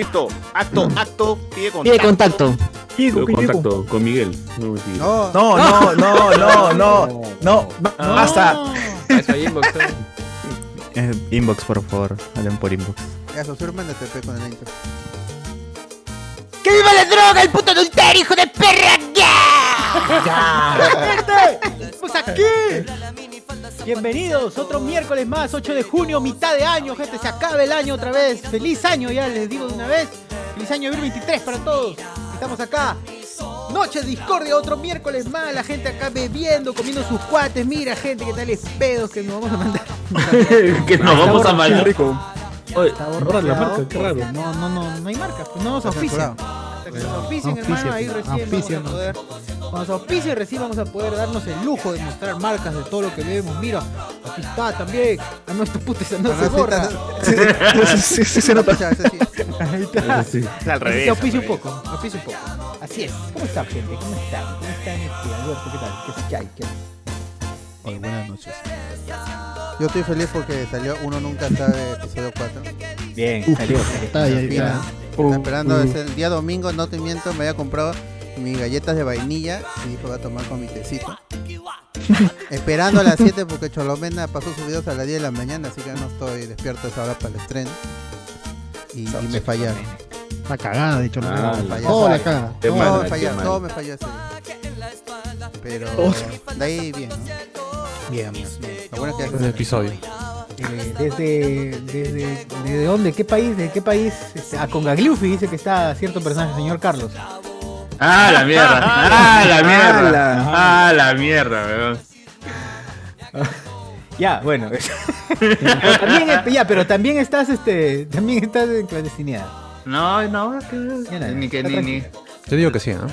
Listo, acto, acto, pide contacto. Pide contacto. Tengo contacto con Miguel. No. No, No, no, no, no, no, no, basta. Eso ahí inbox. ¿eh? Eh, inbox, por favor. Hablen por inbox. eso, surman de TP con el intro. ¡Que viva la droga, el puto adulterio, hijo de perra! ¡Estamos aquí! Bienvenidos, otro miércoles más, 8 de junio, mitad de año, gente, se acaba el año otra vez. Feliz año, ya les digo de una vez. Feliz año 2023 para todos. Estamos acá. Noche de discordia, otro miércoles más, la gente acá bebiendo, comiendo sus cuates. Mira, gente, qué tales pedos que nos vamos a mandar. que nos vamos a mandar. rico. Oye, Está borra la borrado. marca, qué raro. No, no, no, no hay marcas, pues no nos auspician. Hasta que nos auspicien, hermano, ahí recién vamos a poder. Cuando nos auspicien recién vamos a poder darnos el lujo de mostrar marcas de todo lo que vemos. Mira, aquí está también. A nuestro puta esa no se sí borra. está- Sí, sí, sí, se nota. Ahí está. Al revés. Auspicia un poco, auspicia un poco. Así es. ¿Cómo está, gente? ¿Cómo están? ¿Cómo están, este, Alberto? ¿Qué tal? ¿Qué, qué hay? ¿Qué hay? Hoy, buenas noches. Yo estoy feliz porque salió Uno Nunca Sabe episodio 4. Bien, salió. Está ya. Está esperando, es el día domingo, no te miento, me había comprado mis galletas de vainilla y dijo voy a tomar con mi tecito. Esperando a las 7 porque Cholomena pasó sus videos a las 10 de la mañana, así que no estoy despierto a esa hora para el estreno. Y, y me fallaron. Está cagada, de hecho. Ah, la- la. Qué Todo me falló, mal. todo me falló ese. Pero de ahí bien, ¿no? Bien, bien. Lo bueno es que El episodio. Eh, desde, desde, ¿desde dónde? ¿Qué país? ¿De qué país? Este, a Congagliufi dice que está cierto personaje, señor Carlos. Ah, la mierda. Ah, la mierda. Ala. Ah, la mierda, weón. Ya, bueno. pero también, eh, ya, pero también estás, este, también estás en clandestinidad. No, no, que, Ya nada, ni que ni, ni. Yo digo que sí, ¿no?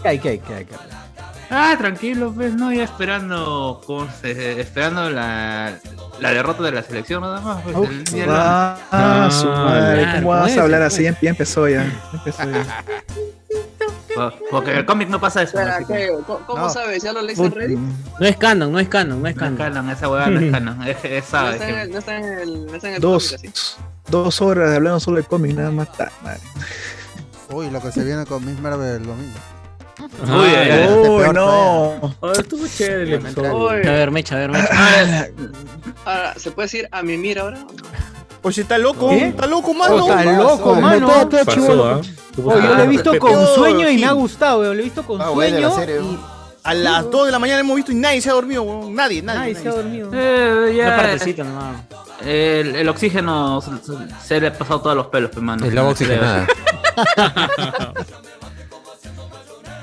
¿Qué hay, qué hay, qué hay, Carlos? Ah, tranquilo, pues, no, ya esperando, ¿cómo se- esperando la, la derrota de la selección nada más. Pues, Uf, el día de la- Ah, ah, su madre, claro, ¿cómo vas pues, a hablar pues. así? Ya ya empezó ya. empezó ya. Po- Porque en el cómic no pasa eso. ¿Cómo, cómo No. sabes? ¿Ya lo leíste en Reddit? No es canon, no es canon, no es No es canon. canon, esa weá no es canon. Es, es No está, en el, no está en el, no está en el Dos, cómic así. dos horas hablando solo de cómic, nada más. ta, madre. Uy, lo que se viene con Miss Marvel el domingo. Este Uy, no. Oh, estuvo chévere el episodio. A ver, mecha, a ver, mecha. Ah, ahora, ¿se puede decir a mimir ahora? Oye, está loco, ¿Qué? está loco, Oh, mano. está loco, Oye, mano. Pasó, ¿ah? Tuvo Oh, yo lo he visto con sueño y me ha gustado, weón. Lo he visto con Ah, sueño la serie, y A las 2 de la mañana hemos visto y nadie se ha dormido, weón. Nadie, nadie. nadie se ha dormido. eh, ya, Una partecita el, el oxígeno se, le ha pasado todos los pelos, pues, mano. El agua oxigenada.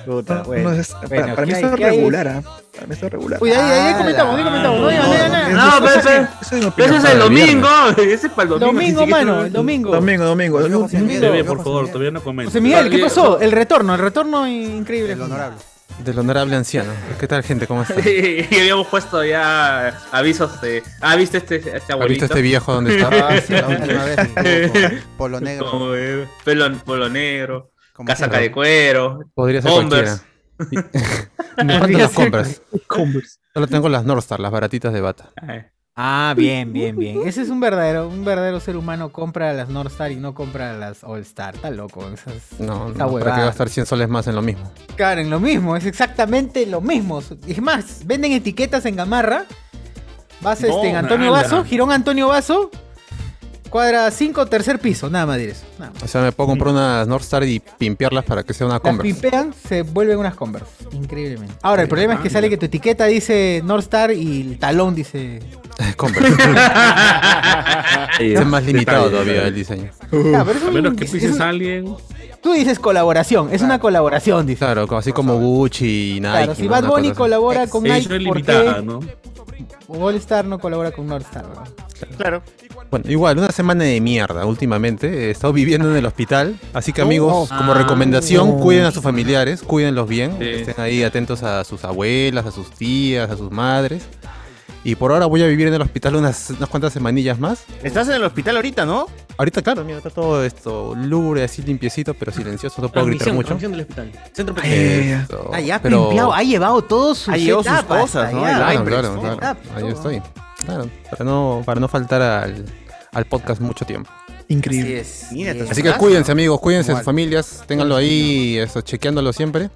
Puta, No, bueno. no, es- Bueno, para, para mí ¿qué hay? está ¿Qué hay? regular, ¿ah? Para mí está regular. Uy, ahí, ahí, Ah, comentamos, ahí comentamos. No digan, no. No, pero ese, Eso es mi pero opinión. ese es el para domingo. Ese es para el domingo. Domingo, mano, el domingo. Domingo, domingo. Por favor, todavía no comento. José Miguel, ¿qué pasó? El retorno, el retorno increíble. El honorable. Del honorable anciano. ¿Qué tal, gente? ¿Cómo está? y habíamos puesto ya avisos de. Ah, ¿viste este, este ¿Ha visto abuelito? este viejo dónde está? Ah, sí, la última vez polo negro. Polo negro, casaca de cuero. Podría ser Converse. cualquiera. Me faltan las compras. Solo tengo las Northstar, las baratitas de bata. Ah, bien, bien, bien. Ese es un verdadero, un verdadero ser humano. Compra las North Star y no compra las All Star. Está loco. Esas... No, no, ¿para huevada. qué gastar 100 soles más en lo mismo? Claro, en lo mismo, es exactamente lo mismo. Es más, venden etiquetas en Gamarra. Vas No, este, en Antonio. Vaso, Girón Antonio Vaso, cuadra 5, tercer piso, nada más más. O sea, me puedo comprar unas Northstar y pimpearlas para que sea una Las Converse. pimpean, se vuelven unas Converse. Increíblemente. Ahora, el problema es que sale que tu etiqueta dice North Star y el talón dice. Converse. Es más limitado todavía el diseño. Ah, pero es A un- menos que es pises un- a alguien. Tú dices colaboración, es una colaboración, dice. Claro, así como Gucci y Nike. Claro, si ¿no? Bad Una Bunny cosa así. colabora con Edición Nike, ¿por limitada, qué ¿no? All Star no colabora con North Star? ¿verdad? Claro. Bueno, igual, una semana de mierda últimamente. He estado viviendo en el hospital. Así que, amigos, como Ah. recomendación, cuiden a sus familiares, cuídenlos bien. Sí. Estén ahí atentos a sus abuelas, a sus tías, a sus madres. Y por ahora voy a vivir en el hospital unas, unas cuantas semanillas más. Estás en el hospital ahorita, ¿no? Ahorita, claro, mira, está todo esto lúgubre, así limpiecito, pero silencioso. No puedo gritar mucho. del hospital. Centro pequeño. Ah, ya ha pero- ha llevado todos sus Ha llevado sus cosas, ¿no? El Claro, claro, claro. Ahí todo. estoy. Claro, para no, para no faltar al, al podcast mucho tiempo. Increíble. es. Mira, Así es. Así que cuídense amigos, cuídense sus familias, ténganlo ahí, eso, chequeándolo siempre.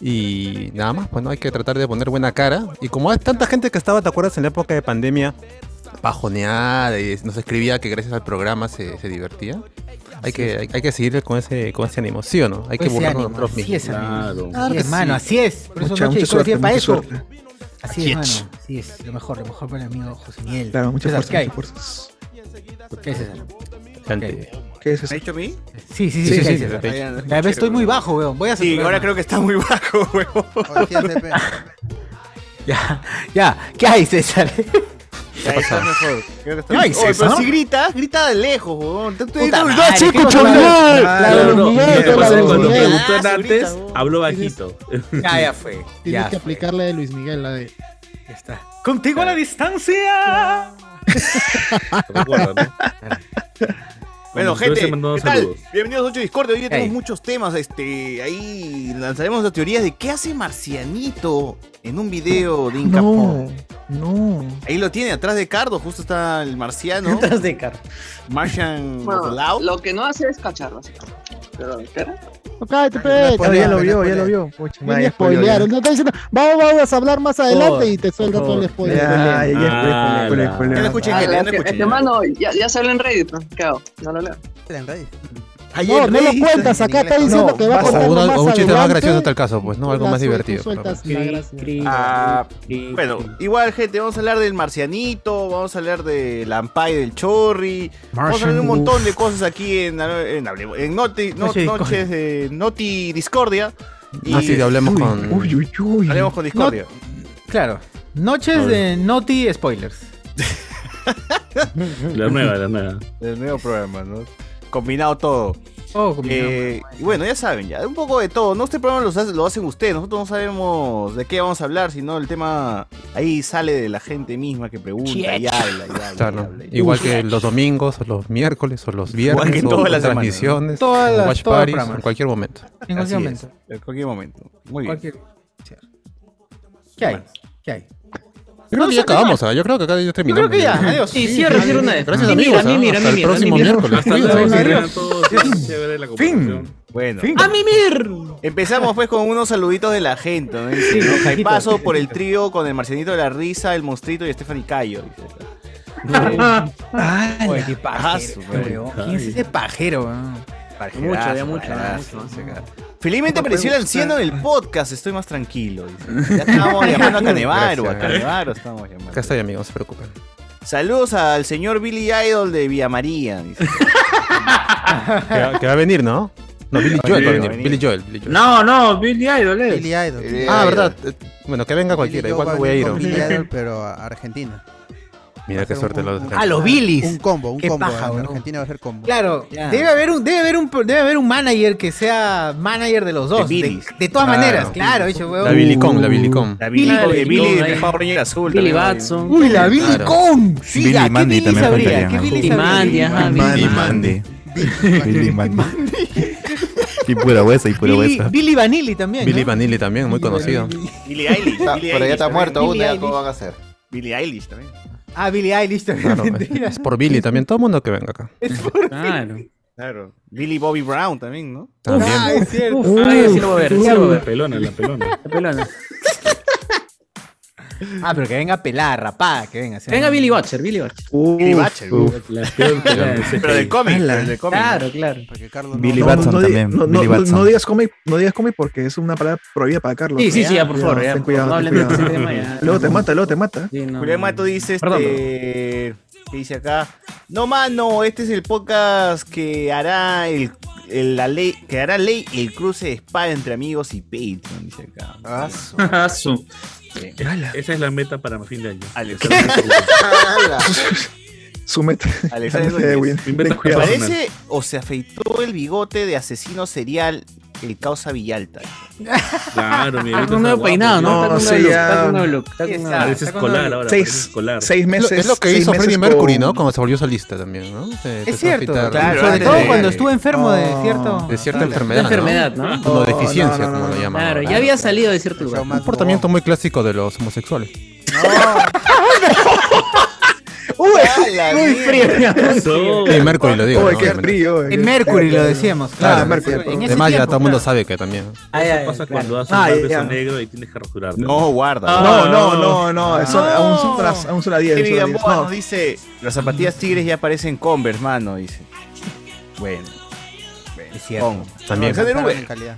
Y nada más, pues no hay que tratar de poner buena cara. Y como hay tanta gente que estaba, ¿te acuerdas? En la época de pandemia, bajoneada y nos escribía que gracias al programa se, se divertía. Hay que, hay, hay que seguir con ese, con ese ánimo, ¿sí o no? Hay que Ese burlarnos nosotros así mismos. es, amigo. Claro. Así es, así. Por eso Mucha, Noche mucha Discordia suerte, para eso. suerte. Así es, mano. Así es. Lo mejor, lo mejor para el amigo José Miguel. Claro, muchas César, fuerzas, muchas fuerzas. ¿Qué es eso? Gente, ¿Qué es ¿Me eso? ha dicho a mí? Sí, sí, sí. Sí, ¿qué sí, sí, César? sí. Ya ves, estoy muy bajo, weón. Voy a Sí, saturar. ahora creo que está muy bajo, sí, CP. Ya, ya. ¿Qué hay, César? Ya está mejor. Creo que está Ay, mejor. Oye, César. pero si grita, grita de lejos, ¡Ah, chico, ¿qué chaval! la pasa de cuando Miguel. preguntó Ah, antes, ahorita, habló bajito. Ya, ya fue. Tienes Ya que fue. aplicar la de Luis Miguel, la de. Ya está. Contigo a la distancia. Bueno, gente, ¿qué tal? Bienvenidos a 8 Discord. Hoy día tenemos Hey. muchos temas. Este, ahí lanzaremos las teorías de qué hace Marcianito en un video de Inca No. Ahí lo tiene, atrás de Cardo, justo está el marciano. Detrás de Car. Martian Bueno, Loud. lo que no hace es cachar, básicamente. Pero, ¿qué era? No, cállate, No pe. Claro, ya lo no vio, ya lo vio. Pucha, Viene madre, a spoilear. ya. No está diciendo, vamos, vamos a hablar más adelante y te suelta todo el spoiler. Ya, ya, ya, Ah, lo escuché, Ah, que, escuché. mano, ya, ya sale en Reddit, ¿no? ¿Qué hago? No lo leo. En Reddit. Ahí No, en no lo cuentas, acá está No, diciendo que va a contar O, una- más un chiste más gracioso en tal caso, pues, ¿no? Algo más divertido. Ah, bueno, igual, gente, vamos a hablar del marcianito, vamos a hablar de Lampai del Chorri, vamos a hablar de un montón de cosas aquí en, en, Hablemos- en Noti- no- noches de Noti Discordia. Y Ah, sí, hablemos Uy, con. Uy, uy, uy. hablemos con Discordia. Claro. Noches de Naughty Spoilers. La nueva, la nueva. El nuevo programa, ¿no? Combinado todo. Oh, combinado. Eh, y bueno, ya saben, ya, un poco de todo. No este programa lo, hace- lo hacen ustedes, nosotros no sabemos de qué vamos a hablar, sino el tema ahí sale de la gente misma que pregunta y habla, y habla, y Claro, habla, y igual que los domingos, o los miércoles, o los viernes, que o todas las transmisiones, Todas o las- watch los parties, en cualquier momento. en Así cualquier es, momento. En cualquier momento. Muy bien. Cualquier... ¿Qué hay? ¿Qué hay? Yo creo que ya acabamos, ¿ah? yo creo que acá ya Yo terminamos. creo que ya, adiós. Sí, cierra, cierra una vez. Gracias amigos, a ¿ah? a hasta el próximo miércoles. Hasta luego. Chévere la conversación. Bueno, ¡A mimir! empezamos pues con unos saluditos de la gente. ¿no? Y paso por el trío con el marcianito de la risa, el monstruito y Stephanie Cayo. dice. Qué pajero. ¿Quién es ese pajero? Weón? Mucho, ya mucho, Felizmente apareció el anciano en el podcast, estoy más tranquilo. dice. Ya estábamos llamando a Canevaro, a. Canevaro estamos llamando. Acá estoy, amigos, no se preocupen. Saludos al señor Billy Idol de Villa María. dice. Que va, que va a venir, ¿no? No, Billy Joel va a venir. Billy Joel. Billy Joel. No, no, Billy Idol es. Billy Idol. Ah, verdad. Eh, Bueno, que venga cualquiera, igual no voy a ir. Billy Idol, pero a Argentina. Mira qué a suerte un- los un- Ah, los Billys. Un combo, un Qué combo. paja, en. Argentina va a ser combo. Claro, debe haber un debe haber un debe haber un manager que sea manager de los dos. De De, de todas Claro. maneras, claro, hecho, weón. La Billy Con, la Billy Con. La Billy, Claro, de y Billy. Power Ranger Azul. Billy Batson. Uy, la Billy Claro. Con. Sí, Billy ya, ¿qué Mandy Billy también sabría? faltaría, ¿Qué ¿no? Billy Y? Mandy, ajá, Billy Mandy. Billy Mandy. Y pura huesa, y pura Billy, huesa. Billy Vanilli también. Billy ¿no? Vanilli también, muy conocido. Billy Eilish. Pero ya está muerto aún. ¿cómo van a hacer? Billy Eilish también. Ah, Billy Eilish también. Claro, es- es por Billy también. Todo el mundo que venga acá. Claro. Claro. Billy Bobby Brown también, ¿no? También. Ah, es cierto. Ay, sí lo voy a ver, sí lo voy a La ver. pelona, la pelona. La pelona. Ah, pero que venga pelada, rapada, que venga. Venga Billy Watcher, Billy Watcher. Billy Butcher. De Pero del cómic, del cómic. Claro, claro. Porque Carlos no- Billy Batson no- no, también. no, Billy no, Batson. no digas cómic, no digas cómic porque es una palabra prohibida para Carlos. Sí, sí, sí, ya, por favor, ya. ten cuidado, no ten hablen de ese cuidado. tema ya. Luego te mata, luego te mata. Sí, no, Julián. Mato dice este. Perdón, ¿Qué dice acá? No, mano, este es el podcast que hará el. La ley, que hará ley el cruce de espada entre amigos y Patreon, dice acá. Su. Esa es la meta para fin de año. Su meta. Alexander. ¿Parece o se afeitó el bigote de asesino serial el causa Villalta? Claro, mi Está con un nuevo peinado, ¿no? No, Está con un sí, nuevo look. ya. Está con un nuevo look. Está Sí, con un está. nuevo look. Parece escolar ahora. Seis, escolar. seis Es meses. lo, es lo que hizo Freddie Mercury, con- ¿no? Cuando se volvió solista también, ¿no? A cierto, claro, Sobre todo de- cuando estuvo enfermo de No. cierto. de cierta enfermedad. Una enfermedad, ¿no? Como No, deficiencia, no, no, como no, lo no. llaman. Claro, ya había salido de cierto lugar. Un comportamiento muy clásico de los homosexuales. Uy, Muy frío. Sí, Mercury lo digo. ¿no? qué frío. En Mercury lo decíamos, claro. En Además ya todo el mundo sabe que también. Eso pasa cuando haces Ah, un beso negro y tienes que rasurarte. No, guarda. No, no, no, no. Eso, aún son las, aún son las 10. Kevin son las 10. Gamboa No, nos dice, las zapatillas tigres ya parecen Converse, mano, dice. Bueno. Es cierto. También. En calidad.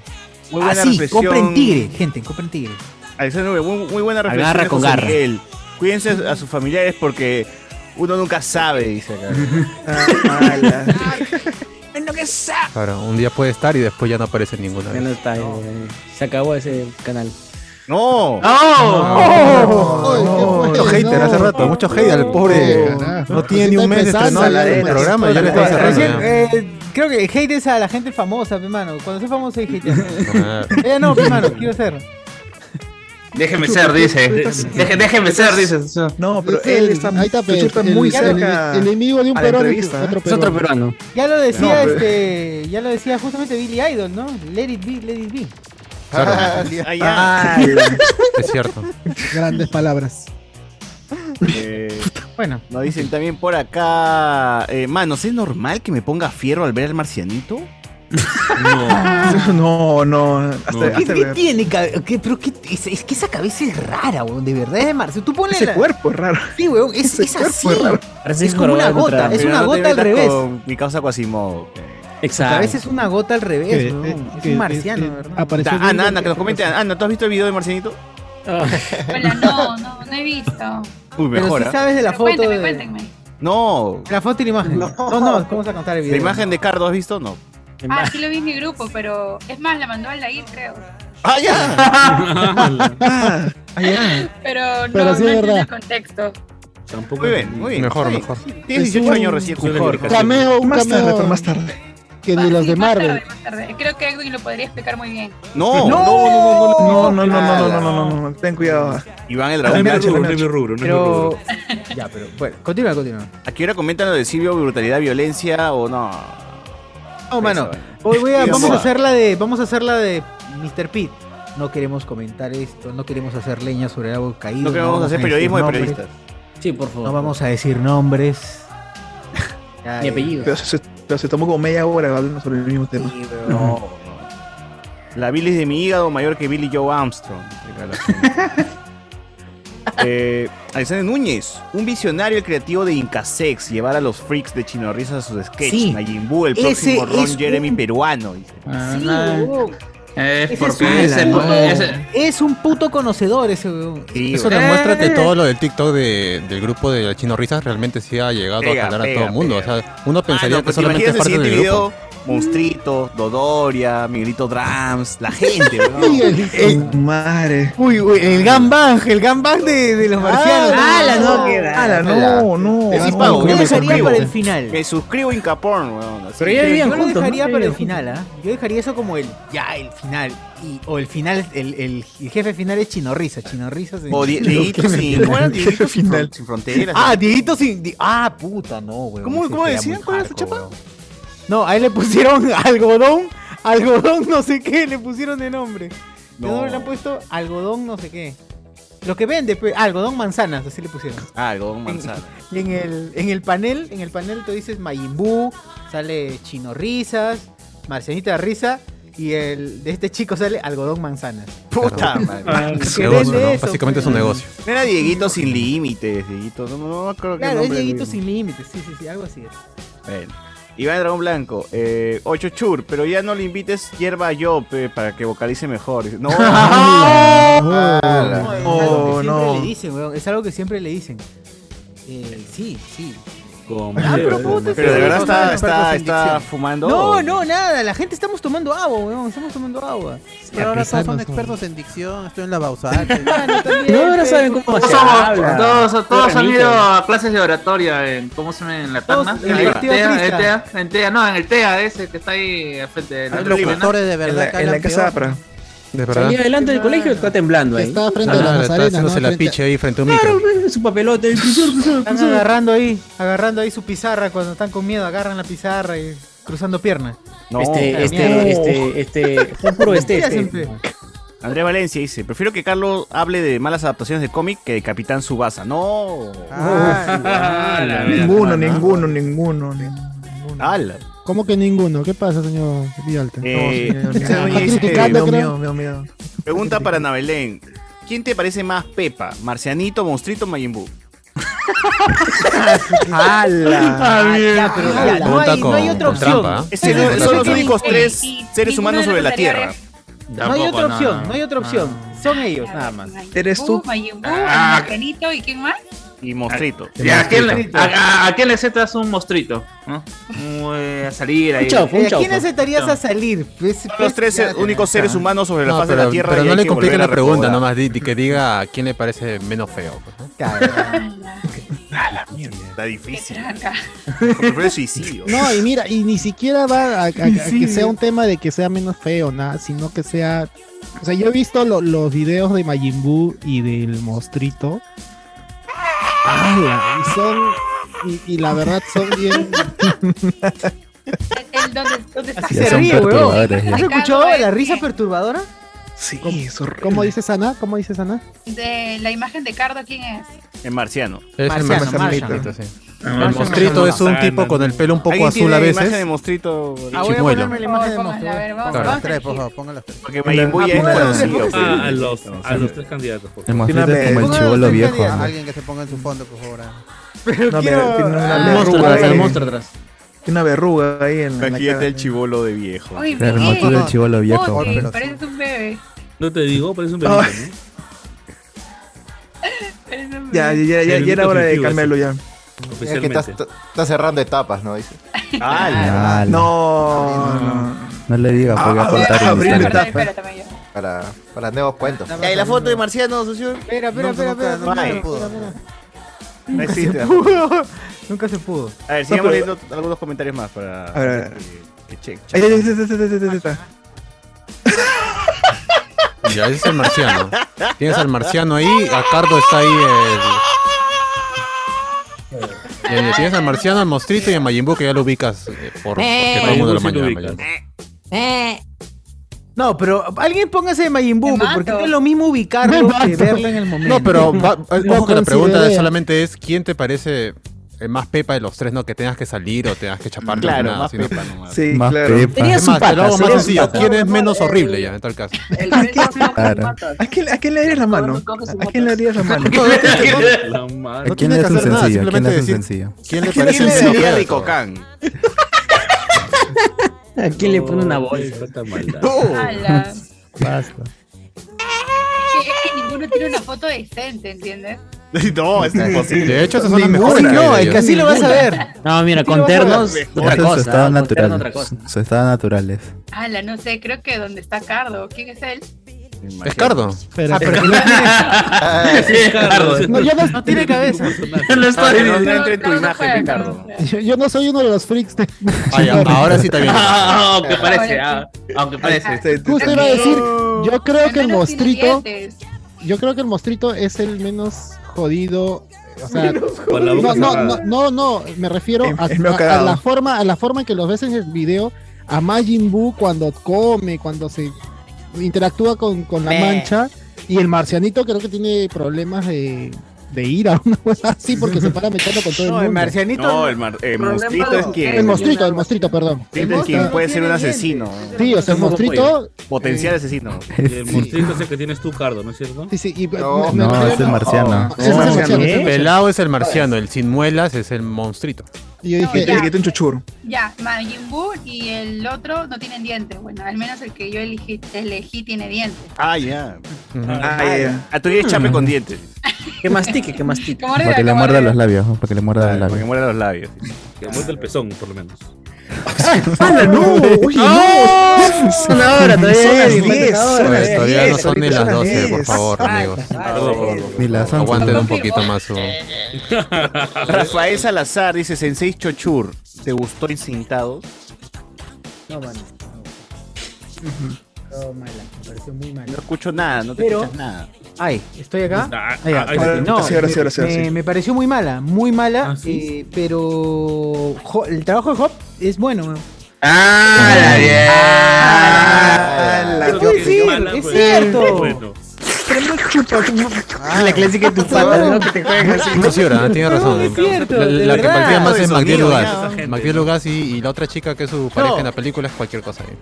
muy Ah, buena sí, reflexión. compren tigre, gente, compren tigre. Alexander muy, muy buena reflexión. Agarra con José garra. Miguel. Cuídense a sus familiares porque uno nunca sabe, dice acá. ah, ala. Claro, un día puede estar y después ya no aparece ninguna Ya no vez. está, eh, se acabó ese canal. No. Oh, Mucho hater hace rato, mucho hate al pobre. No tiene ni un mes de el programa y ya le está cerrando. Eh, creo que el hate es a la gente famosa, pe, mano. Cuando soy famoso hay hate. Ah, Ella no, pe, mano, quiero ser. Déjeme ser, dice. Déjeme ser, dice. No, pero él está, ahí está, muy el- cerca. El enemigo de un peruano es otro Es otro peruano. Ya lo decía, No, pero- este, ya lo decía justamente Billy Idol, ¿no? Let it be, let it be. Ah, es cierto. Grandes palabras. Eh, Bueno, nos dicen también por acá, eh, manos, ¿es normal que me ponga fierro al ver al marcianito? No. no, no. Hasta, No. ¿qué, hasta qué me- tiene? qué- pero qué, es, es que esa cabeza es rara, weón, de verdad es de Marcio. Tú ponle ese la... cuerpo es raro. Sí, weón, es, ese es cuerpo así. es raro. Es como una gota, es Pero una no gota al revés. mi causa Quasimodo. eh. La Exacto. cabeza es una gota al revés, weón. eh, Es que- un marciano, eh, ¿verdad? Ana, Ana, que nos comente. Ana, ¿tú has visto el video de Marcianito? Ah, Hola, no, no, no he visto. Uy, Pero mejor. sí ¿ah? sabes de la Pero foto cuéntame, de... cuéntenme. No. La foto y la imagen. No, no, ¿cómo vas a contar el video? ¿La imagen de Cardo has visto? No. Ah, sí lo vi en mi grupo, pero es más, la mandó al ir, creo. ¡Ah, ya! Ah, ah, ya. Pero no, Pero sí no es verdad. el contexto. Tampoco. Muy bien, muy bien. Mejor, mejor. Tienes Es 18 un- años recién. Mejor. Cameo, un Más tarde, cameo pero más tarde. que Ah, ni los sí, de más Marvel. tarde, más tarde. Creo que Edwin lo podría explicar muy bien. No, no, No. no, no, No, no, no, no, no, no, no, no, ten cuidado. Iván el No dragón. no es mi rubro, Pero... rubro. ya, pero bueno, continúa, continúa. Aquí ahora comentan lo de Silvio, brutalidad, violencia o no. No, mano. Eso, Hoy voy a, vamos a hacer la de, vamos a hacer la de Mr. Pete. No queremos comentar esto, no queremos hacer leña sobre el árbol caído. No queremos vamos hacer a periodismo de periodistas. Sí, por favor. No vamos a decir nombres. Ni eh, apellidos. Pero se, pero se tomó como media hora hablando sobre el mismo tema. sí, pero- no. La bilis de mi hígado mayor que Billy Joe Armstrong. eh, Alexander Núñez, un visionario y creativo de Incasex, llevar a los freaks de Chinorrisas a sus sketches. Sí. Majin Buu, el Ese próximo Ron Jeremy un- peruano. dice. Ah, Sí, no. Es Ese porque es ese, un- ese- Es un puto conocedor ese weón. Sí, Eso demuestra que Eh. todo lo del TikTok de- del grupo de Chino Risas realmente sí ha llegado Pega, a jalar a todo el mundo. pega. O sea, uno Ah, pensaría no, que pues, ¿te solamente es parte del siguiente grupo. Monstrito, Dodoria, Miguelito Drams, la gente, weón. Madre. Uy, uy, el gangbang, el gangbang de, de los marcianos. ¡Hala, no! qué da- Ala, no, no. Sí, no, pago, Yo dejaría suscribo. para el final. Me suscribo a Incaporn, weón. así. Pero ya vivían yo lo juntos. dejaría ¿no? para el final, ¿ah? Yo dejaría eso como el ya, el final. Y, o el final, el, el, el jefe final es Chinorrisa. Chinorrisa se- O Die- Dieguito sin, ¿cómo era? Dieguito sin, fronteras. Ah, Dieguito sin. di- Ah, puta, no, weón. ¿Cómo- cómo decían? ¿Cuál era su chapa? No, a él le pusieron algodón, algodón no sé qué, le pusieron de nombre. ¿De No. nombre le han puesto algodón no sé qué? Lo que vende, pues, algodón manzanas, así le pusieron. Ah, algodón manzana. Y en el, en el panel, en el panel tú dices Majin Buu, sale Chino Risas, Marcianita Risa y el de este chico sale algodón manzanas. Puta madre. Ah, Básicamente es un negocio. Era Dieguito sin límites, Dieguito. No, no, no creo que Claro, es Dieguito sin límites, sí, sí, sí, algo así es. Bueno. Iván Dragón Blanco, eh, 8 chur, pero ya no le invites hierba a yo, pe, para que vocalice mejor. No, No, Ala. es algo que Oh, siempre no. le dicen, weón, es algo que siempre le dicen. Eh, sí, sí. Con Ah, pero puta, pero de verdad no está, fumando. No, no, nada, la gente estamos tomando agua, weón, estamos tomando agua. Pero ahora todos son expertos en dicción, estoy en la Bausal. No, ahora pe, saben cómo Todos, se habla. todos, todos han ido a clases de oratoria en, ¿cómo se llama? En la Tacna. en el TEA, en TEA, en TEA, no, en el TEA ese que está ahí al frente de la Hay Lima. locutores de verdad en la casa. Apra. De verdad. Salía adelante del colegio está temblando ahí. Está frente Ah, a la está Nazarena, haciéndose ¿no? la Frente- piche ahí frente a un micro. Claro, su papelote, el profesor, profesor, Están profesor. agarrando ahí, agarrando ahí su pizarra cuando están con miedo, agarran la pizarra y cruzando piernas. No. Este, este, este, este, puro este, este. siempre. Andrés Valencia dice, prefiero que Carlos hable de malas adaptaciones de cómic que de Capitán Subasa. No. Ah, ninguno, ninguno, ninguno, ninguno. Ala. ¿Cómo que ninguno? ¿Qué pasa, señor Villalta? Eh, No, señor. Pregunta para Ana Belén. ¿Quién te parece más Pepa? ¿Marcianito, Monstrito o Majin Buu? Ah, ya, pero ya, no, hay, no hay otra opción. trampa, ¿eh? Ese no- son los únicos tres seres humanos sobre la Tierra. No hay otra opción, no hay otra opción. Son ellos, nada más. Eres tú. Majin Buu, Ah. Marcianito y quién más? Y Monstrito. ¿Y a, quién, le- a, a- a quién le aceptas un mostrito? ¿no? Eh, a salir ahí. ¿A quién aceptarías a salir? Pues, Son los pues, tres ya, únicos seres humanos sobre la No, faz de la Tierra. pero y no le que complique volver la pregunta, nomás di, di- que diga a quién le parece menos feo. pues, ¿no? Está difícil. Suicidio. No, y mira, y ni siquiera va a, a- a que sea un tema de que sea menos feo, nada, sino que sea. O sea, yo he visto lo- los videos de Majin Buu y del monstruito. ¡Hala! Y son. Y, y la verdad son bien. El, ¿dónde, ¿Dónde está? Así Se ríe, weón. ya. ¿Has escuchado la risa perturbadora? Sí, ¿Cómo dices Ana? ¿Cómo dices Ana? De la imagen de Cardo, ¿quién es? El marciano. Es el Marciano, monstrito, Marciano. sí. Ah, El monstrito es un tipo con el pelo un poco ¿Alguien azul a la imagen de veces. monstruito? Ah, voy a ponerme la imagen de Póngala, monstruo. a ver, vamos, Claro. vamos Tres, aquí. por favor, pongan las tres. Porque Majin Buu ya es Ah, conocido. a los, a los tres candidatos. El monstruito es como el chivolo viejo. Alguien que se ponga en su fondo, por favor. Pero No, quiero... pero tiene una verruga el monstruo atrás. Tiene una verruga ahí en la Aquí está el chivolo de viejo. El monstruo del chivolo viejo. Pareces un bebé. No te digo, parece un Ya, bebé. ya, ya, Sí, ya era hora de cambiarlo ya. Es que estás, estás cerrando etapas, ¿no? Dice. ¡Hala! Ah, No, no. No le digas, porque va a Ah, contar yo. Para, para nuevos cuentos. ¿y la foto de marciano, socio? Espera, espera, Nunca, espera, espera. No existe. Nunca se pudo. A ver, sigamos leyendo algunos comentarios más para. A ver, a ver. Que, que check, Ahí, ahí, ahí, ahí, ahí, ahí, ahí, ahí. Ya, ese es el marciano. Tienes al marciano ahí, a Cardo está ahí el... Ya, tienes al marciano, al monstruito y a Majin Buu que ya lo ubicas eh, por, porque todo el mundo lo Majin Buu sí mañana. ubicas. No, pero alguien póngase de Majin Buu, Me porque mato. no es lo mismo ubicarlo Me que mato. verlo en el momento. No, pero va- ojo que la pregunta solamente es ¿quién te parece el más pepa de los tres? No que tengas que salir o tengas que chapar Claro, nada, más sino- pepa nomás. Sí, Más claro. pepa. Tenía Es su más, pata, sencillo. pata. ¿Quién es menos horrible ya, en tal caso? El Claro. ¿A quién, ¿A quién le darías la mano? ¿A quién le darías la mano? ¿A quién le das un sencillo? ¿A quién le un sencillo? ¿Quién le ¿Quién parece Can? ¿A quién le pone una bolsa? Basta. Es que ninguno tiene una foto decente, ¿entiendes? No, es imposible. De hecho, esas son las mejores. No, es que así lo vas a ver. No, mira, con ternos, otra cosa. estado. Con ternos, natural. otra cosa. Su estado naturales. Ala, no sé, creo que donde está Cardo. ¿Quién es él? Es Cardo. Pero, Ah, pero no tiene, Sí, Carlos. no, yo, no, no tiene cabeza. No no, en tu Cardo no imagen, juega, Ricardo. Cardo no juega. yo, yo no soy uno de los freaks de. Ah, ya, ahora sí bien. Ah, aunque parece, ah, aunque parece. Justo iba a decir, yo creo que el dientes. yo creo que el monstruito es el menos jodido. O sea, Con la boca no, no, no, no, no, me refiero a, a- la forma, a la forma en que los ves en el video, a Majin Buu cuando come, cuando se interactúa con, con la mancha, y el marcianito creo que tiene problemas de, de ira, una cosa así, porque se para metiendo con todo el No, mundo. el marcianito. No, el, mar- el monstruito es quien. El monstruito, el monstruito, perdón. monstruito es quien puede ser un asesino. Sí, o sea, el monstruito. Potencial asesino. El monstruito es el que tienes tú, Cardo, ¿no es cierto? Sí, sí, y, No, No, es el marciano. Ese es el marciano, el pelado es el marciano, el sin muelas es el monstruito. Y yo El dije, que tiene un chuchur. Ya, Majin Buu y el otro no tienen dientes. Bueno, al menos el que yo elegí, elegí tiene dientes. Ah, ya. Ah, ya, ya. A tu es chape con dientes. Que mastique, que mastique. Para que le muerda los labios. Para que le muerda los Para que labios. muera los labios. Que muerde el pezón, por lo menos. ¡Hala, no! Oye, no! Son ahora, todavía Son las hay, 10, falta son ahora, las Pues todavía no 10, son ni las son 12, por 10. favor, amigos. Ni las 11. Aguanten un poquito más su... Rafael Salazar dice: Sensei Chochur, ¿te gustó Encintados? No, mano. Todo mala, me pareció muy mala. No escucho nada, no te Pero- escuchas nada. Ay, ¿estoy acá? Ah, Ahí, ah, ah, ahí no, Sí, ahora sí, ahora sí, ahora me, sí. me pareció muy mala, muy mala, Ah, ¿sí? eh, pero Jo- el trabajo de Hop es bueno. ¡Ah, la bien! ¿Qué puedo decir? Es cierto. La clásica de tu pata, ¿no? Que te juegan así. No, sí, ahora, tiene razón. es cierto, la de la que verdad. partía más De es Magdiel Lugas. Magdiel Lugas y, y la otra chica que es su pareja en la película es cualquier cosa ahí.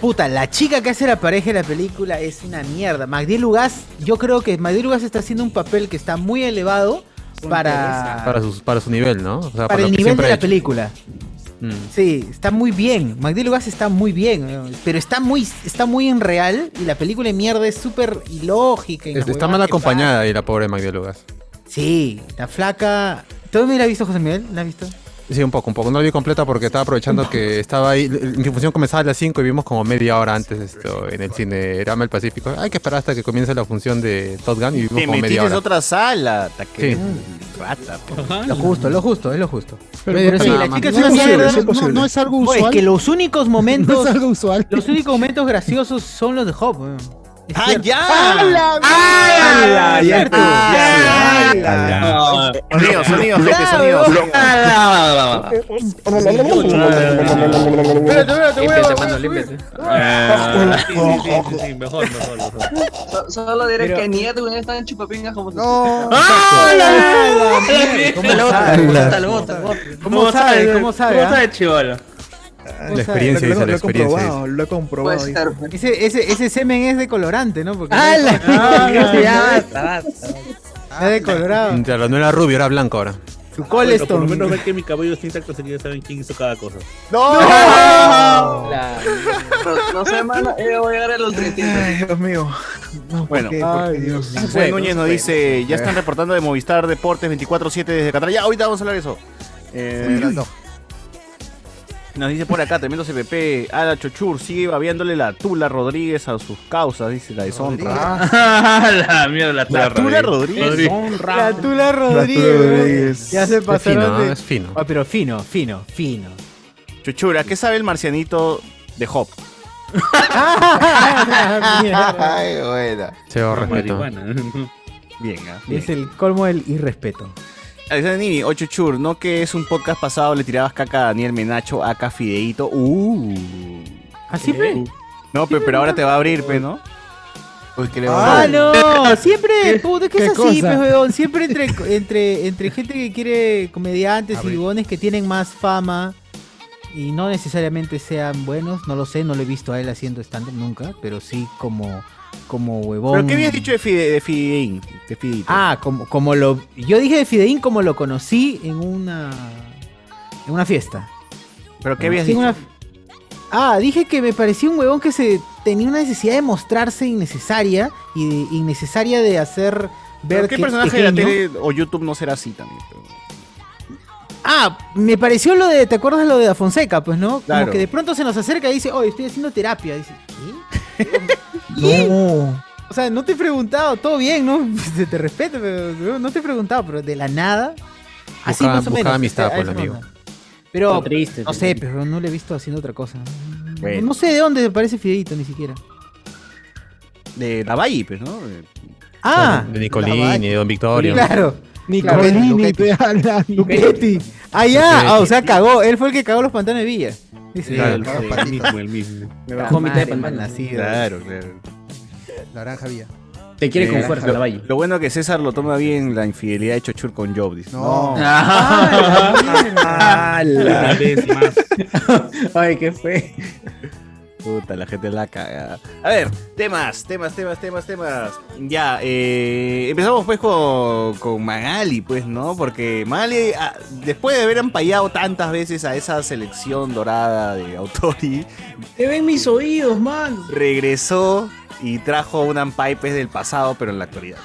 Puta, la chica que hace la pareja en la película es una mierda. Magdiel Lugas, yo creo que Magdiel Lugas está haciendo un papel que está muy elevado para, Para, sus, para su nivel, ¿no? O sea, para lo el que nivel siempre de ha la hecho. película. Mm. Sí, está muy bien. Magdiel está muy bien, eh, pero está muy, está muy en real y la película de mierda es súper ilógica. Es- Está mal acompañada y la pobre Magdiel. Sí, la flaca. ¿Tú me la has visto, José Miguel? ¿La has visto? Sí, un poco, un poco. No la vi completa porque estaba aprovechando que estaba ahí. Mi función comenzaba a las 5 y vimos como media hora antes esto en el cine Rama el Pacífico. Hay que esperar hasta que comience la función de Top Gun y vimos Te como media hora. otra sala. que- Sí. Rata. pues. Lo justo, lo justo, es lo justo. Pero, sí, no, la no, chica no es una mierda. posible. No es algo Oye, usual. Es que los únicos momentos. No es algo usual. Los únicos momentos graciosos son los de Hop. ¡Ah, ya! ¡Hala! ¡Hala! Es Ya. Ya. Gente. Espérate, espérate. Ah, sí, sí, sí, sí, sí, mejor, mejor, mejor. So- Solo diré que ni Edwin está en chupapingas como tú. No. ¡Hala! ¿Cómo La otra, sabe? ¿Cómo sabe? ¿Cómo sabe? ¿Cómo ah? La experiencia, Lo- dice, lo- la lo he experiencia. comprobado, lo he comprobado. Puede dice. ser. pues. Ese, ese, ese semen es de colorante, ¿no? Porque. Ah, Ya, basta, basta. es de colorado. Claro, no era rubio, era blanco ahora. Su Bueno, por lo colestone. menos ver que mi cabello está intacto, así que ya saben quién hizo cada cosa. La- Pero no sé, mano, yo voy a llegar a los 300. Ay, Dios mío. No, ¿por Bueno. qué? ¿Por qué, Dios mío? José Núñez nos dice, ya están reportando de Movistar Deportes 24-7 desde Qatar. Ya, ahorita vamos a hablar de eso. Eh, nos dice por acá, tremendo CPP, Ada Chochur sigue babeándole la Tula Rodríguez a sus causas, dice la deshonra. la mierda, la La Tula Rodríguez. La Tula Rodríguez. Rodríguez. Ya se Es fino, pasaron ¿no? de... es fino. Ah, pero fino, fino, fino. Chochura, ¿qué sabe el marcianito de Hop? Ay, buena. Se va respeto. Bien, ah, bien. es el colmo del irrespeto. Alexander Nini, 8 Chur, ¿no que es un podcast pasado le tirabas caca a Daniel Menacho, acá Fideito? Uh. ¿Así, pe? No, pe- pero ahora te va a abrir, pe, ¿no? Uy, que le Ah, no, siempre, puta, ¿qué qué es así, cosa? pues, weón? Siempre entre, entre, entre gente que quiere comediantes y huevones que tienen más fama y no necesariamente sean buenos, no lo sé, no lo he visto a él haciendo stand-up nunca, pero sí como, como huevón. ¿Pero qué habías dicho de, Fide, de Fideín? De? Ah, como, como lo. Yo dije de Fideín como lo conocí en una. En una fiesta. ¿Pero qué habías Sí, dicho? una- Ah, dije que me parecía un huevón que se tenía una necesidad de mostrarse innecesaria y de- innecesaria de hacer ¿Pero ver qué que personaje de la tele o YouTube no será así también? pero- Ah, me pareció lo de, ¿te acuerdas lo de Da Fonseca? Pues, ¿no? Claro. Como que de pronto se nos acerca y dice, oye, estoy haciendo terapia. Dice, No. o sea, no te he preguntado, todo bien, ¿no? te, te respeto, pero no- te he preguntado, pero de la nada. Así Buscaba- más o menos. amistad a con el amigo. onda. Pero, triste, no sé, pero no le he visto haciendo otra cosa. Bueno. No sé de dónde aparece Fideito ni siquiera. De la Valle, pues, ¿no? Ah, De Nicolini, de Don Victorio. claro. Nicolini, Luquetti. Luquetti. Ah, ya. Ah, o sea, cagó. Él fue el que cagó los pantanos de Villa. Dice, Sí, Claro, el, el mismo, el mismo. Me bajó mitad de pantano. nacido. Claro, claro. Naranja vía. Te quiere Eh, con fuerza, lo, la valle. lo bueno que César lo toma bien la infidelidad de Chochur con Job. Dice. No. Ah, Una vez más. Ay, qué fue. Puta, la gente la caga. A ver, temas, temas, temas, temas, temas. Ya, eh, empezamos pues con, con Magali, pues, ¿no? Porque Magali, ah, después de haber ampallado tantas veces a esa selección dorada de Autori, Te ven mis oídos, man. regresó y trajo un ampay pues, del pasado, pero en la actualidad.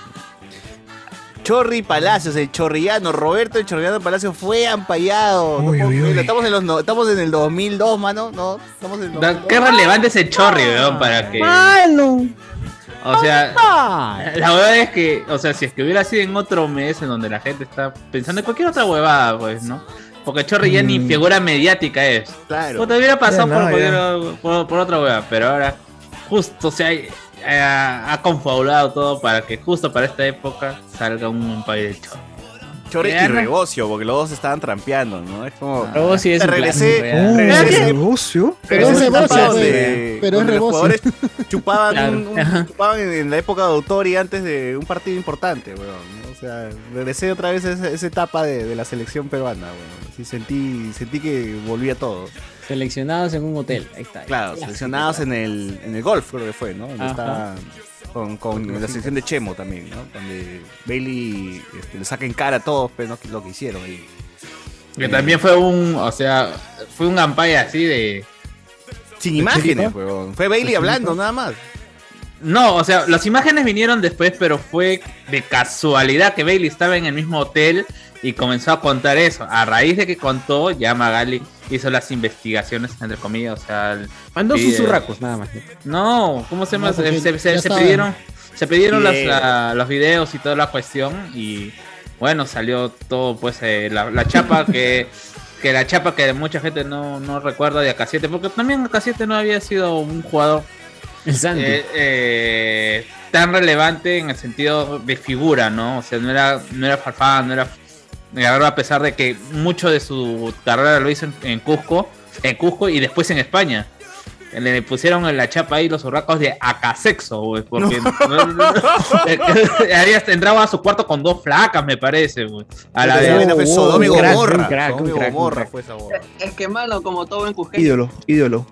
Chorri Palacios, el chorrillano, Roberto el chorrillano Palacios fue ampallado. Uy, uy, uy. Estamos, en los, no- estamos en el 2002, mano. No, estamos en el 2002. Qué relevante ese chorri, weón, para que. Mano. O sea, la verdad es que, o sea, si es que hubiera sido en otro mes en donde la gente está pensando en cualquier otra huevada, pues, ¿no? Porque Chorri ya ni figura mediática es. Claro. Puta, hubiera pasado Ya, por, no, cualquier- por, por otra hueva, pero ahora, justo, o sea, eh, ha confabulado todo para que justo para esta época salga un país de. Chorri y. Rebocio, porque los dos estaban trampeando, ¿no? Es como. Rebocio es Te un regresé. Pero es Rebocio, pero es los jugadores chupaban, Claro. un- un- chupaban en, en la época de Autori antes de un partido importante, weón. O sea, regresé otra vez a esa, esa etapa de, de la selección peruana, weón. Sí, sentí, sentí que volvía todo. Seleccionados en un hotel. Ahí está. Claro, seleccionados en el, en el golf, creo que fue, ¿no? Donde Ajá. está con, con la selección de Chemo también, ¿no? Donde Bailey este, le saca en cara a todos pero no, lo que hicieron ahí. Que también fue un, o sea, fue un campaña así de... Sin imágenes, weón. Fue Bailey hablando, nada más. No, o sea, las imágenes vinieron después, pero fue de casualidad que Bailey estaba en el mismo hotel y comenzó a contar eso. A raíz de que contó, ya Magali hizo las investigaciones, entre comillas, o sea... el- Mandó pide- sus zurracos, nada más. No, ¿cómo se llama? No, se, se- se- pidieron, se pidieron las- Video. la- los videos y toda la cuestión y bueno, salió todo pues eh, la, la chapa que, que la chapa que mucha gente no, no recuerda de AK7, porque también AK7 no había sido un jugador eh, eh, tan relevante en el sentido de figura, ¿no? O sea, no era, no era Farfán, no era y ahora a pesar de que mucho de su carrera lo hizo en, en Cusco, en Cusco y después en España. Le pusieron en la chapa ahí los hurracos de acasexo, güey, porque ahí hasta entraba a su cuarto con dos flacas, me parece, güey. A la de un crack, Gomorra. Es que, mano, como todo buen cusqueño. Ídolo, ídolo.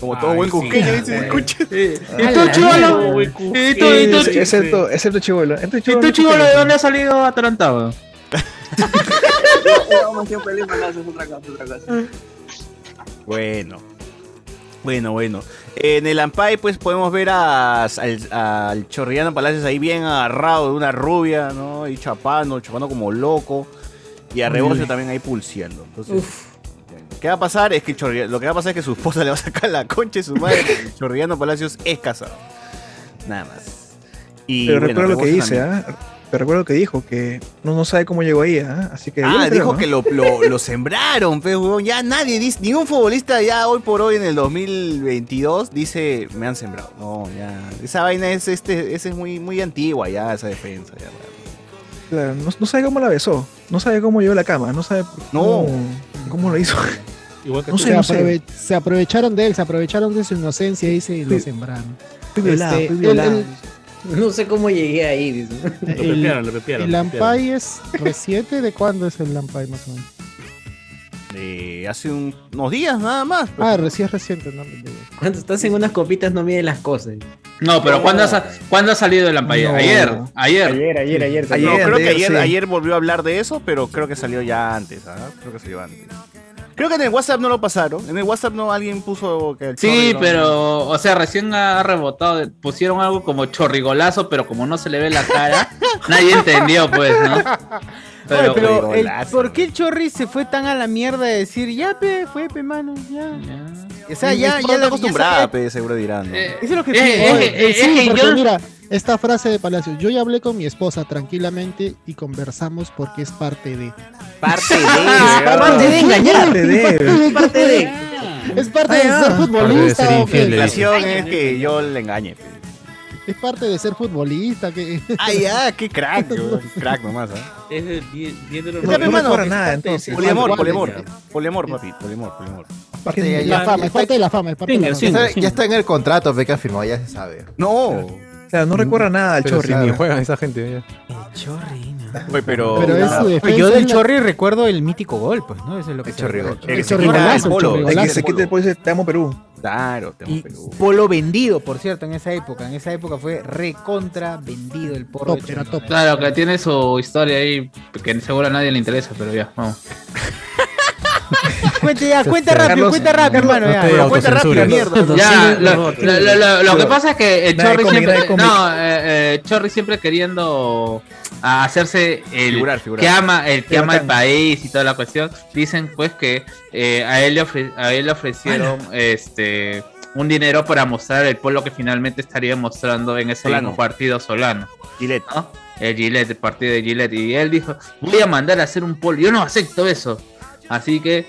Como todo Ay, buen cusqueño, sí. dice, escucha. ¿Y tú, chivolo? ¿Y tú, y tú, Sí, chi- excepto, excepto Chivolo. ¿Y Chivolo. tú, chivolo, de dónde has salido atarantado? Bueno. Bueno, bueno. En el Ampay, pues podemos ver a- al, al Chorrillano Palacios ahí bien agarrado de una rubia, ¿no? Y chapando, chapando como loco. Y a Rebocio también ahí pulseando. Entonces, ¿qué va a pasar? Es que lo que va a pasar es que su esposa le va a sacar la concha de su madre. porque el Chorrillano Palacios es casado. Nada más. Y, Pero bueno, recuerda lo que dice. ¿ah? Pero recuerda lo que dijo, que no, no sabe cómo llegó ahí, ¿ah? Así que. Ah, creo, dijo ¿no? que lo, lo, lo sembraron, pues, huevón. Ya nadie dice, ningún futbolista ya hoy por hoy en el 2022 dice, me han sembrado. No, ya. Esa vaina es, este, esa es muy, muy antigua ya, esa defensa. Ya, Claro, no, no sabe cómo la besó, no sabe cómo llegó a la cama, no sabe No. cómo, cómo lo hizo. Igual que No sé, se, no sé. aprove- se aprovecharon de él, se aprovecharon de su inocencia y se lo sembraron. Fui violado, Este, fui el- violado. el- No sé cómo llegué ahí. dice. Lo pepearon, lo pepearon. ¿El. Lampai es reciente? ¿De cuándo es el Lampai más o menos? Eh, hace un- unos días nada más. pues. Ah, recién es reciente, ¿no? Cuando estás en unas copitas no mide las cosas. No, pero ¿cuándo ha, sa- ¿cuándo ha salido el? No. Ayer, ayer. Ayer, ayer, ayer. No, Ayer, creo que ayer, ayer, sí. ayer volvió a hablar de eso, pero creo que salió ya antes, ¿ah? Creo que salió antes. Creo que en el WhatsApp no lo pasaron. En el WhatsApp no alguien puso que el Sí, pero, o sea, recién ha rebotado. Pusieron algo como chorrigolazo, pero como no se le ve la cara, nadie entendió, pues, ¿no? Oye, Pero, pero el- golazo. ¿por qué el Chorri se fue tan a la mierda de decir, ya, pe, fue, pe, mano, ya? O sea, ya, Mi ya, la- acostumbrada, ya sabía- pe, seguro dirán. ¿no? eh, Eso es lo que eh, pide. eh, eh, sí, es que porque yo- mira, esta frase de Palacios, yo ya hablé con mi esposa tranquilamente y conversamos porque es parte de... Parte de. Parte de engañar. Parte de- Parte de. Es parte Ah, de le La dice. acción es que yo le engañe. pe. Es parte de ser futbolista. Que... Ah, ya, qué crack, weón. crack nomás, ¿ah? Es de die- diez de los- Ya, No, no es nada, parte- entonces. Poliamor, poliamor. Poliamor, papi, poliamor, poliamor. Parte de La fama, es parte de la fama, es parte de la Finger, fama. Ya está, en el contrato ha firmado, ya se sabe. No. Claro, no recuerda nada al Chorri. ni juegan esa gente. ya. Oye, pero. Pero es su defensa. Yo del es la- Chorri recuerdo el mítico gol, pues, ¿no? Eso es lo que El se Chorri recuerda. gol. El Chorri golazo, el el polo, Chorri El que golazo. se quite después dice, te amo Perú. Claro, te amo Y Perú. polo vendido, por cierto, en esa época. En esa época fue recontra vendido el porro. Top, de era Chorri. top. Claro, que tiene su historia ahí, que seguro a nadie le interesa, pero ya, vamos. Cuente ya, cuenta Carlos, rápido, cuenta rápido, hermano. no ya. cuenta rápido, mierda. Ya, lo, no, lo- lo- lo- lo que pasa es que el de Chorri siempre, no, eh, eh, Chorri siempre queriendo hacerse el Figurar, figurar. que ama, el que ama el país y toda la cuestión. Dicen pues que eh, a él le ofre- a él le ofrecieron este un dinero para mostrar el polo que finalmente estaría mostrando en ese Solano. mismo partido Solano. Gillette. ¿no? El Gillette, el partido de Gillette. Y él dijo, voy a mandar a hacer un polo. Yo no acepto eso. Así que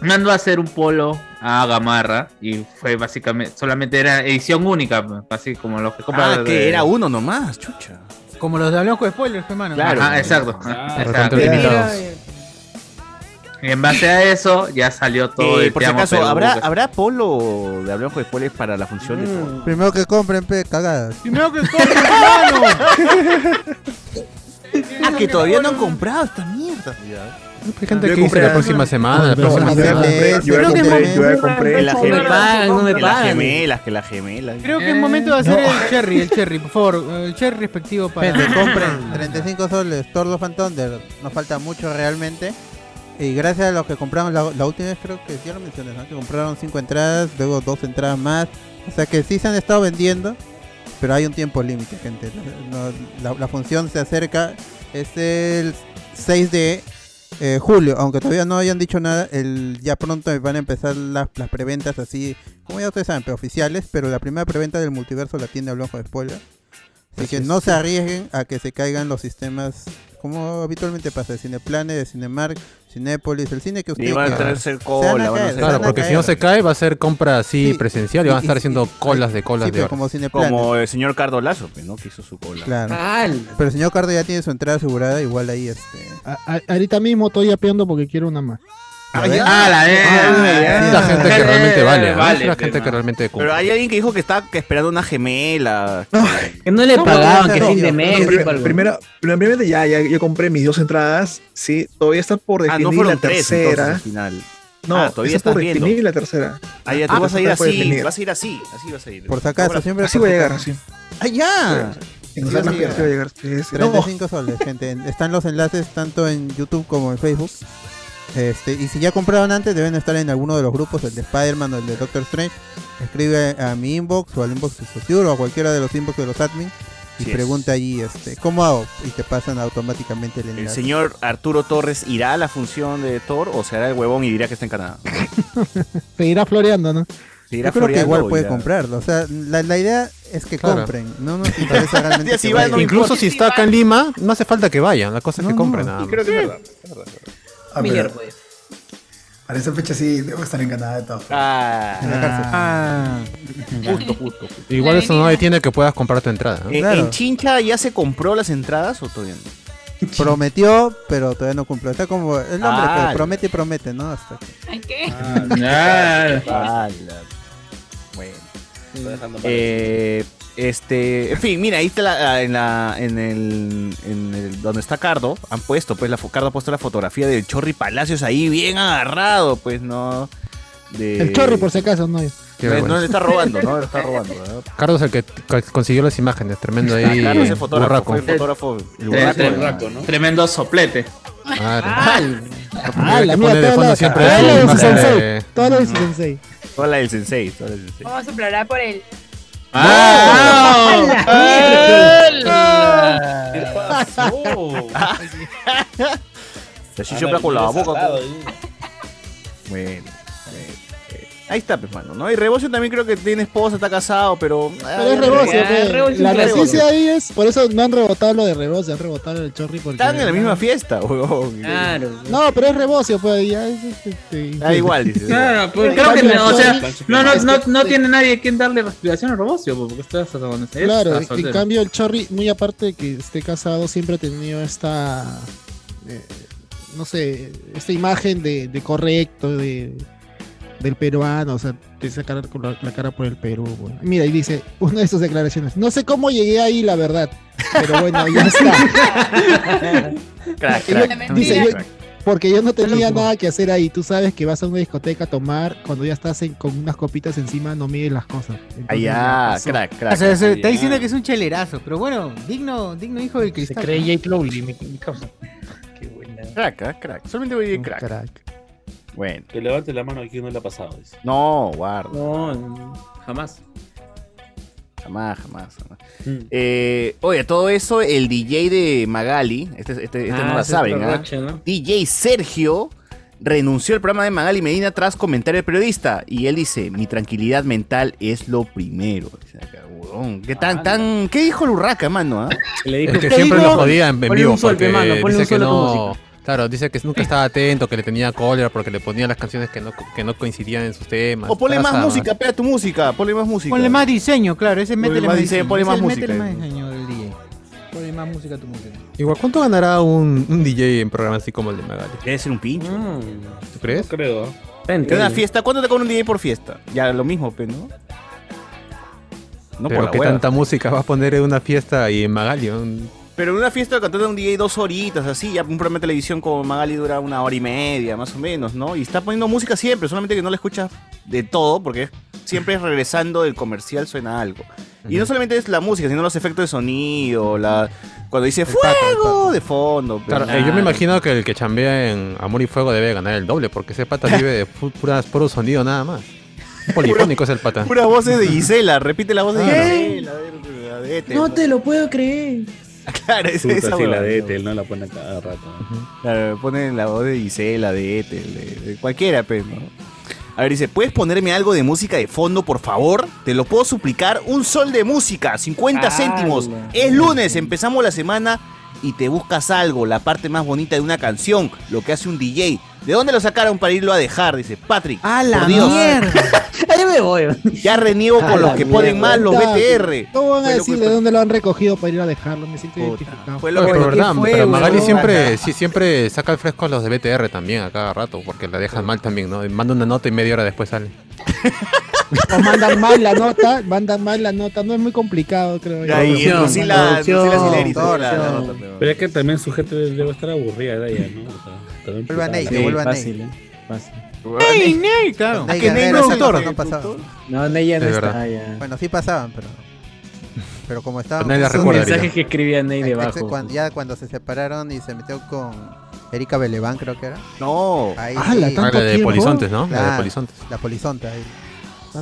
mandó a hacer un polo a Gamarra. Y fue básicamente, solamente era edición única. Así como los que compran. Ah, de- que era uno nomás, chucha. Como los de Hablamos con Spoilers, hermano. Claro. Ajá, exacto. Por exacto. en base a eso, ya salió todo Eh, el por si acaso, ¿habrá. ¿habrá polo de Hablamos con Spoilers para la función de Thor? Primero que compren, pe, cagadas. Primero que compren, hermano. Ah, que todavía no han comprado esta mierda. Hay gente Yo que dice la próxima semana, la próxima yo ya semana. compré, yo ya Creo que es compré, yo ya compré. Que la No me gemela, pagan, no me que las pagan. gemelas, que las gemelas. Creo que es momento de hacer el cherry, el cherry, por favor. El cherry respectivo para. Gente, compren 35 soles, and Thunder. Nos falta mucho realmente. Y gracias a los que compramos la, la última vez, creo que ya lo mencioné, ¿no? Que compraron 5 entradas, luego 2 entradas más. O sea que sí se han estado vendiendo, pero hay un tiempo límite, gente. No- la, la función se acerca, es el 6 de eh, julio, aunque todavía no hayan dicho nada, el, ya pronto van a empezar las, preventas así, como ya ustedes saben, pero oficiales, pero la primera preventa del multiverso la tiene Hablamos de Spoiler. Así que no se arriesguen a que se caigan los sistemas, como habitualmente pasa, de Cineplanet, de Cinemark, Cinépolis, el cine que ustedes Y van a tener ser Se cola, van a caer, Claro, porque si no se cae va a ser compra así Sí. presencial y van a estar y- haciendo y- colas de colas Sí, de pero como el señor Cardo Lazo, pues, ¿no? Que hizo su cola. Claro. Al. Pero el señor Cardo ya tiene su entrada asegurada, igual ahí este. A- a- ahorita mismo estoy apeando porque quiero una más. Ah, la Es verga. la gente que realmente vale, ¿no? Vale, es la gente que realmente Pero cumple. hay alguien que dijo que está que esperando una gemela. Que no le ¿Cómo pagaban, que a fin de mes. No, primero, primeramente ya, ya, ya compré mis dos entradas. Sí, todavía está por Ah, definir no la tres entonces tercera. al final. No, Ah, todavía está por viendo. definir la tercera. Ah, ya tú Ah, vas a ir así, definir. vas a ir así, así vas a ir. Por Ahora, siempre. Así voy a llegar, así. ¡Ah, ya! En Sí, sí, sí. voy a llegar. sí, sí. No, 35 soles, gente. Están los enlaces tanto en YouTube como en Facebook. Este, y si ya compraron antes, deben estar en alguno de los grupos, el de Spider-Man o el de Doctor Strange. Escribe a mi inbox o al inbox de Sociur o a cualquiera de los inbox de los admins y es. pregunta allí este, ¿cómo hago? Y te pasan automáticamente el El enlace. señor Arturo Torres irá a la función de Thor o será el huevón y dirá que está en Canadá. Seguirá floreando, ¿no? Yo creo que floreando igual puede irá- comprarlo. O sea, la, la idea es que Claro. compren. No nos interesa realmente. Ya, si que va, vayan. no Incluso si está acá en Lima, no hace falta que vayan, la cosa es que compren no. nada más. Creo que es verdad. Ah, Miller, pero pues. para esa fecha sí debo estar en Canadá de todas formas. Ah, En la cárcel. Ah. justo, justo. justo. Igual eso no detiene que puedas comprar tu entrada. ¿no? Eh, Claro. ¿En Chincha ya se compró las entradas o todavía no? Prometió, pero todavía no cumplió. Está como el hombre Ah, que promete y promete, ¿no? Hasta que- ¿qué? Ah, Bueno. Eh, este, en fin, mira, ahí está la- en la, en el, en el- donde está Cardo, han puesto, pues, la Cardo ha puesto la fotografía del Chorri Palacios ahí bien agarrado, pues, no. De... El chorro, por si acaso, no. Qué No, no le está robando, no le está robando. ¿no? Carlos es el que consiguió las imágenes, tremendo ahí. Cardo es el fotógrafo, el fotógrafo, el Tre- borraco, tre- Tremendo soplete. Claro. Ah, la que mía, de toda fondo la- siempre toda la sensei. Toda la la del sensei, toda la del sensei. Vamos a soplar por el. ¡Ah! ¿Qué pasó? Se con la boca. Bueno. Ahí está, pues, mano, ¿no? Y Rebocio también creo que tiene esposa, está casado, pero... Pero es rebocio, pe. rebocio, La rebocio. noticia ahí es, por eso no han rebotado lo de rebocio, han rebotado lo del chorri porque... Están en la misma fiesta, huevón. Claro. No, pero es rebocio, pues ya es este... Da igual, dice. Claro, pues, creo que no, o sea, no, no, no, no tiene nadie quien darle respiración a Robocio, pues, porque está hasta donde está. Claro, está en cambio el Chorri, muy aparte de que esté casado, siempre ha tenido esta, eh, no sé, esta imagen de, de correcto, de, del peruano, o sea, de sacar con la, la cara por el Perú. bueno. Mira, y dice, una de sus declaraciones, no sé cómo llegué ahí, la verdad, pero bueno, ya está. Crack, yo- crack. dice, yo- Crack. porque yo no tenía nada que hacer ahí, tú sabes que vas a una discoteca a tomar, cuando ya estás en- con unas copitas encima, no mides las cosas. Ya ya, pasó. crack, O crack. sea, se- está diciendo que es un chelerazo, pero bueno, digno, digno hijo del Se cristal. cree Jake Lowry, mi, mi causa. Qué buena. Crack, ah, crack. Solamente voy a decir crack. Crack. Bueno. Que levante la mano aquí no le ha pasado. Dice. No, guarda. No, jamás. Jamás, jamás. jamás. Mm. Eh, oye, todo eso, el DJ de Magali, este, este, este Ah, no la ese saben, ¿ah? roche, ¿no? DJ Sergio renunció al programa de Magali Medina tras comentar el periodista. Y él dice, mi tranquilidad mental es lo primero. Huevón. ¿Qué, tan, tan, ¿Qué dijo el Urraca, mano? ah? Le dijo El que ¿Qué siempre digo? lo jodía en, en Ponle vivo un sol, porque mano, ponle dice un que no... música. Claro, dice que nunca estaba atento, que le tenía cólera porque le ponía las canciones que no, que no coincidían en sus temas. O ponle más música, pega tu música, ponle más música. Ponle más diseño, claro, ese métele más más diseño, diseño. ponle más es el música. métele más diseño del DJ. Ponle más música a tu música. Igual, ¿cuánto ganará un, un DJ en programas así como el de Magali? Debe ser un pincho. ¿Tú crees? No creo. En una fiesta, ¿cuánto te cobra un DJ por fiesta? Ya lo mismo, pues, ¿no? No Pero por la qué tanta música va a poner en una fiesta y en Magali. Un- Pero en una fiesta contrata un DJ dos horitas, así, ya un programa de televisión como Magali dura una hora y media, más o menos, ¿no? Y está poniendo música siempre, solamente que no la escuchas de todo, porque siempre regresando del comercial suena algo. Y no solamente es la música, sino los efectos de sonido, la cuando dice fuego de fondo. Claro, eh, yo me imagino que el que chambea en Amor y Fuego debe ganar el doble, porque ese pata vive de pu- puras, puro sonido nada más. Polifónico es el pata. Puras voces de Gisela, repite la voz de. Gisela. No te lo puedo creer. Claro, es Puta, esa sí, la de Ethel, ¿no? La pone cada rato. Claro, ponen la voz de Gisela, de Ethel, de, de cualquiera, pues, ¿no? A ver, dice, ¿puedes ponerme algo de música de fondo, por favor? Te lo puedo suplicar. Un sol de música, 50 céntimos. Es lunes, empezamos la semana y te buscas algo, la parte más bonita de una canción, lo que hace un DJ. ¿De dónde lo sacaron para irlo a dejar? Dice Patrick. ¡A la por Dios. mierda! Ahí me voy. Ya reniego con los que ponen mal los. BTR. ¿Cómo van a decir que- de dónde lo han recogido para ir a dejarlo? Me siento identificado. Fue No, lo que pero verdad, fue, pero Magali huevón? siempre, sí, siempre saca al fresco a los de BTR también a cada rato, porque la dejan mal también, ¿no? Manda una nota y media hora después sale. O mandan mal la nota, mandan mal la nota, no es muy complicado, creo. Yo. Drusila- Drusila Sileri, Producción, la- la producción. nota, pero- Pero es que también su gente debe estar aburrida de ella, ¿no? O sea, también Vuelva Ney, que vuelva Ney. fácil, ¿eh? Fácil. ¡Ney, Ney! Claro. Ney que Ney Guerrero, no es eso autor. no pasaba. No, Ney ya no Es está. verdad. Ya. Bueno, sí pasaban, pero. Pero como estaban. Nadie la Esos recuerda mensajes ahorita. que escribía Ney debajo. cuando- ya cuando se separaron y se metió con Erika Beleván, creo que era. No. Ahí Ah, la sí, tanto Ah, la de tiempo. Polizontes, ¿no? La de Claro. Polizontes. la polizonte ahí.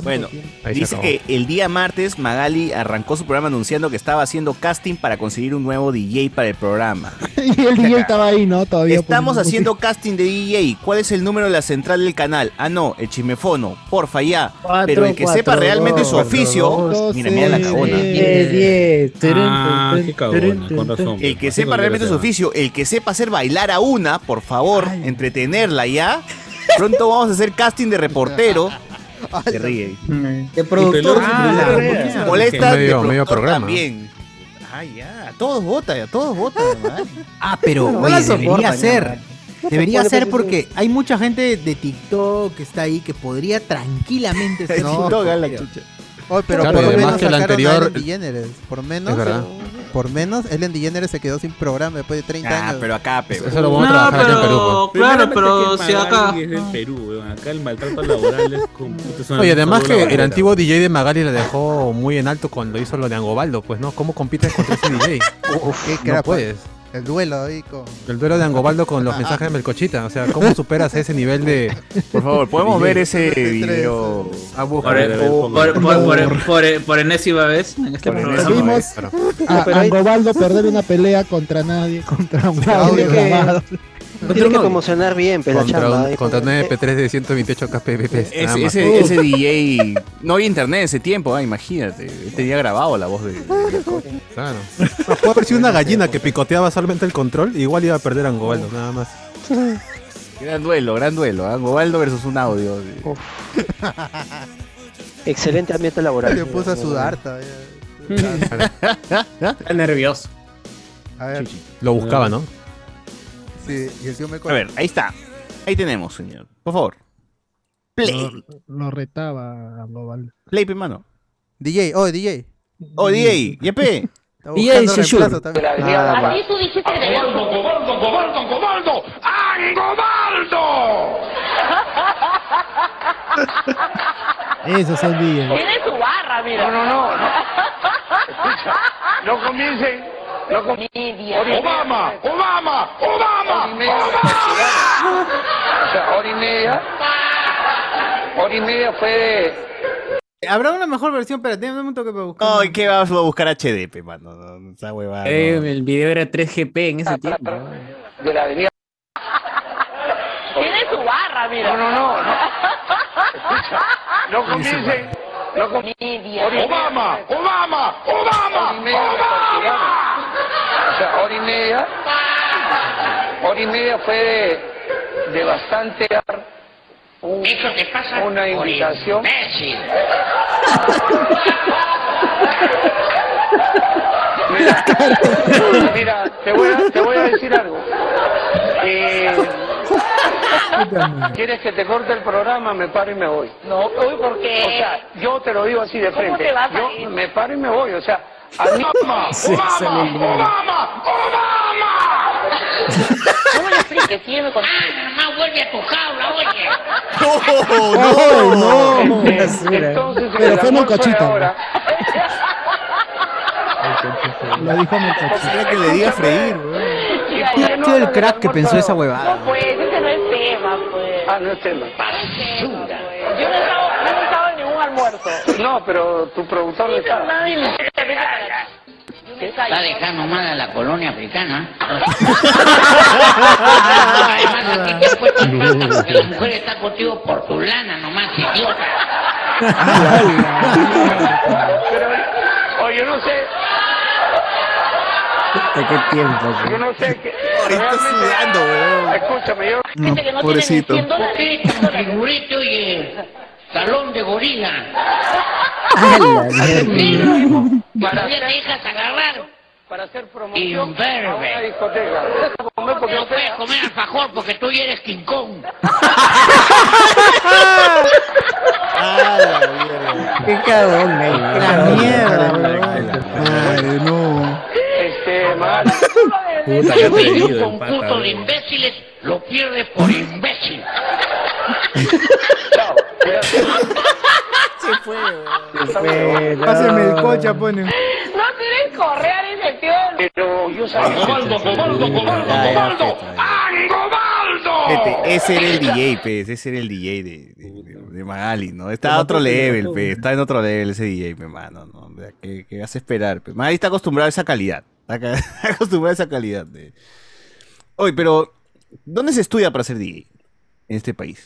Bueno, dice que el día martes Magali arrancó su programa anunciando que estaba haciendo casting para conseguir un nuevo DJ para el programa. y el DJ estaba ahí, ¿no? Todavía. Estamos haciendo casting de DJ. ¿Cuál es el número de la central del canal? Ah, no, el chismefono. Porfa, ya. Cuatro, Pero el que cuatro, sepa realmente dos, su oficio. dos, Mira, mira la cagona. diez. 10, 10. turun, Ah, qué con razón. El que sepa realmente su oficio, el que sepa hacer bailar a una, por favor, entretenerla ya. Pronto vamos a hacer casting de reportero. Se ríe. De productor. Ah, la. Molesta de Medio- programa. también. Ah, ya. A todos vota, a todos vota. Ah, pero No oye, debería ser. ya, Debería ser pues, porque hay mucha gente de TikTok que está ahí que podría tranquilamente ser. No. TikTok, la chucha. Oye, pero Claro, por menos que el sacaron anterior- a Ellen DeGeneres. Por menos. Por menos, Ellen DeGeneres se quedó sin programa después de 30 Ah, años. pero acá, pe. Eso lo vamos a trabajar en Perú. pues. pero, claro, pero si acá. Es del Perú. Acá el maltrato laboral es con Oye, además que el antiguo DJ de Magali la dejó muy en alto cuando hizo lo de Angobaldo, pues, ¿no? ¿Cómo compites contra ese DJ? ¿Qué, qué no puedes. El duelo ahí con. El duelo de Angobaldo con los mensajes de Melcochita. O sea, ¿cómo superas ese nivel de. Por favor, podemos ver ese video. Ah, Por, búscalo. por, por, por, por, por, por enésima vez en este Por programa. enésima Vimos vez. Claro. a pero hay- Angobaldo perder una pelea contra nadie, contra un audio que- grabado. Tiene que promocionar bien, pero la Contra, chamba. un, contra eh, 9P3 de 128 kbps. Ese, más. ese, ese DJ. No había internet en ese tiempo, ah, imagínate. Tenía grabado la voz de. Claro. No, puede haber sido una gallina que picoteaba solamente el control, igual iba a perder a Angobaldo, nada más. Gran duelo, gran duelo. ¿ah? Gobaldo versus un audio. Excelente ambiente laboral. Se puso a sudar todavía. Está nervioso. A ver, Lo buscaba, ¿no? Sí, y el tío me A ver, ahí está. Ahí tenemos, señor. Por favor. Play. Lo, lo retaba a Angobaldo. Play, pe, mano. DJ, oh, DJ. Oh, DJ. Yepe. Está DJ reemplazo también. Ah, tú dijiste de Esos son días. Tiene su barra, mira. No, no, no. No comiencen. No comiencen. Obama, Obama, Obama. O sea, hora y media. Hora y media fue de. ¿Habrá una mejor versión? Espérate, dame un toque para buscar. Ay, ¿qué vas a buscar HD, pe, mano? No, no, Esa huevada. eh, el video era 3GP en ese tiempo. de la avenida. Tiene su barra, mira. No, no, no. Escucha, no comiencen. No comiencen. Obama, Obama, Obama, Obama. O sea, hora y media. Hora y media fue de, de bastante un- una invitación. Mira, mira, te voy a, te voy a decir algo. Eh, ¿Quieres que te corte el programa? Me paro y me voy. No, hoy porque... O sea, yo te lo digo así de ¿Cómo frente. te vas a Yo ir? me paro y me voy. O sea, a mí... Sí, se lo ignoro. ¡Obama! ¡Obama! No me lo expliques, sígueme con... Ah, nomás vuelve a tu jaula, oye. ¡Oh, no! Este, entonces, en Pero fue Melcochita. ahora, Lo dijo Melcochita. que le diga a freír, ¿Quién ha sido el crack que pensó esa huevada? Pues, ese no es tema, pues. Ah, no es tema. Yo no he estado, yo no he estado en ningún almuerzo. No, pero tu productor no está. Nadie me Está dejando mal a la colonia africana. Además, aquí te falta porque la mujer está contigo por tu lana nomás, idiota. Pero, oye, yo no sé, ¿De qué tiempo? yo no sé qué. Ahorita sudando, weón. Escúchame, yo. Gente que no pobrecito. tiene ni 100 dólares. ¿Qué? Como figurito, oye. Salón de gorila. Todavía te dejas agarrar. Para hacer promoción a una discoteca. No puedes te- comer alfajor porque tú ya eres King Kong. Qué cagón, güey. Qué La cagón. mierda, weón. Madre, no. Mal. Puta, ya te he Un pata. de imbéciles lo pierde por imbécil. Chao. cuídate. Fue, no. Páseme el cocha, pone. No tienes correa en ese tío. Pero yo sabía. Cobaldo. feta, ya. ¡Angobaldo! Gente, ese era el DJ, pues, ese era el DJ de, de, de Magali, ¿no? Está a otro level, pues, está en otro level ese DJ, mi hermano, ¿no? O sea, ¿Qué, qué vas a esperar? Pues? Magali está acostumbrado a esa calidad, acostumbrado a esa calidad. De... Oye, pero, ¿dónde se estudia para ser DJ en este país?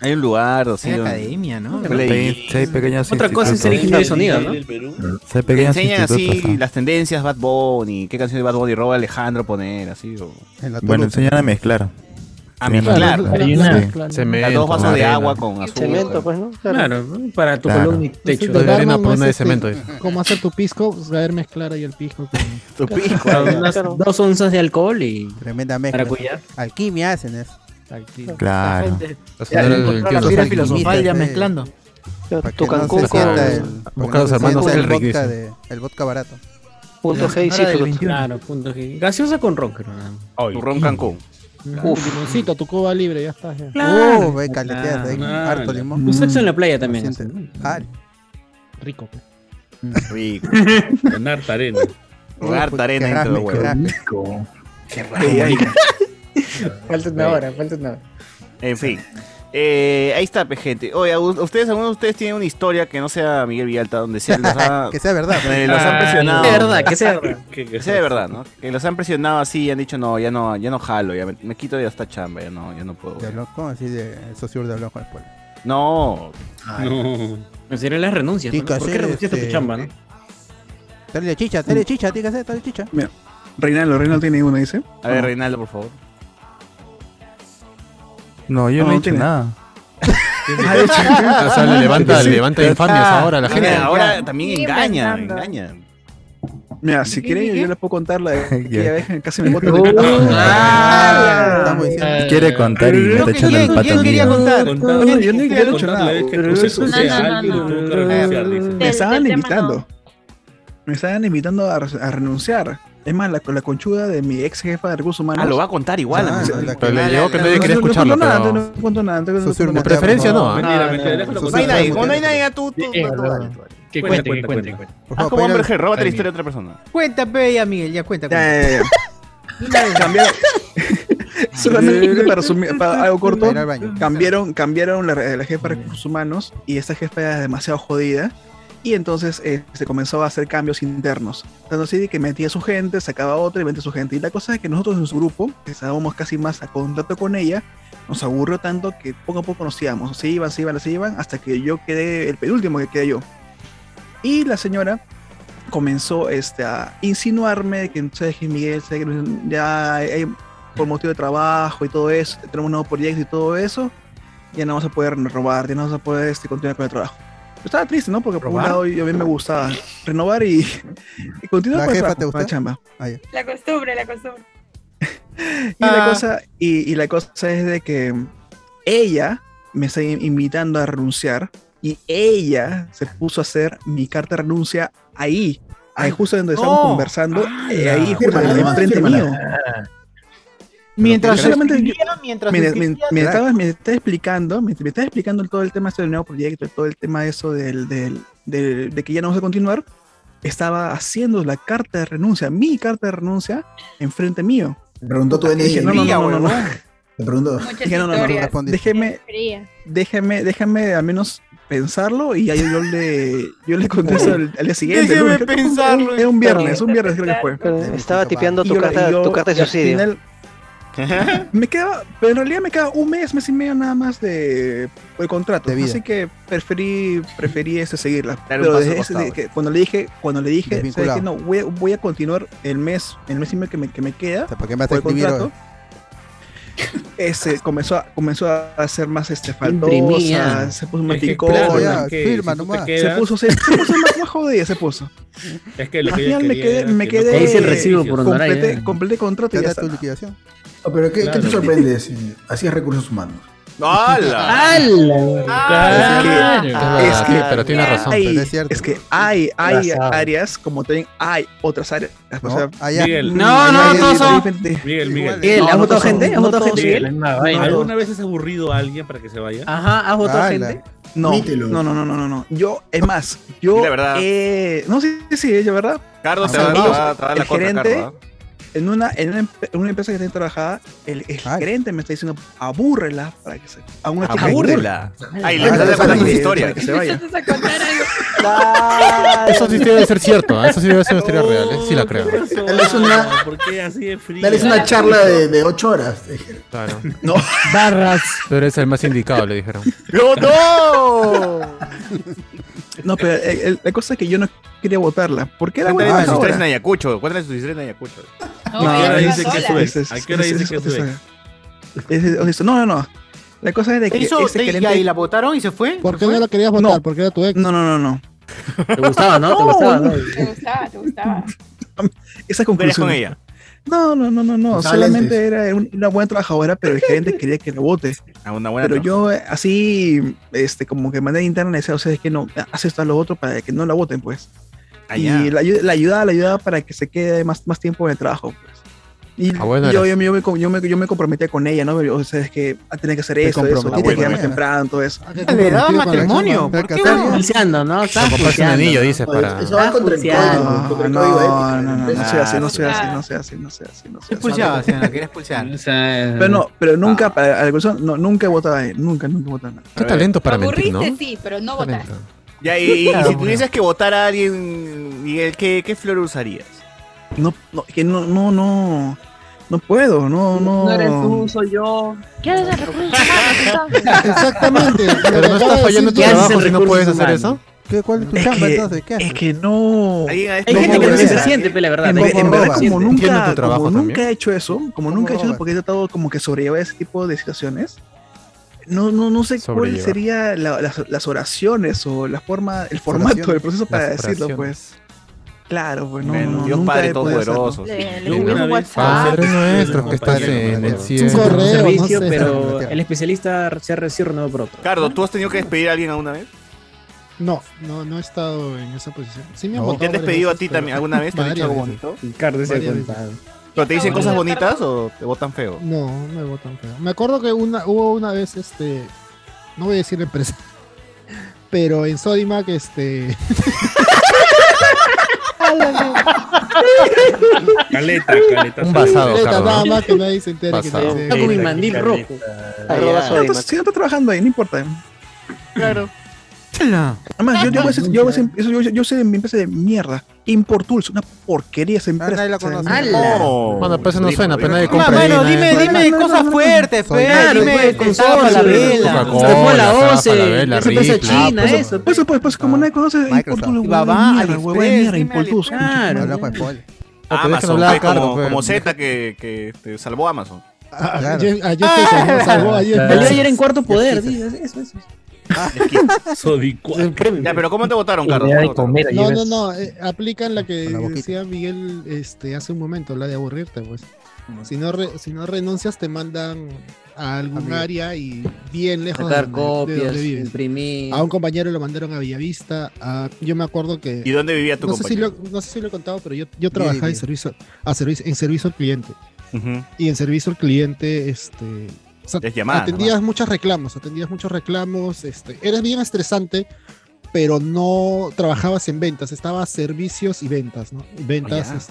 Hay un lugar, así, Hay academia, ¿no? Play- Sí, hay pequeños Otra cosa es ser ingeniero de sonido, ¿no? Sí, Te enseñan así las tendencias Bad Bunny, qué canción de Bad Bunny roba Alejandro poner, así, o... En la Bueno, enseñan a mezclar. A mezclar. Hay. Las Cemento, dos vasos de agua con azúcar. Cemento, pues, ¿no? Claro, para tu Claro. columna y techo. De arena por una de cemento. ¿Cómo hacer tu pisco? Pues, saber mezclar ahí el pisco. con- Tu claro. dos onzas de alcohol y Tremenda mezcla. maracuyá. Alquimia hacen eso. Claro. La alquimistas, filosofal ya sí. mezclando. Para Tu Cancún se con sienta el, Busca para a que los no se hermanos Elric, vodka, dice. de, el vodka barato. punto G y Hora del Citrus. 21. Claro, punto G. Gaseosa con ron, creo. Tu ron Cancún. Uf, limoncito, tu cuba libre, ya está. ya. Claro. Uh, ve caleteas ahí, claro. harto limón. Un sexo en la playa también. ¿no? Ah, Rico. pues. Rico. Con harta arena. Con harta arena qué dentro del rasme, qué huevo. rasme. Falta una hora, falta una hora. En fin. Eh, ahí está, gente. Oye, ¿a ustedes, alguno de ustedes tienen una historia que no sea Miguel Villalta, donde sea, los ha- Que sea verdad. donde los han presionado. De verdad, que sea verdad. Que sea de verdad, ¿no? Que los han presionado así y han dicho, no, ya no, ya no jalo, ya me, me quito de esta chamba, ya no, ya no puedo. De ¿cómo así de socio de al pueblo? No. No. En serio, las renuncias. ¿no? ¿Por qué renunciaste a tu este, chamba, no? Dale chicha, dale chicha, tiene que hacer, dale chicha. Mira, Reinaldo, Reinaldo tiene una, dice. A ver, Reinaldo, por favor. No, yo No, no, he tiene. nada. O sea, le levanta, le levanta infamias ahora a la gente. Ahora también Sí, engaña, engaña. Mira, si quieren, yo, yo les puedo contar la de aquella vez que casi me botan Uh, de ah, Estamos diciendo. Quiere contar y me está que echando el ¿quién, pato quién quería contar? Yo no yo he contar nada. que que. Me estaban no. Me estaban invitando a, re- a renunciar. Es más, la, la conchuda de mi ex jefa de recursos humanos. Ah, lo va a contar igual. Ah, no, Pero le que- llegó que nadie quería no, no escucharlo, cuento nada, pero... no cuento nada. no cuento nada. muteado, preferencia no. ¿ah? Mentira, no, mentira, no, déjalo no, No hay nadie, no, como no hay no, nadie, tú, tú, Eh. Que Cuenta, cuente, cuenta, cuente, Ah, como pero- Amber Heard, róbate la historia de otra persona. Cuenta, pe, ya, Miguel, ya cuenta. Ya, cuenta. ya, ya. Cambiaron. Solamente para resumir, para algo corto, cambiaron, cambiaron la, la jefa de recursos humanos y esta jefa era demasiado jodida y entonces eh, se comenzó a hacer cambios internos. Tanto así que metía a su gente, sacaba a otra y metía a su gente. Y la cosa es que nosotros en su grupo, que estábamos casi más a contacto con ella, nos aburrió tanto que poco a poco nos íbamos. Se iban, se iban, se iban, hasta que yo quedé el penúltimo que quedé yo. Y la señora comenzó este, a insinuarme que, ¿sabes que Miguel? ¿sabes que ya hay- por motivo de trabajo y todo eso, tenemos un nuevo proyecto y todo eso, ya no vamos a poder robar, ya no vamos a poder este, continuar con el trabajo. Estaba triste, ¿no? Porque por un lado yo a mí me gustaba renovar y, y continuar ¿La con jefa trabajo, te la chamba. Ah. La costumbre, la costumbre. Y la cosa, y, y la cosa es de que ella me está in- invitando a renunciar y ella se puso a hacer mi carta de renuncia ahí, ahí justo donde estamos conversando, eh, Ah, ahí justo enfrente mío. Mientras Solamente yo- mientras me, me- me estaba, me estaba explicando, me, me estaba explicando todo el tema este del nuevo proyecto, todo el tema eso del, del- del- de que ya no vamos a continuar. Estaba haciendo la carta de renuncia, mi carta de renuncia, enfrente mío. Me preguntó tu Y dije, DNI. no, no, no, no, no, no. Me preguntó. Dije, no, no, no, no, déjeme, déjeme, déjame al menos pensarlo y ahí yo le, yo le contesto al, al día siguiente. Déjeme pensarlo. Era un viernes, un viernes creo que fue. Pero estaba tipeando tu carta, tu carta de suicidio. me queda, pero en realidad me queda un mes, mes y medio nada más de el contrato. De vida. Así que preferí, preferí ese seguirla. Pero desde ese- que cuando le dije, cuando le dije, no, voy, a- voy a continuar el mes, el mes y medio que me, que me queda. ¿Para qué me vas a por el escribir contrato? Ese comenzó a, comenzó a ser más este faltosa, se puso más Es que ticona, claro, que firma si nomás. se quedas- puso, se, se puso más, más jodida, se puso. Es que lo Al que final me quería quedé, me que no quedé. Ahí dice el recibo por completé, completé contrato y Ya está. tu liquidación. Oh, pero ¿qué, ¿qué te Claro. sorprende si así es recursos humanos? ¡Hala! ¡Hala! Claro. Es que- pero tiene razón. Hay- pero es cierto. es que hay, hay áreas como también hay otras áreas. O sea, No. No, de son- diferente- Miguel, Miguel. Miguel, No, ¿has no votado todos gente? ¿Has votado todos gente, ¿Alguna vez has aburrido a alguien para que se vaya? Ajá, ¿has votado gente? No, Mítelo. no, no, no, no, no, no. Yo, es más, yo. La verdad. eh, no, sí, sí, sí, es verdad. Carlos te va, a dar la el gerente- Carlos. ¿ah? En una, en una, en una empresa que tengo trabajada, el, el gerente me está diciendo, abúrrela para que se. A una chica Abúrrela. Ay, le Para vas a que- contar tus para historias. que se vaya. Empiezas a contar algo. Eso sí debe ser cierto, ¿eh? eso sí debe ser una historia real, ¿eh? sí la creo. Él es una- ¿Por qué así de frío? Dale, es una charla de, de ocho horas. Claro. No, Barras. Tú eres el más indicado, le dijeron. ¡No, no! no, pero el- el- la cosa es que yo no quería votarla. Porque era Cuéntale buena tus historias en. Ayacucho. Cuéntale tus historias en Ayacucho. No, No, ¿A qué hora ella dice que sube? Es- es- ¿A qué hora dice que es- sube? es- es- es- No, no, no. La cosa es de que Hizo, ese te- gerente- ya, y la votaron y se fue. ¿Por ¿Se qué fue? no la querías votar? No. Porque era tu ex. No, no, no, no. ¿Te gustaba, no? ¿Te gustaba, no? Te gustaba, te gustaba. Esa ¿Tú querías conclusión. con ella? No, no, no, no, no. Solamente era un- una buena trabajadora, pero el gerente quería que la vote. A una buena Pero yo así, este, como que de manera interna decía, o sea, es que no, hace esto a lo otro para que no la voten, pues. Allá. Y la, la ayudaba, la ayudaba para que se quede más, más tiempo en el trabajo, pues. Y Ah, bueno, yo, yo, yo me, yo, me, yo me comprometía con ella, ¿no? O sea, es que tenía que hacer eso, comprometiste tenía que con quedarme ella. temprano, todo eso. Ah, qué Le daba matrimonio. ¿Por qué no? Pulseando, ¿no? Comprarse un anillo, dice, Oye, para... Eso va contra el código, No, no, no, no, no soy así, no soy así, Ah. no soy así, no soy así, no soy Se así. pulseaba, señora, la quería expulsar. O sea, Pero no, pero nunca, para la no, nunca he votado a él, nunca, nunca he votado a él. Qué talento para mentir, ¿no? sí, pero no votaste. Ya, y, y- y Claro, si bueno. tuvieses que votar a alguien, Miguel, ¿qué, qué flor usarías? No, no, que no, no, no, no puedo, no, no. No eres tú, soy yo. ¿Qué haces humanos, entonces? Exactamente. Pero no estás fallando tu ¿Qué haces trabajo si no puedes hacer eso. ¿Qué, ¿Cuál es tu Es chamba que- entonces? ¿Qué Es haces? que no. ¿Alguien ha Hay gente que ¿Cómo no se siente, pe, la verdad. En, Hay ve- gente en que verdad, no se como siente. nunca, tu trabajo como nunca he hecho eso, como ¿Cómo nunca he hecho eso porque he tratado como que sobrellevar ese tipo de situaciones, no, no, no sé cuál sería la- las, las oraciones o la forma, el formato del proceso para Las decirlo, oraciones. pues. Claro, pues no, Bueno, no, Dios nunca Padre. Todopoderoso. WhatsApp. Padre nuestro que estás en el cielo. Un correo, servicio, no sé, pero el especialista se ha recibido otro. Cardo, ¿tú has tenido que despedir a alguien alguna vez? No, no, no he estado en esa posición. Sí me han ¿Te votado han despedido a ti también alguna vez? ¿Te han dicho algo bonito? Ricardo se ha contado. ¿Pero te dicen cosas bonitas o te votan feo? No, me votan feo. Me acuerdo que una, hubo una vez, este, no voy a decir empresa, pero en Sodimac, este, Caleta, caleta. Un basado, Cardo. nada más que nadie se entere que te Pasado. dice- Está con mi mandil rojo. Arroba No, Sodimac. entonces, si no está trabajando ahí, no importa. Claro. Además, yo, yo, sé de mi empresa de mierda. Importools, una porquería esa empresa. nadie la conoce. ¡Hala! Bueno, pues eso no suena, pero nadie Bueno, compra bueno, dime, dime no, no, cosas no, no. fuertes. Claro, Dime, estaba la vela. Coca-Cola, Se fue a la Zafra, OCE, la Vela, esa empresa china, eso. Pues, pues, pues, como nadie conoce de mierda. Claro. Amazon, como, pues. como Z que, que te salvó Amazon. ¿no? salvó a Jeff Salió Bezos. ayer en cuarto poder, sí, eso, eso. Ya, pero ¿cómo te votaron, Carlos? Idea de ¿Cómo te votaron? No, no, no, eh, aplican la que la decía Miguel este, hace un momento, la de aburrirte, pues. Si no, re- si no renuncias, te mandan a algún Amigo. área y bien lejos de donde- de copias, donde vives. imprimir. A un compañero lo mandaron a Bellavista. a- yo me acuerdo que. ¿Y dónde vivía tu no sé si compañero? lo, no sé si lo he contado, pero yo, yo trabajaba en bien. servicio, a servicio, en servicio al cliente. Y en servicio al cliente, este. O sea, Es llamada, atendías nomás. muchos reclamos, atendías muchos reclamos, este, eres bien estresante, pero no trabajabas en ventas, estabas servicios y ventas, ¿no? Ventas, ya. es,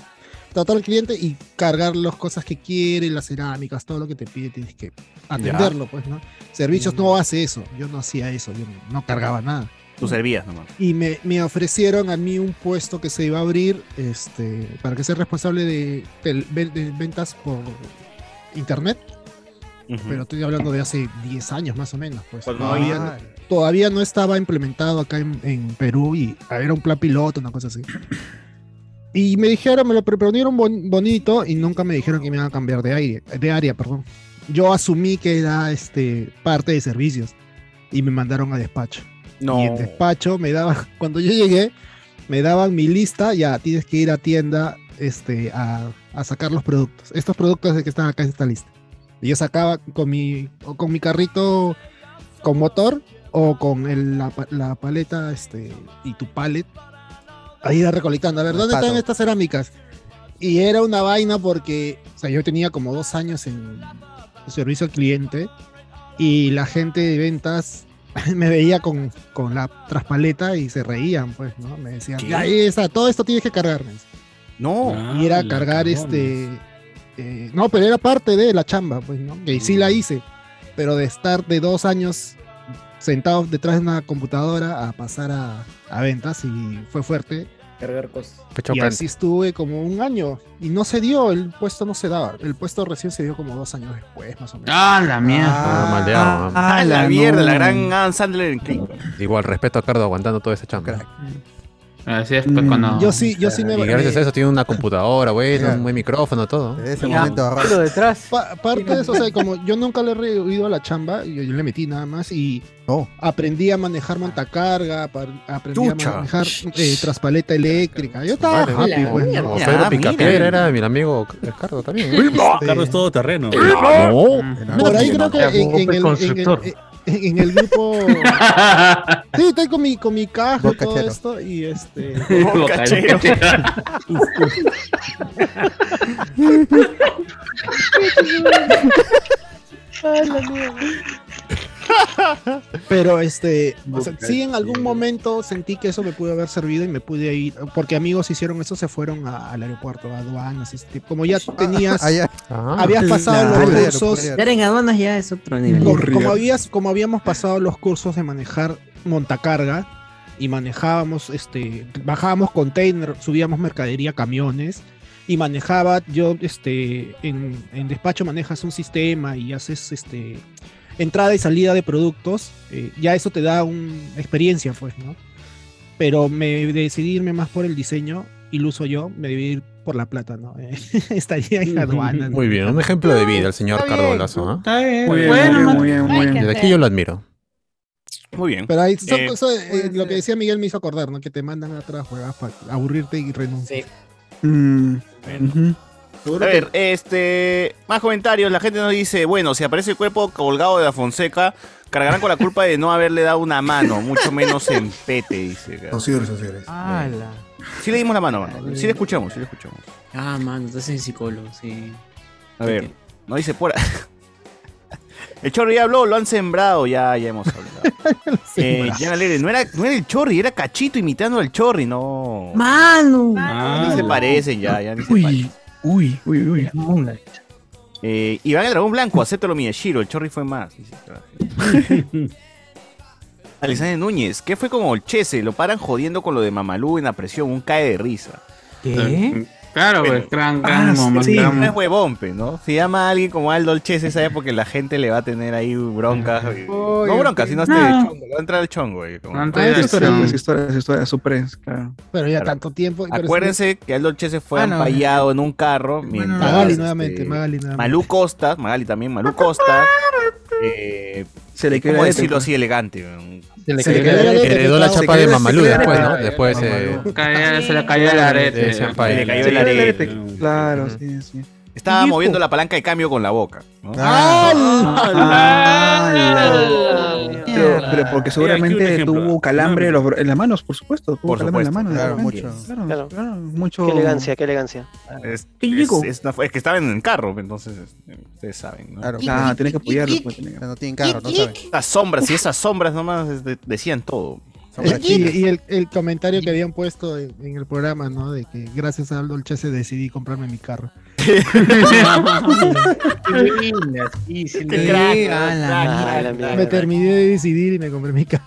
tratar al cliente y cargar las cosas que quiere, las cerámicas, todo lo que te pide, tienes que atenderlo, pues, ¿no? Servicios no hace eso, yo no hacía eso, yo no, cargaba nada. Tú servías nomás. Y me, me ofrecieron a mí un puesto que se iba a abrir este, para que sea responsable de, ven- de ventas por internet. Pero estoy hablando de hace 10 años más o menos. Pues. Pues todavía, no, todavía no estaba implementado acá en, en Perú y era un plan piloto, una cosa así. Y me dijeron, me lo proponieron bon- bonito y nunca me dijeron que me iban a cambiar de, aire, de área. Perdón. Yo asumí que era este, parte de servicios y me mandaron a despacho. No. Y en despacho me daban, cuando yo llegué, me daban mi lista, ya tienes que ir a tienda este, a, a sacar los productos. Estos productos de que están acá en esta lista. Y yo sacaba con mi, o con mi carrito con motor o con el- la, pa- la paleta este, y tu pallet. Ahí iba recolectando. A ver, ¿dónde están estas cerámicas? Y era una vaina porque, o sea, yo tenía como dos años en servicio al cliente y la gente de ventas me veía con, con la traspaleta y se reían, pues, ¿no? Me decían, ahí está, todo esto tienes que cargar. me decían. No. Y era cargar este. Eh, no, pero era parte de la chamba, pues, ¿no? Y sí la hice. Pero de estar de dos años sentado detrás de una computadora a pasar a, a ventas y fue fuerte. Cargar cosas. Y así estuve como un año. Y no se dio, el puesto no se daba. El puesto recién se dio como dos años después, más o menos. Ah, la mierda. Ah, maldeado, Ah, ¿no? la mierda, la gran Adam Sandler en. Igual, respeto a Cardo aguantando toda esa chamba. Así es, pues, cuando... Yo sí, yo sí me. Y gracias a eso tiene una computadora, bueno, Mira. un buen micrófono, todo. ese Ya, momento pero detrás. parte de eso, o sea, como yo nunca le he reído a la chamba, yo, yo le metí nada más y aprendí a manejar montacarga, pa- aprendí Chucha. a manejar eh, traspaleta eléctrica. Yo estaba Vale, happy, pues, ¿no? Como Pedro Picapiedra era mi amigo Cardo también. Carlos es todo terreno. Por ahí creo que en, en el, en, el, grupo. Sí, estoy con mi, con mi caja y todo esto. Y este. Bocachero. Pero este, o sea, sí en algún momento sentí que eso me pudo haber servido y me pude ir, porque amigos hicieron eso, se fueron a- al aeropuerto, a aduanas, tipo. como ya tenías, allá. habías pasado Claro, los cursos. Ya en aduanas ya es otro nivel. como, como habías, como habíamos pasado los cursos de manejar montacarga y manejábamos, este, bajábamos container, subíamos mercadería, camiones y manejaba, yo, este, en, en despacho manejas un sistema y haces, este, entrada y salida de productos, eh, ya eso te da una experiencia, pues, ¿no? Pero me decidí irme más por el diseño y lo uso yo, me decidí ir por la plata, ¿no? Estaría en aduana. Muy bien, un ejemplo de vida el señor Está Cardo bien. Lazo. ¿ah? Está bien. Muy bien, Bueno, muy bien, muy bien, Desde aquí yo lo admiro. Muy bien. Pero ahí son Eh, cosas, eh, lo que decía Miguel me hizo acordar, ¿no? Que te mandan atrás, juegas para aburrirte y renunciar. Mm, ujú. A ver, este. Más comentarios. La gente nos dice: Bueno, si aparece el cuerpo colgado de la Fonseca, cargarán con la culpa de no haberle dado una mano, mucho menos en pete, dice. Osiris, Osiris. ¡Hala! Sí le dimos la mano, mano. Sí le escuchamos, sí le escuchamos. Ah, mano, estás en psicólogo, sí. A ver, no dice por. El Chorri ya habló, lo han sembrado, ya, ya hemos hablado. eh, Alegre, no era, no era el Chorri, era Cachito imitando al Chorri, no. ¡Mano! Ya ni se parecen ya, ya ni se Uy, parecen. Uy, uy, uy. Eh, Iván el Dragón Blanco, acéptalo Miyashiro, el Chorri fue más. Alexander Núñez, ¿qué fue con Olchese? Lo paran jodiendo con lo de Mamalú en la presión, un cae de risa. ¿Qué? Claro, pues, gran, Ah, gran sí, no es huevón, pe, ¿no? Si llama a alguien como Aldo Olchese, sabe porque la gente le va a tener ahí broncas. no broncas, sino este No. chongo, va a entrar el chongo. ahí, como- Ah, es historia, pues, historia, es historia, claro. Pero ya Claro. tanto tiempo. Acuérdense que Aldo Olchese fue Ah, no. ampallado en un carro mientras. Magali este, nuevamente, Magali nuevamente. Malú Costa, Magali también, Malú Costa, eh, Se le ¿Cómo decirlo así elegante? Se le letra. Heredó la Se chapa de Mamalú se después, ¿no? Después eh, se le cayó el arete. Se le cayó Se el arete. Claro, sí, sí. Estaba moviendo la palanca de cambio con la boca. ¿no? Pero, pero porque seguramente tuvo calambre en las manos, por supuesto. Tuvo Por calambre en las manos. Claro, mucho. Claro, Claro. claro, mucho. Qué elegancia, qué elegancia. Es, Qué es- rico. es una- es que estaba en el carro, entonces eh, ustedes saben. ¿no? Claro. Ah, tiene que apoyarlo. pues, que- No tienen carro, no saben. Esas sombras y esas sombras nomás este, decían todo. Y, y el, el comentario que habían puesto en, en el programa, ¿no? De que gracias a Aldo Olchese decidí comprarme mi carro. Sí, sí, Ah, mierda. Me terminé de decidir y me compré mi carro.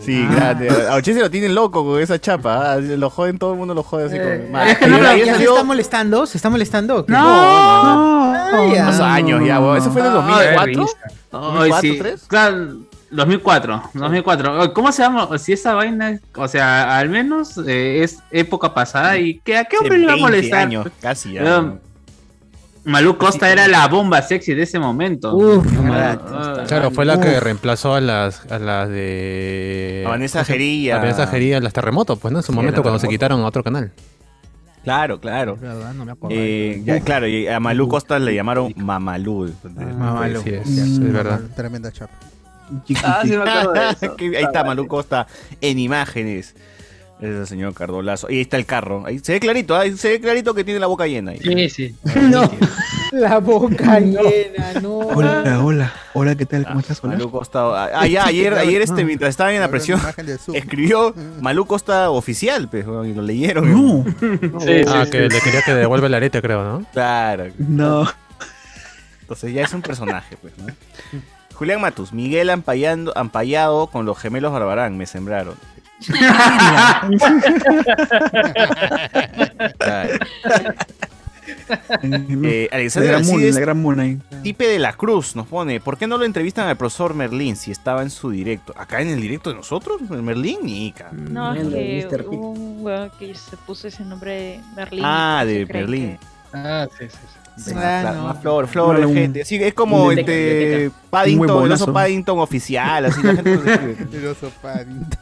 Sí, grande. A Ochese lo tienen loco con esa chapa. ¿ah? Lo joden, todo el mundo lo jode así con. Es que no, no, ¿Ya se está molestando? ¿Se está molestando? ¿Qué? No, Ah, ya. Hace años ya, weón. ¿Eso fue en el 2004? Ay, sí. 2003? Claro, 2004, 2004. ¿Cómo se llama? Si esa vaina, o sea, al menos eh, es época pasada y que a qué hombre le iba a 20 molestar. años, casi ya. Malú Costa era la bomba sexy de ese momento. Uf, Ah, Claro, fue la uf. que reemplazó a las, a las de. A Vanessa Gería. A Vanessa Gería, las terremotos, pues, ¿no? En su Sí, momento cuando se quitaron a otro canal. Claro, claro. ¿Verdad? No me acuerdo. Eh, ya, claro, y a Malú Costa le llamaron Mamalú. Mamalú. Sí, es, es verdad. Tremenda chapa. Ah, sí me acuerdo de eso. Ahí está Malú Costa en imágenes. Es el señor Cardolazo. Y ahí está el carro. Ahí se ve clarito, ahí se ve clarito que tiene la boca llena. ahí. Sí, sí. No, la boca llena, no. Hola, hola. Hola, ¿qué tal? ¿Cómo estás? Hola. Malú Costa. Ah, ya, ayer, ayer este, mientras estaban en la presión, del Zoom. escribió Malú Costa oficial, pues, y lo leyeron. No, Sí, Ah, sí, que sí. le quería que devuelva el arete, creo, ¿no? Claro. no. Entonces ya es un personaje, pues, ¿no? Julián Matus, Miguel ampallando, ampallado con los gemelos Barbarán, me sembraron. Eh, la Alexander Moon, Alcides, la gran Moon ahí. Tipe de la Cruz nos pone, ¿por qué no lo entrevistan al profesor Merlín si estaba en su directo? ¿Acá en el directo de nosotros? ¿Merlín? Nica. Mm, No, es que un weón que se puso ese nombre de Merlín. Ah, de Merlín. Ah, sí, sí. sí. Ah, claro, no. más flor, flor, Un- gente. Sí, es como este Paddington, el oso Paddington oficial, así la gente lo escribe. El oso Paddington.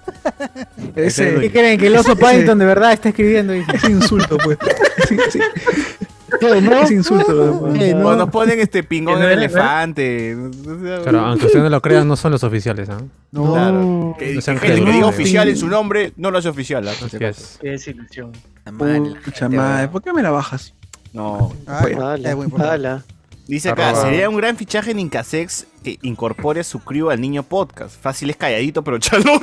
Ese, ¿Qué creen? Que el oso Paddington de verdad está escribiendo. dice. ese insulto, pues. Sí, sí. ¿Qué, no? Ese insulto. pues. ¿Qué, no? O nos ponen este pingón del elefante. Claro, aunque ustedes no lo crean, no son los oficiales, ¿ah? No. Claro. Que, No sean que gente que creíbles. diga oficial en su nombre, no lo hace oficial. ¿ah? Es. Qué desilusión. Pucha madre, ¿por qué me la bajas? No. Ah, Ala, es muy importante. ala. Dice acá, Arroba. sería un gran fichaje en Incasex que incorpore a su crew al niño podcast. Fácil es calladito, pero chalón.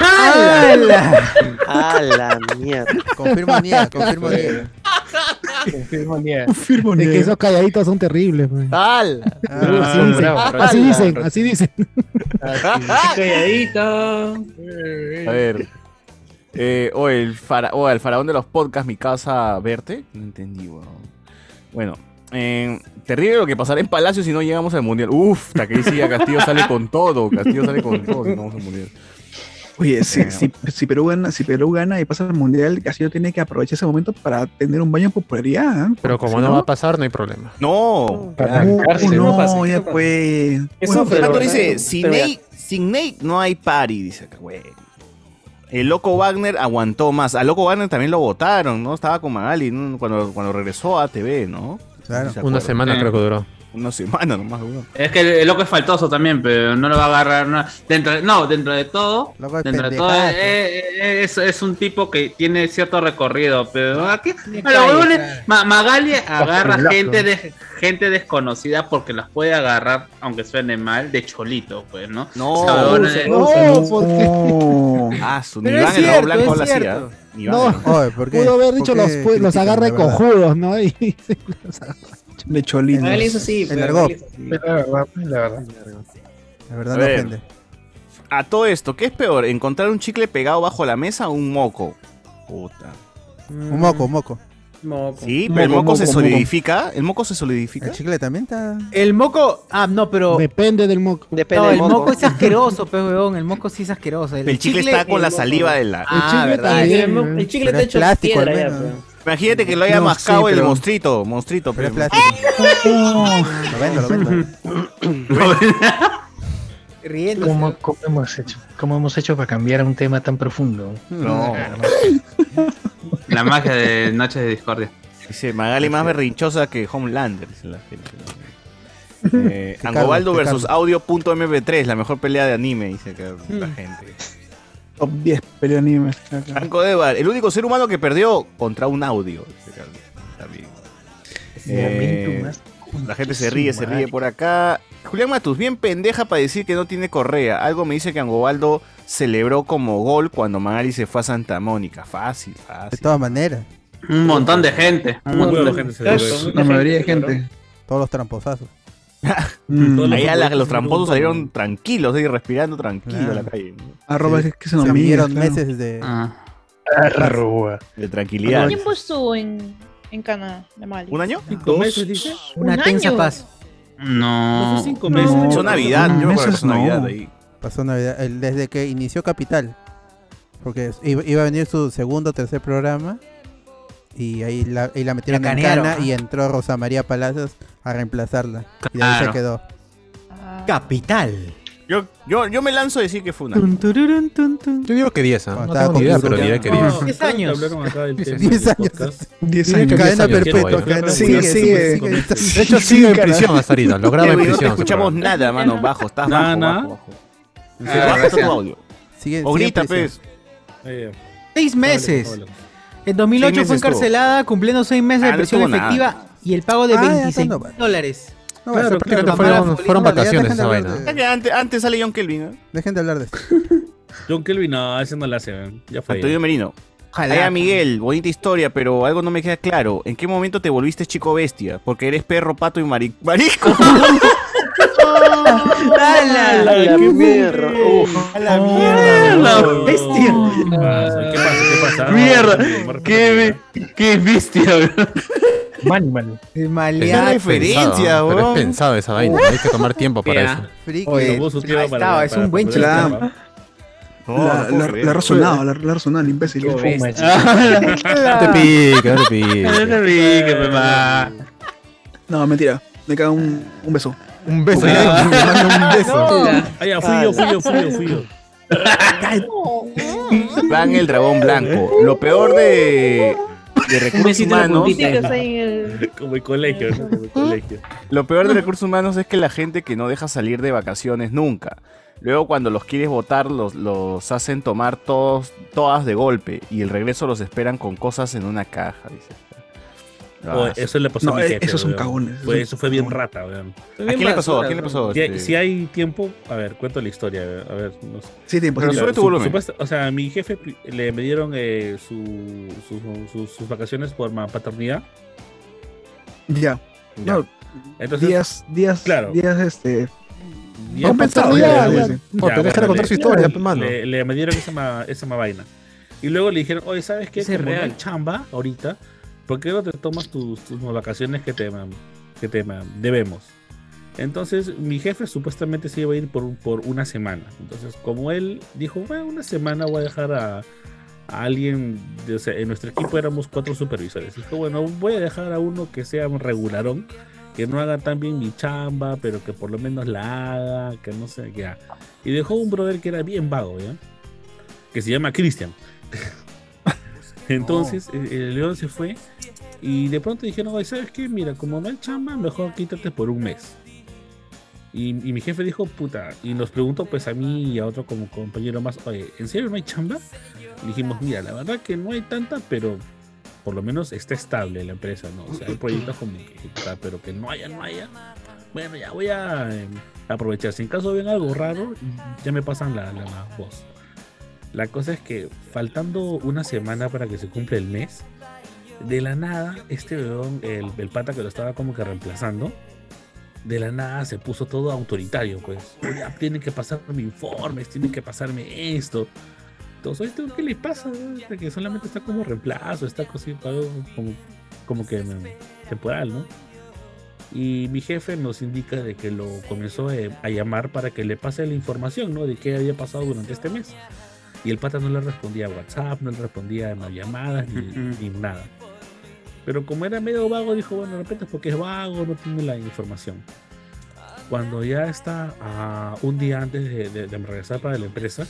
¡Hala! A la mierda. Confirmo Nia, confirmo Nia. Confirmo ni a- Confirmo, Es que esos calladitos son terribles. pues. ¡Hala! Ah, así dicen, bravo, bravo. así dicen, así dicen. Calladito. A ver. Eh, o el, fara o el faraón de los podcasts, mi casa verte. No entendí, weón. Bueno, eh, terrible lo que pasará en Palacio si no llegamos al mundial. Uf, hasta que dice ya Castillo sale con todo. Castillo sale con todo si no vamos al mundial. Oye, si, si, si Perú gana, si Perú gana y pasa al mundial, Castillo tiene que aprovechar ese momento para tener un baño de popularidad. ¿eh? Pero como si no va a pasar, no hay problema. No. Para Uh, arrancarse, no, pasa, ya pues. Eso, Bueno, pero- dice, sin. Nate, sin Nate no hay party, dice acá, güey. El loco Wagner aguantó más. Al loco Wagner también lo votaron, ¿no? Estaba con Magali ¿no? cuando, cuando regresó a TV, ¿no? Claro. ¿Se Una semana Eh. creo que duró. Una semana nomás, weón. Es que el, el loco es faltoso también, pero no lo va a agarrar. No, dentro de, no, dentro de todo. Loco es Dentro de todo, eh, eh, es, es un tipo que tiene cierto recorrido, pero aquí. Ma- Magali agarra gente de gente desconocida porque las puede agarrar, aunque suene mal, de cholito, pues, ¿no? No, O sea, huevones, eh, No, porque No. Ah, su Pero es cierto, blanco es la cierto. No. ¿no? Oye, ¿por qué? pudo haber ¿Por dicho los, los verdad? cojudos, ¿no? Y los agarra. De cholito. Eso sí. El argot. La verdad, la verdad. La verdad A no ofende. A todo esto, ¿qué es peor? ¿Encontrar un chicle pegado bajo la mesa o un moco? Puta. Un moco, un moco. Moco. Sí, pero el Moco, moco se moco. solidifica. ¿El moco se solidifica? El chicle también está. El moco. Ah, no, pero. Depende del moco. Depende No, del el moco. moco es asqueroso, pues, weón. El moco sí es asqueroso. El chicle está con la saliva de la. Ah, chicle verdad. también. El, chicle Pero está es hecho plástico, piedra al ya, menos. pues. Imagínate que lo haya No, mascado sí, el pero- monstruito, monstruito. Pero es plástico. Lo vendo, lo vendo. Riéndose. ¿Cómo, cómo hemos hecho? ¿Cómo hemos hecho para cambiar a un tema tan profundo? No. La magia de Noches de Discordia. Dice Magali más berrinchosa que Homelander. Dice la gente. Eh, Angobaldo te versus audio.mp3, la mejor pelea de anime, dice que la gente. Top 10 pelea anime. Franco Devar, el único ser humano que perdió contra un audio. Eh, la gente se ríe, se ríe por acá. Julián Matus, bien pendeja para decir que no tiene correa. Algo me dice que Angobaldo celebró como gol cuando Magali se fue a Santa Mónica. Fácil, De fácil. todas maneras. Un montón de gente. Un montón de gente. La mayoría de gente. Todos los tramposazos. Mm. Ahí a la- los tramposos salieron tranquilos, ahí respirando tranquilo Claro. a la calle. Arroba Sí, que, que se nos se mide, midieron claro. meses de. Ah. Arroba. De tranquilidad. ¿Cuánto tiempo estuvo en, en Canadá, de Mali? ¿Un año? ¿Cinco meses, dice? Una Un tensa año. paz. No. Hace cinco meses. Pasó Navidad, yo que meses pasó Navidad ahí. Pasó Navidad. el- desde que inició Capital. Porque iba, iba a venir su segundo o tercer programa. Y ahí la, ahí la metieron La en cana y entró Rosa María Palacios a reemplazarla. Y ahí se quedó. Ah, Capital. Yo, yo, yo me lanzo a decir que fue una. Yo digo que 10, ¿ah? No tengo ni idea, pero diré que No, 10. 10 creo que años. hablaron acá del tema 10 del años. podcast. 10 Diría años. Cadena 10 años, perpetua. Sigue, sigue. sigue. De hecho, sigue en prisión hasta ahorita. Lo graba en güey, no te prisión. escuchamos nada, mano. Bajo, estás bajo, nada. bajo, bajo. Ah, baja tu audio. Sigue, O grita, prisión. Eh, Seis meses. En 2008 Seis meses fue encarcelada cumpliendo seis meses Ah, de no prisión efectiva y el pago de Ah, ya, 26 no, vale. dólares. No, Claro, eso- prácticamente eso- fueron- fueron vacaciones esa vaina. de- Antes, antes sale John Kelvin, ¿no? Dejen de hablar de esto. John Kelvin, no, ese no la hace. Ya fue. Antonio Merino. Ojalá. Ay, Miguel, bonita historia, pero algo no me queda claro. ¿En qué momento te volviste chico bestia? Porque eres perro, pato y mari- marisco. ¡A la mierda! Uf. A la ¡La bestia! ¿Qué pasa? ¿Qué pasa? Mierda. Qué, qué bestia, weón. Manimal. El Es referencia, Pensado, Pero es weón. pensado esa vaina. Hay que tomar tiempo para eso. Oye, es un buen chiste. La- La, la, creer. la ha resonado, la, resonado el imbécil. No te piques, no te piques. No te piques, mamá. No, mentira. Me cago un, un beso. Un beso, manda un beso. Ah, ya, fui yo, fui yo, fui yo, fui yo. Van el dragón blanco. Lo peor de, de recursos humanos. el- Como el colegio, ¿no? Como el colegio. Lo peor de recursos humanos es que la gente que no deja salir de vacaciones nunca. Luego cuando los quieres votar los, los hacen tomar todos, todas de golpe y el regreso los esperan con cosas en una caja, dice. Ah, eso le pasó No, a mi eh, jefe. esos son cagones, Fue- eso fue bien rata, weón. ¿A quién le pasó? ¿A quién le pasó? Si hay, Este, si hay tiempo, a ver, cuento la historia. A ver, no sé. Sí, tiempo. Pero sí, sube tu volumen. Supuesta- o sea, mi jefe le me dieron eh, su, su- su- sus vacaciones por paternidad. Ya. Ya. No, Entonces, días, días, claro. días, este. ya compensado, ya, ya, ya, Oh, te contar le- su historia, le- pues, mano. Le, le me dieron esa, ma- esa ma vaina. Y luego le dijeron, oye, ¿sabes qué? Es no real. chamba ahorita, ¿por qué no te tomas tus, tus vacaciones que te, que te debemos? Entonces, mi jefe supuestamente se iba a ir por, por una semana. Entonces, como él dijo, bueno, una semana voy a dejar a, a alguien, de- o sea, en nuestro equipo éramos cuatro supervisores. Dijo, bueno, voy a dejar a uno que sea un regularón, que no haga tan bien mi chamba, pero que por lo menos la haga, que no sé qué. Y dejó un brother que era bien vago, ¿ya? Que se llama Cristian. Entonces, el, el león se fue y de pronto dijeron, oye, ¿sabes qué? Mira, como no hay chamba, mejor quítate por un mes. Y, y mi jefe dijo, puta, y nos preguntó pues a mí y a otro como compañero más, oye, ¿en serio no hay chamba? Y dijimos, mira, la verdad que no hay tanta, pero por lo menos está estable la empresa, ¿no? O sea, hay proyectos como que pero que no haya, no haya. Bueno, ya voy a eh, aprovechar. Si en caso ven algo raro, ya me pasan la, la- la voz. La cosa es que faltando una semana para que se cumpla el mes, de la nada, este weón, el, el pata que lo estaba como que reemplazando, de la nada se puso todo autoritario, pues. Oye, tienen que pasarme informes, tienen que pasarme esto. Entonces, oye, ¿qué le pasa? De Que solamente está como reemplazo, está como, como que temporal, ¿no? Y mi jefe nos indica de que lo comenzó eh, a llamar para que le pase la información, ¿no? De qué había pasado durante este mes. Y el pata no le respondía a WhatsApp, no le respondía a llamadas ni, ni nada. Pero como era medio vago, dijo, bueno, de repente es porque es vago, no tiene la información. Cuando ya está ah, un día antes de, de- de regresar para la empresa,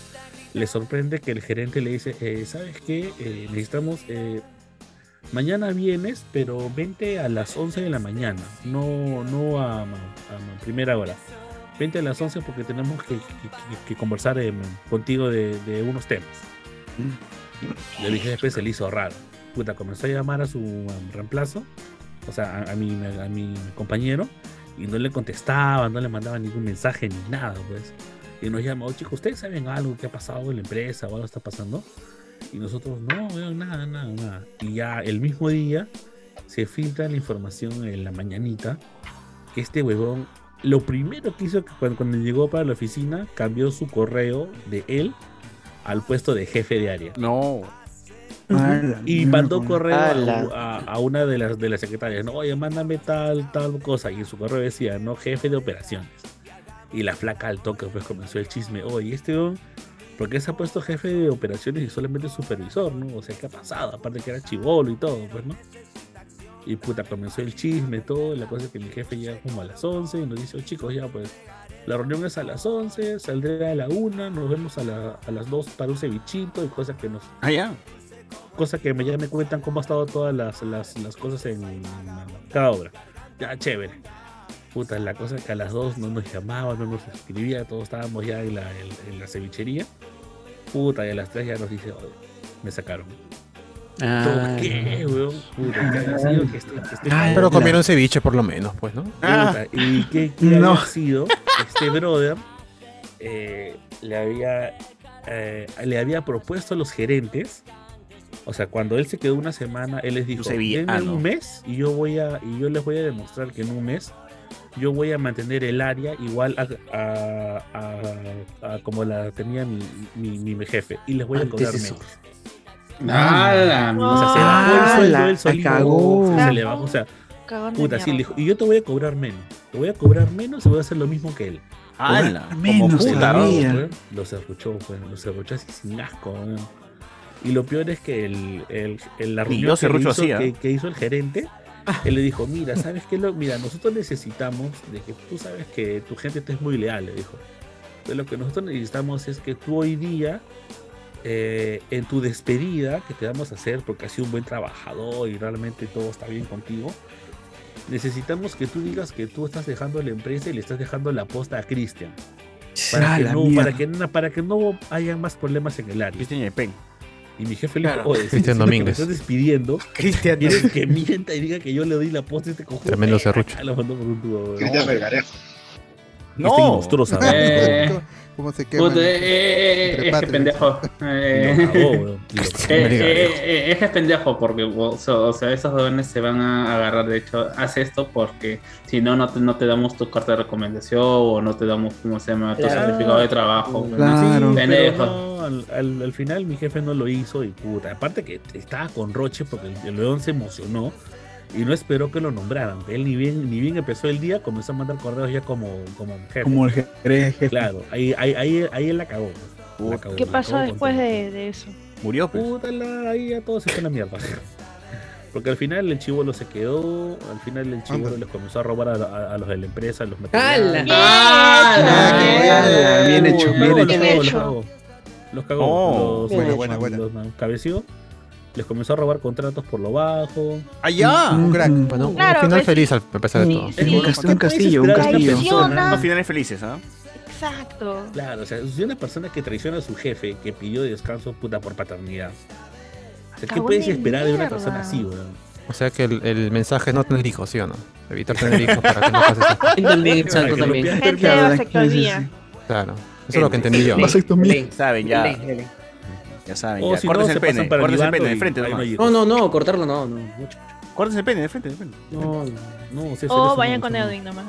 le sorprende que el gerente le dice, eh, ¿sabes qué? Eh, necesitamos... eh, mañana vienes, pero vente a las 11 de la mañana, no, no a, a primera hora. Vente a las 11 porque tenemos que, que- que- que conversar em, contigo de, de unos temas. Le dije después se le hizo raro. Comenzó a llamar a su reemplazo, o sea, a, mi, compañero, y no le contestaba, no le mandaba ningún mensaje ni nada, pues. Y nos llamó, chicos, ¿ustedes saben algo que ha pasado en la empresa o algo está pasando? Y nosotros, no, nada, nada, nada. Y ya el mismo día se filtra la información en la mañanita que este huevón, lo primero que hizo cuando, cuando llegó para la oficina, cambió su correo de él al puesto de jefe de área. No. Y mandó correo a, a- a una de las, de las secretarias, no, oye, mándame tal, tal cosa. Y en su correo decía, no, jefe de operaciones. Y la flaca al toque pues comenzó el chisme, oye, este ¿por qué se ha puesto jefe de operaciones y solamente supervisor, no? O sea, ¿qué ha pasado? Aparte que era chivolo y todo, pues, ¿no? Y puta, comenzó el chisme, todo. La cosa es que mi jefe llega como a las 11 y nos dice, "Oh, chicos, ya pues, la reunión es a las 11, saldré a la 1, nos vemos a, la- a las 2 para un cevichito y cosas que nos... Ah, ya. Cosa que me, ya me cuentan cómo ha estado todas las, las, las cosas en, cada obra. Ya, chévere. Puta, la cosa es que a las 2 no nos llamaba, no nos escribía, todos estábamos ya en la, en, en la cevichería. Puta, y a las 3 ya nos dice, "Oye, me sacaron. Ah. ¿Por qué, weón? Puta, que haya sido que este, que este Pero comieron ceviche por lo menos, pues, ¿no? Puta, ¿Y qué, qué No. había sido? Este brother eh, le había eh, le había propuesto a los gerentes. O sea, cuando él se quedó una semana, él les dijo, denme sevillano. un mes y yo voy a, y yo les voy a demostrar que en un mes yo voy a mantener el área igual a, a- a- a como la tenía mi, mi, mi jefe y les voy a cobrar menos. ¡Hala! O sea, se bajó el sueldo ¡Hala! él solito, cagó. se le bajó, o sea, puta, sí, le dijo, y yo te voy a cobrar menos, te voy a cobrar menos y voy a hacer lo mismo que él. Como menos puta, todavía. weón. Lo cerruchó, pues, lo cerruchó así sin asco, weón. Y lo peor es que el, el, el- la Ni reunión que, hizo, ¿ah? que, que hizo el gerente, él le dijo, mira, ¿sabes qué? Lo, mira, nosotros necesitamos de que tú sabes que tu gente te es muy leal, le dijo. Pero lo que nosotros necesitamos es que tú hoy día, eh, en tu despedida, que te vamos a hacer porque has sido un buen trabajador y realmente todo está bien contigo, necesitamos que tú digas que tú estás dejando la empresa y le estás dejando la posta a Cristian. Para, Ah, que no, para, que, para que no haya más problemas en el área. Cristian Yepen. Y mi jefe le dijo, Claro. oye, Cristian que me Domínguez. estás despidiendo, Cristian ¿quieres que mienta y diga que yo le doy la posta a este conjunto? Tremendo serrucho. Lo mandó por un tubo, weón. Cristian Vergarejo. No. Este monstruosa. Eh, ¿Cómo se quema? eh, eh, Entre eh, es que patrias. pendejo. Eh, eh, cagó. eh, eh, es que es pendejo porque o sea, o sea, esos jóvenes se van a agarrar. De hecho, haz esto porque si no, no te, no te damos tu carta de recomendación o no te damos, ¿cómo se llama? Tu Claro. certificado de trabajo. Sí, Pendejo. no, al, al- al final mi jefe no lo hizo y puta. Aparte que estaba con Roche porque el, el león se emocionó y no esperó que lo nombraran. Él ni bien, ni bien empezó el día, comenzó a mandar correos ya como, como jefe. Como el jefe. Claro, ahí, ahí, ahí, ahí él la cagó. La cagó, ¿Qué la pasó cagó después de, de eso? Murió, pues. Puta, la- ahí ya todo se fue a la mierda. Porque al final el chivolo se quedó, al final el chivolo les comenzó a robar a, a- a los de la empresa, los materiales. ¡Hala! Bien hecho, bien Los hecho. cagó, los cagó. Los cagó. Oh, los, buena, los- buena, buena. los cabeció. Les comenzó a robar contratos por lo bajo. ¡Allá! Un crack. Bueno, Claro, un final pues, feliz al a pesar de todo. Sí. Un castillo, un ¿Qué puedes castillo, un castillo. persona? No finales felices, ¿ah? Exacto. Claro, o sea, si una persona que traiciona a su jefe, que pidió descanso puta por paternidad. O sea, ¿qué puedes de esperar de una persona así, weón? O sea que el, el mensaje es no tener hijos, ¿sí o no? Evitar tener hijos para que no pase eso. Yo también, Para exacto, que no también. pierdas Gente de Claro, vasectomía. Claro. Eso es lo que entendí yo. Vasectomía. Saben, ya. Ya saben, O ya. si no, Córtense se el pene. Córtense el pene de frente, no. No, no, no, cortarlo no, no, mucho. Córtense el pene de frente, de frente. No, no. No, O eso vayan no, con no. Edwin nomás.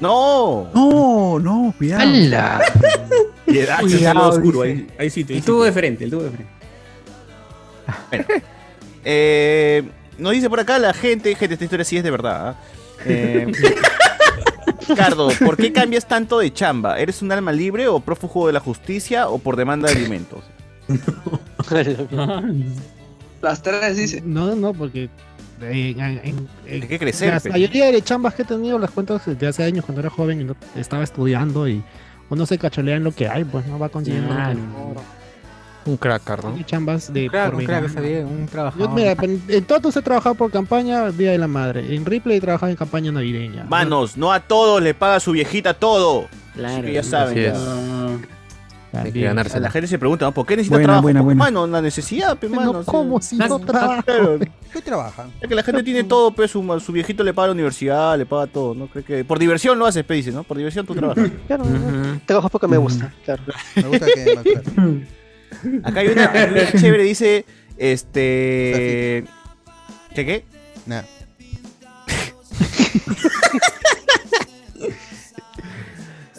¡No! No, no, cuidado. ¡Hala! Cuidado, oscuro, dice. ahí, ahí sí te El tubo de frente, el tubo de frente. Eh, nos dice por acá la gente, gente, esta historia sí es de verdad. ¿ah? Eh, Cardo, ¿por qué cambias tanto de chamba? ¿Eres un alma libre o prófugo de la justicia o por demanda de alimentos? Las tres dice. No, no, porque En- en- en- Hay que crecer, La pe. mayoría de chambas que he tenido las cuento desde hace años cuando era joven y no- estaba estudiando y uno se cacholea en lo que hay, pues no va consiguiendo mejor. Un crack, Cardo. Hay chambas de Un crack, un crack, un Yo, trabajador. mira, en, en Totos he trabajado por campaña Día de la Madre. En Ripley he trabajado en campaña navideña. Manos, no a todos le paga su viejita todo. Claro. Así que ya saben. Hay que ganársela. La gente se pregunta, ¿no? ¿por qué necesita Buena, trabajo? buena, buena. Mano, la necesidad, pe, Pero mano. ¿cómo si no trabajo? Claro. ¿Qué trabajan? Es que la gente tiene todo, pues su, su viejito le paga la universidad, le paga todo, ¿no? Creo que por diversión lo haces, pe, dice, ¿no? Por diversión tú trabajas. Claro, trabajo porque me gusta, claro. Me gusta que maltraten. Acá hay una, una chévere, dice, este... ¿Qué qué? Nah.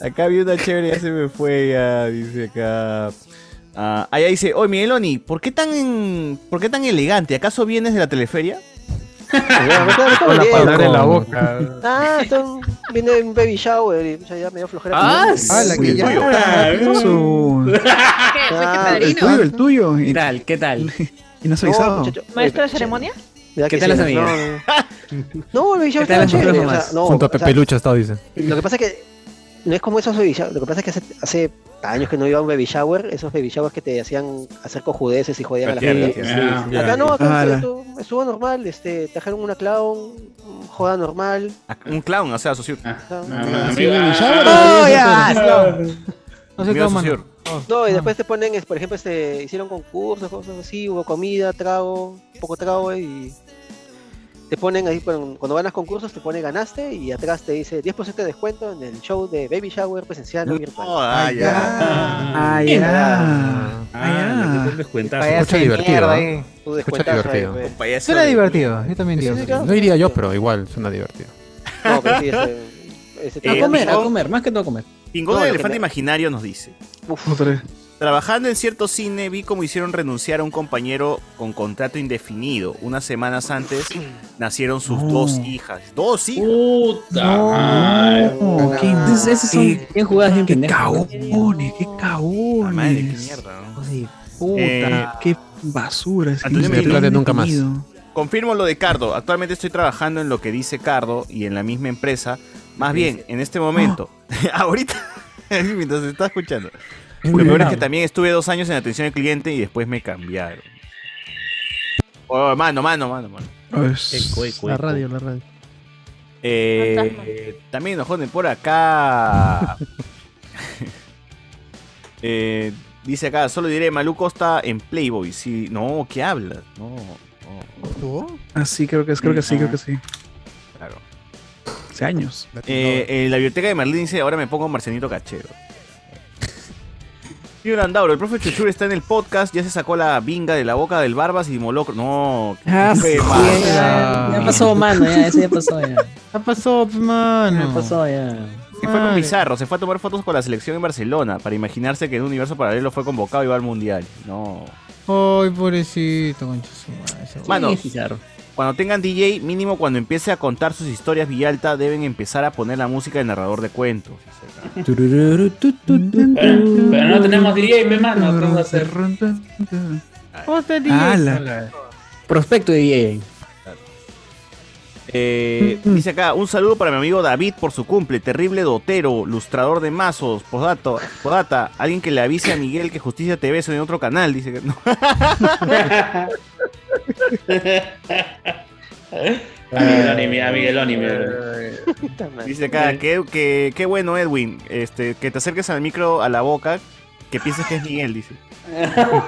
Acá había una chévere, ya se me fue, ya, dice acá... Ah, allá dice, oye Migueloni, ¿por qué tan, ¿por qué tan elegante? ¿Acaso vienes de la teleferia? Con la palabra en la boca. Ah, está un- viene un baby shower y ya, me dio flojera. Ah. Ah, la que ya. Ah, El tuyo, el tuyo. ¿Qué tal? ¿Qué tal? y no avisado. muchacho, ¿Maestro de oye, ceremonia? ¿verdad ¿Qué tal las amigas? No, el baby shower ¿Qué tal estaba las chévere. Junto a Pepe Lucha, estado dice. Lo que pasa es que no es como esos baby shower. Lo que pasa es que hace, hace años que no iba a un baby shower. Esos baby showers que te hacían hacer cojudeces y jodían a la gente. Ah, Acá no, acá Ala. estuvo, estuvo normal. Este, trajeron una clown, joda normal. Ah, Un clown, o sea, socio. Ah, Ah, ah, Sí, ah, Baby Shower, ya. No sé cómo. socio. No, y después te ponen, por ejemplo, este, hicieron concursos, cosas así, hubo comida, trago, poco trago y te ponen ahí, cuando ganas concursos, te pone ganaste y atrás te dice 10% de descuento en el show de Baby Shower presencial o virtual. No, ah, ya. Ah, ya. Ah, ya. Escucha divertido, ¿eh? Escucha descuentazo ahí, divertido. pues. Suena de- divertido. Yo también digo. sí, que- claro. No iría yo, pero igual suena divertido. No, pero sí, ese, ese Eh, A comer, a comer, más que todo a comer. Pingón No, del elefante imaginario nos dice. Uf, Otra vez. Trabajando en cierto cine vi cómo hicieron renunciar a un compañero con contrato indefinido. Unas semanas antes nacieron sus No. dos hijas. ¿Dos hijas? Puta. No, qué, Entonces, esos son qué, jugadas, bien qué cagones, qué madre, qué mierda. ¿no? Puta, Eh, qué basura. es que nunca más. Confirmo lo de Cardo. Actualmente estoy trabajando en lo que dice Cardo y en la misma empresa. Más bien, en este momento, ahorita, mientras se está escuchando. Lo peor es que también estuve dos años en atención al cliente y después me cambiaron. Oh, mano, mano, mano, mano. Eco, eco, La radio, la radio. Eh, también nos joden por acá. Eh, dice acá, solo diré, Malú Costa en Playboy. Sí, no, ¿qué hablas? No, no, ¿Tú? Así creo que es, creo que sí, creo que sí. claro. Hace años. Eh, en la biblioteca de Merlín dice, ahora me pongo Marcianito Cachero. Tío Landauro, el profe Chuchur está en el podcast, ya se sacó la vinga de la boca del Barbas y Molocro. No, qué Ah, fe, sí, mano. ya, ya pasó, mano, ya, eso ya pasó, ya. ¿Qué pasó, pe, mano? Ya pasó, ya. Se fue con. Pizarro, se fue a tomar fotos con la selección en Barcelona para imaginarse que en un universo paralelo fue convocado y va al mundial. No. Ay, pobrecito, concha su madre, Mano. Cuando tengan DJ, mínimo cuando empiece a contar sus historias Villalta, deben empezar a poner la música del narrador de cuentos. tu. Pero no tenemos DJ, mi mano. ¿Qué vamos a hacer? Ala. Prospecto de DJ. Eh, dice acá, un saludo para mi amigo David por su cumple, terrible dotero, lustrador de mazos, postdata, postdata, alguien que le avise a Miguel que Justicia TV es en otro canal, dice que no. A Migueloni, mira, a Migueloni. Dice acá, qué, qué, qué bueno Edwin, este, que te acerques al micro a la boca, que pienses que es Miguel, dice. no,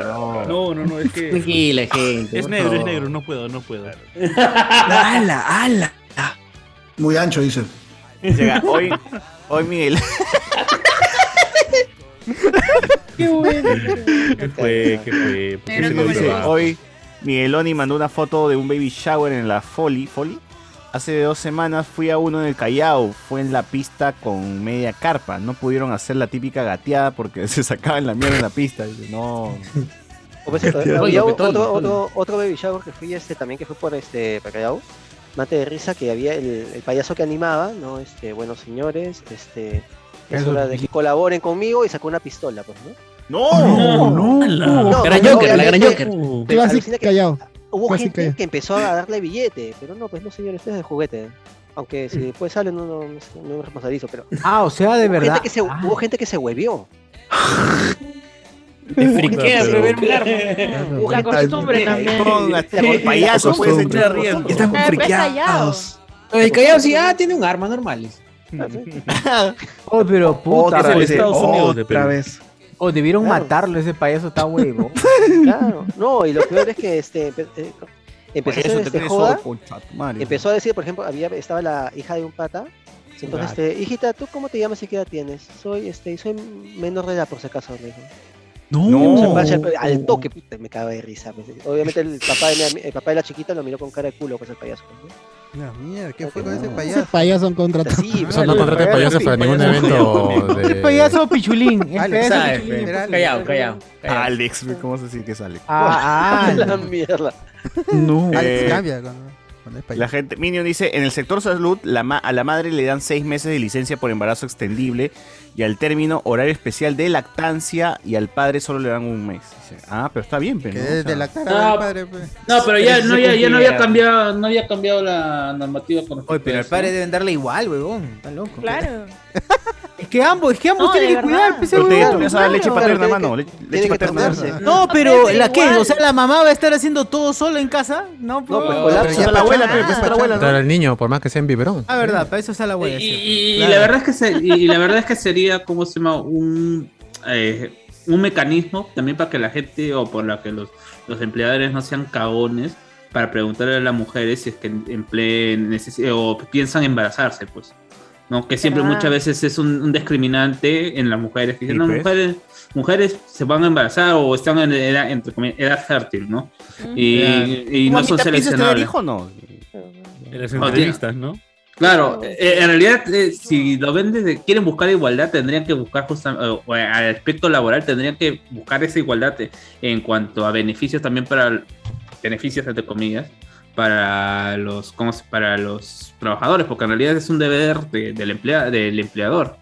no. No, no, no, es que. Tranquila, gente. Es negro, es negro, no puedo, no puedo. Ala, ala. Muy ancho, dice. Dice acá, hoy, hoy Miguel. ¿Qué fue? ¿Qué fue? ¿Por qué se el hizo? beso. Hoy Migueloni mandó una foto de un baby shower en la Folly. ¿Folly? Hace dos semanas fui a uno en el Callao. Fue en la pista con media carpa. No pudieron hacer la típica gateada porque se sacaban la mierda en la pista. Dice, no. O pues, Oye, Petón, otro, otro, otro baby shower que fui este también que fue por este para Callao. Mate de risa que había el, el payaso que animaba, ¿no? Este, buenos señores, este es Eso- hora de que colaboren conmigo y sacó una pistola, pues, ¿no? ¡No! No, no. No, Gran pero Joker, la gran Joker. Ir que callado. hubo gente que- que empezó a darle billete, pero no, pues no, señor, este es de juguete. Aunque si después sale, no, no, no, me responsabilizo, pero. Ah, o sea, de hubo verdad. Gente que se, Hubo gente que se huevió. Te friquea Pero- beber un arma. La costumbre también. Póngate, el payaso puede ser Ya están Ah, pues, friqueados. El callado sí, ah, tiene un arma normal. Oh, pero puta. Otra vez, Estados Unidos de otra Perú. vez. O debieron Claro. matarlo, ese payaso está huevo. Claro, no, y lo peor es que este, eh, empezó a hacer este joda, empezó a decir, por ejemplo, había, estaba la hija de un pata, entonces, Claro. este, hijita, ¿tú cómo te llamas y qué edad tienes? Soy, este, soy menor de edad, por si acaso, le dijo. No. Al toque, puta, me cago de risa. pues. Obviamente el papá, de mi ami- el papá de la chiquita lo miró con cara de culo, pues el payaso. ¿No? La mierda, ¿qué fue con ese Ese payaso? payaso contratado. Sí, Eso no contrate payasos para ningún evento El de... payaso pichulín. El Alex, payaso ¿Sabes? pichulín. Alex, ¿cómo se dice que es Alex? Ah, ah, la mierda. No. Alex Eh, cambia cuando, La gente, Minion dice, en el sector salud la ma- a la madre le dan seis meses de licencia por embarazo extendible y al término horario especial de lactancia y al padre solo le dan un mes. Dice, ah, pero está bien, pero ¿no? O es sea, de lactar No, al padre, pues. No, pero ya, no, ya, ya no había cambiado, no había cambiado la normativa con Oye, pero al padre deben darle igual, huevón. Está loco. Claro. Es que ambos, es que ambos No, tienen de que cuidar, verdad. pues, pero te, huevón. tú le vas a dar leche Claro, paterna, mano. que- le- leche que paterna. No, pero ¿la qué? igual. O sea, la mamá va a estar haciendo todo sola en casa. No, No, pues. pues Pero colapsa. está la abuela, pero está la abuela, Para ¿no? el niño, por más que sea en biberón. Ah, verdad, para eso está la abuela. y- Claro. la verdad es que se- y, y la verdad es que sería como se llama un eh, un mecanismo también para que la gente o por la que los, los empleadores no sean cagones para preguntarle a las mujeres si es que empleen o piensan embarazarse pues no que siempre Ah. muchas veces es un, un discriminante en las mujeres que dicen no pues. mujeres mujeres se van a embarazar o están en edad, entre comillas, edad fértil no y, y no son Mamita, ¿piensas tener seleccionables. hijo o no? En las entrevistas, ¿no? Claro, eh, en realidad, eh, si lo ven desde quieren buscar igualdad, tendrían que buscar justamente, o al aspecto laboral, tendrían que buscar esa igualdad eh, en cuanto a beneficios también para, beneficios entre comillas, para los, ¿cómo se- para los trabajadores, porque en realidad es un deber de- del, emplea, del empleador.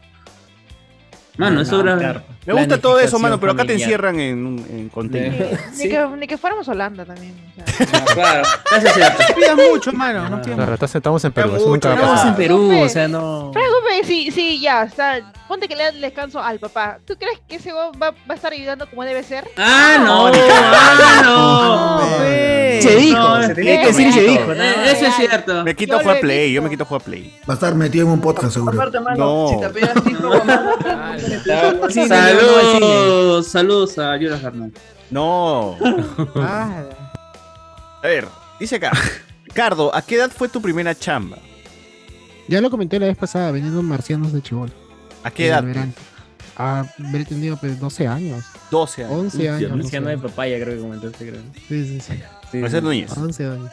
Mano, eso era... Me gusta todo eso, mano, pero acá te encierran en, un- en container. Ni, que, ni que fuéramos Holanda también. o sea. claro, eso es cierto. No pidan mucho, mano. No Claro, mucho. estamos en Perú, eso nunca va a Estamos en. Perú, o sea, no. Preocupe, sí, sí, ya, está. Ponte que le dan descanso al papá. ¿Tú crees que ese va, va a estar ayudando como debe ser? Ah, no, ah, no. No, pe. Se dijo, No, se tenía que decir y se dijo. Eh. Eso es cierto. Me quito a jugar Play, yo me quito a jugar Play. Va a estar metido en un podcast seguro. Aparte, mano, No. si te pegas Sí. Saludos, saludos a Jonas Hernández. No. Ah, A ver, dice acá. Cardo, ¿a qué edad fue tu primera chamba? Ya lo comenté la vez pasada, vendiendo marcianos de chivol. ¿A qué edad? Ah, habré tenido pues 12 años. 12 años. 11 años. 12 de papaya, creo que comentaste, creo. Sí, sí, sí. Sí, José Núñez. 11 años.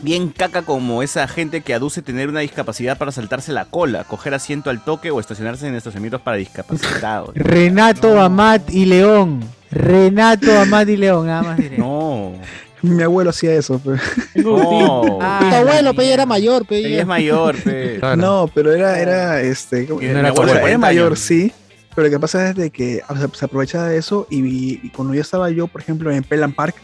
Bien caca como esa gente que aduce tener una discapacidad para saltarse la cola, coger asiento al toque o estacionarse en estacionamientos para discapacitados. Renato, Amat y León. Renato, Amat y León, nada más diré. No. Mi abuelo hacía eso. No. Ah, Tu abuelo, pe, era mayor, pe. Ella es mayor, pe. Claro. No, pero era, era este. no era sea, abuelo de era 40 mayor, años. sí. Pero lo que pasa es de que o sea, se aprovechaba de eso y, y cuando yo estaba yo, por ejemplo, en Pelan Park,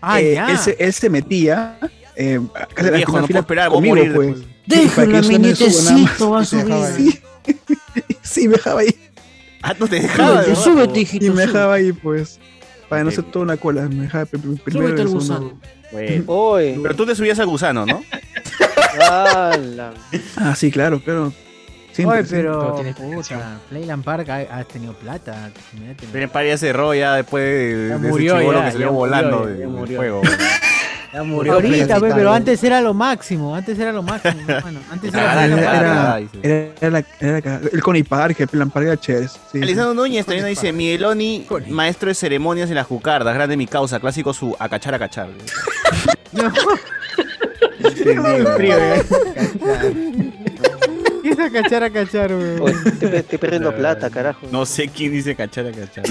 Ah, eh, ya. él, se, él se metía. Eh, hacer Viejo, no fila puedo esperar, voy a conmigo, morir pues. suba nada más. va a ahí. Sí, sí, me dejaba ahí. Ah, no te dejaba. Súbete, súbete, hijito. Y me dejaba ahí, pues. Para no hacer toda una cola. Me dejaba pri- pri- primero. Súbete al gusano. Bueno. Pero tú te subías al gusano, ¿no? Ah, sí, claro, claro. Siempre, Oye, pero. Playland Park ha, ha tenido plata. Pero para ya cerró ya después de, Ya de murió ese chibolo ya, que salió ya murió, volando de- del murió. juego. Ya murió. Ahorita, pe, felicitado. pero antes era lo máximo. Antes era lo máximo, hermano. Antes era Era, Playland. Park. era, dice. era, el Coney Park, el Plan Park era chévere. Sí, sí. Alessandro Núñez también dice, Migueloni, maestro de ceremonias en las jucardas, grande mi causa, clásico su acachar acachar. No. Eh. ¿Qué es acachar acachar, weón? Oye, Estoy, estoy perdiendo plata, carajo. No sé quién dice cachar acachar.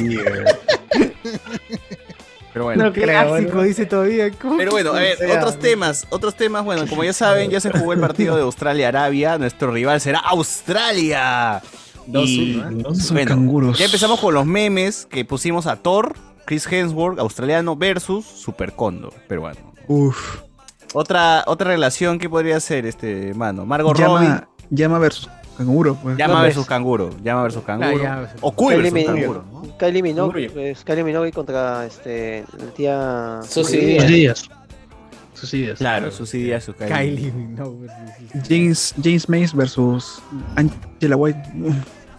Pero bueno. No clásico, dice todavía. ¿Cómo Pero bueno, a ver, sea, otros temas, otros temas, bueno, como ya saben, ya se jugó el partido de Australia-Arabia, nuestro rival será Australia. Dos, Y, uno, ¿eh? Bueno, canguros. ya empezamos con los memes que pusimos a Thor Chris Hemsworth, australiano, versus Super Cóndor, peruano. Uf. Otra, otra relación que podría ser, este, mano. Margot Llama, Robbie. Llama versus canguro. Pues. Llama versus canguro. Llama versus canguro. llama versus- o Cuy versus Min- canguro. Kylie Minogue, pues, Kylie Minogue contra este, el tía... Susy Díaz. Díaz. Sus ideas. Claro, sus ideas, sus Kylie Minogue. James, James Mace versus Angela White.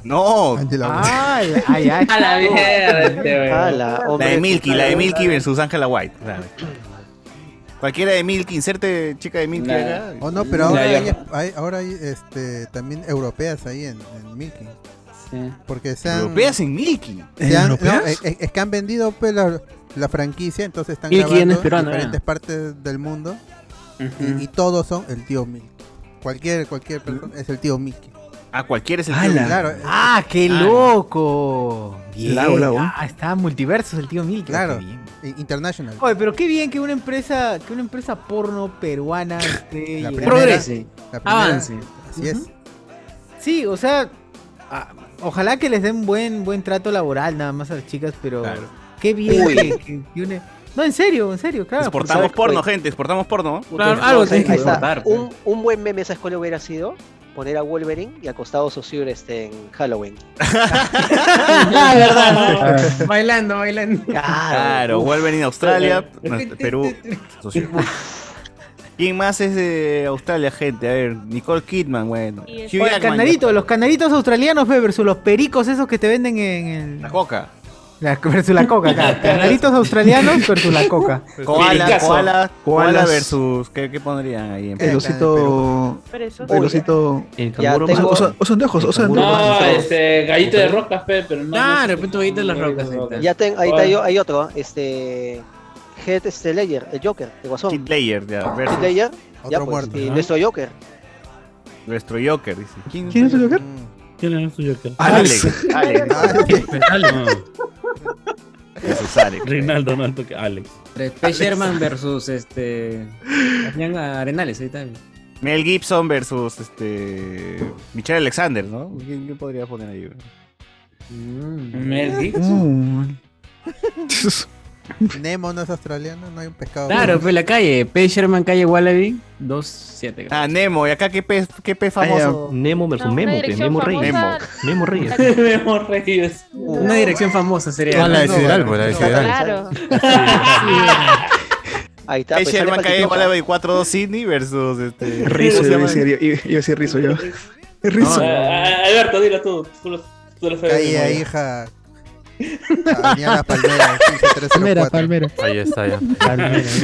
No. Ah, ay, ay. A la mierda, este. Ah, la, La de Milky, la de Milky versus Angela White. claro. Cualquiera de Milky, inserte chica de Milky Nah. acá. Oh, no, pero ahora hay, hay- ahora hay este, también europeas ahí en, en Milky. Sí. Porque se han, Europeas en Milky. se han- no, ¿Europeas? es, es que han vendido pues, la, la franquicia, entonces están Milky grabando en diferentes ¿eh? partes del mundo y todos son el tío Milky. Cualquier, cualquier persona es el tío Milky. Ah, cualquiera es el tío. Claro, eh, Ah, qué loco. Bien. Lago, lago. Ah, está multiversos el tío Milky. Claro. Eh, international. Oye, pero qué bien que una empresa, que una empresa porno peruana esté La primera- Progrese. la primera- Avance. Así es. Sí, o sea, ah, ojalá que les den buen buen trato laboral nada más a las chicas, pero Claro. qué bien que, que- que une- No, en serio, en serio, claro. Exportamos porno, gente, exportamos porno. Claro, algo. Un, un buen meme, ¿sabes cuál hubiera sido? Poner a Wolverine y al costado Saussure este, en Halloween. Ah, verdad. bailando, bailando. Claro, Wolverine Australia, Perú. ¿Quién más es de Australia, gente? A ver, Nicole Kidman, bueno. Y el- Hugh Oye, Jackman, canaritos, los canaritos australianos ve, versus los pericos esos que te venden en el La coca. La, versus la coca, claro. Canaritos australianos versus la coca. Koala, Pericazo. koala, koala Koalas. versus. ¿Qué, qué pondrían ahí en El osito. El osito. Ya tengo- Oso, de ojos, oso de No, este, gallito de rocas, pe, pero no. Claro, no de repente gallito de las rocas, ahí está. Ya ten, ahí está, hay, hay otro, este... Head este Ledger, el Joker, el Guasón. Kid Layer, ya. Versus Ledger, ya Otro pues, muerto. y Ajá. nuestro Joker. nuestro Joker, dice. ¿Quién, ¿Quién es el Joker? ¿Quién es su Joker? Alex. Alex. Alex. Alex. Reinaldo, no, toque Alex. P. Sherman versus este. Arenales, ahí está. Mel Gibson versus este. Michelle Alexander, ¿no? ¿Quién, quién podría poner ahí? Mm. Mel Gibson. Nemo no es australiano, no hay un pescado. Claro, pues la calle. P. Sherman, calle Wallaby, 27. Ah, Nemo. ¿Y acá qué pez, qué pez famoso? Nemo versus No, Memo, que dirección Memo Reyes. famosa. Memo Reyes. Memo Reyes. Una dirección famosa sería. Ah, la de no, no, pues, la de no. Claro. Ahí está. Pues, Sherman Paquetito. Wallaby 4-2 Sydney versus este. Rizo, ¿cómo se iba a decir, rizo yo. Rizo. Ah, Alberto, dilo tú. Tú lo, sabes Calle hija. Avenida Las Palmeras, Palmera, 15304. palmera. Ahí está ya.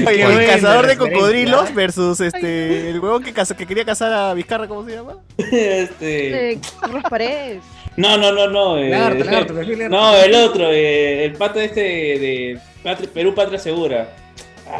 Oye, el cazador de cocodrilos versus este. El huevón que, caza- que quería cazar a Vizcarra, ¿cómo se llama? Este. Eh, Carlos Paredes. No, no, no, no. eh, Lagarto, lagarto, perfil lagarto. no, el otro, eh, el pata este de Patri- Perú Patria Segura.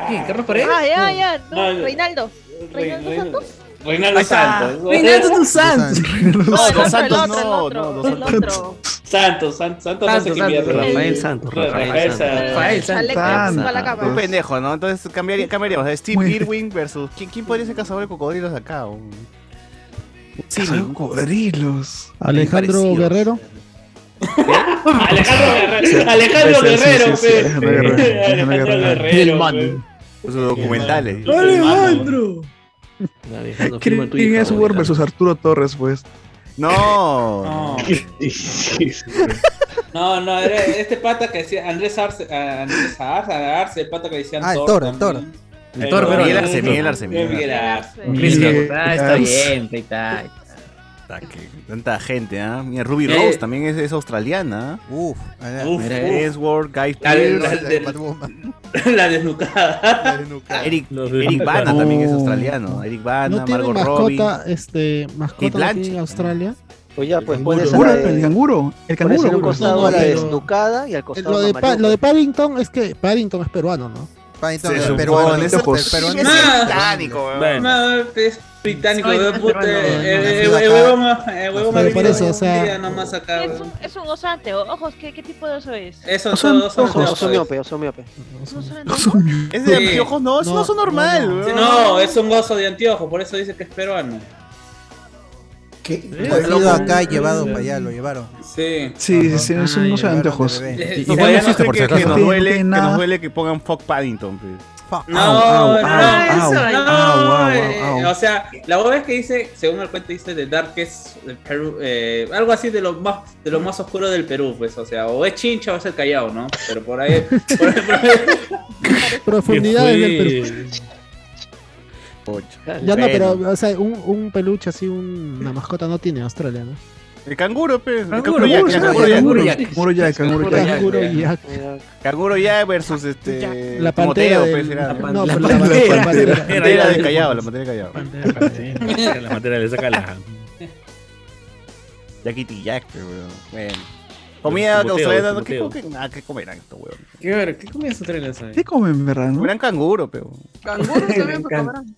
¿Quién? ¿Carlos Paredes? Ah, ya, ya. No, No, no. Reinaldo. Re- ¿Reinaldo Re- Santos? Reinaldo. Santos. Reinaldo Santos. No, el Santos no, no. Santos, Santos, Santos, no sé qué mierda. Rafael Santos, Ra- Rafael Santos. Rafael Santos. Cama. Un pendejo, ¿no? Entonces cambiaría, cambiaríamos. Steve Irwin versus. ¿Quién, podría ser cazador de cocodrilos acá? Sí, cocodrilos. Alejandro. Guerrero. Alejandro Guerrero. Alejandro Guerrero. Alejandro Guerrero, Alejandro Alejandro Guerrero. El man. pe. sus documentales. Alejandro. ¿Quién quién es Alejandro. versus Arturo Torres, pues? No. No. No, no, era este pata que decía Andrés Arce, ah, Andrés Arce, Arce, el pata que decía Ah, el Thor, el Thor. El Thor, pero- Miguel Arce, Miguel Arce, Miguel Arce. Miguel Arce. Ah, está Arce. bien, ahí está. Que Tanta gente, ¿ah? Mira, Ruby Eh. Rose también es, es australiana. Uf, Uf, Mira, uf. Guy La- Pearce, la- la- de- Batwoman. La desnucada. Eric, Eric Bana también es australiano. Eric Bana, ¿No tiene Margot Robbie. mascota, este, Kate mascota en Australia? Pues ya, pues canguro. pones a Canguro, el canguro. El costado a la desnucada y al Eh, costado Lo de, Pa- lo de Paddington es que Paddington es peruano, ¿no? Paddington es peruano. es- el peruano Es británico, weón. Bueno. No, es británico, de puta. huevo más. Por eso, o sea- día nomás acá. Es un, osante, ojos, ¿qué, qué tipo de oso es? Eso Son ojos. Oso miope, oso miope. ¿Un oso Es de anteojos, no, es un No, oso normal, no, es un gozo de anteojo, por eso dice que es peruano. Nacido acá y llevado para allá, lo llevaron. Sí. Sí, sí, Ah, es un uso de anteojos. Y Igual no existe, que, que nos duele, que nos duele que pongan Fuck Paddington. pues. No, no, no, eh. O sea, la voz es que dice, según el cuento dice de Darkest del Perú, eh, algo así de lo más de lo más oscuro del Perú, pues, o sea, o es Chincha o es el Callao, ¿no? Pero por ahí, por ahí, por ahí- Profundidades ¿Qué del? Perú. Ya no, pero, o sea, un, un peluche así, un- una mascota no tiene Australia, ¿no? El canguro, pues. El Canguro, canguro canguro, Jack, canguro, Jack versus este. La pantera pues, la No, pero la pantera, La pantera. pantera de Callao, la pantera de Callao. La materia le saca la. Jackity Jack, pues, weón. Bueno. Comida australiana. ¿qué, qué, ¿qué comerán estos weón? ¿Qué, ver, ¿qué comida australiana sabe? ¿Qué comen, verdad? Comerán canguro, pero. Canguro también comerán.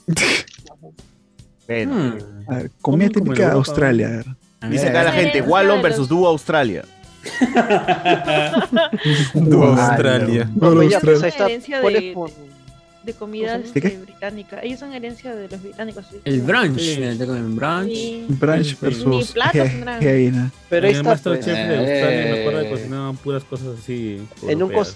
Bueno. A ver, comida típica de Australia. Dice acá la gente, Wallon versus Dúo Australia. Dúo Australia. No, pues de, comida ¿De este, británica. Ellos son herencia de los británicos. sí. El brunch. Sí. Te comen brunch. Sí. Brunch Ni versus platos ge- tendrán. Pero ahí está. Pues. Chef de Australia me acuerdo que Eh. cocinaban puras cosas así. En un, cos-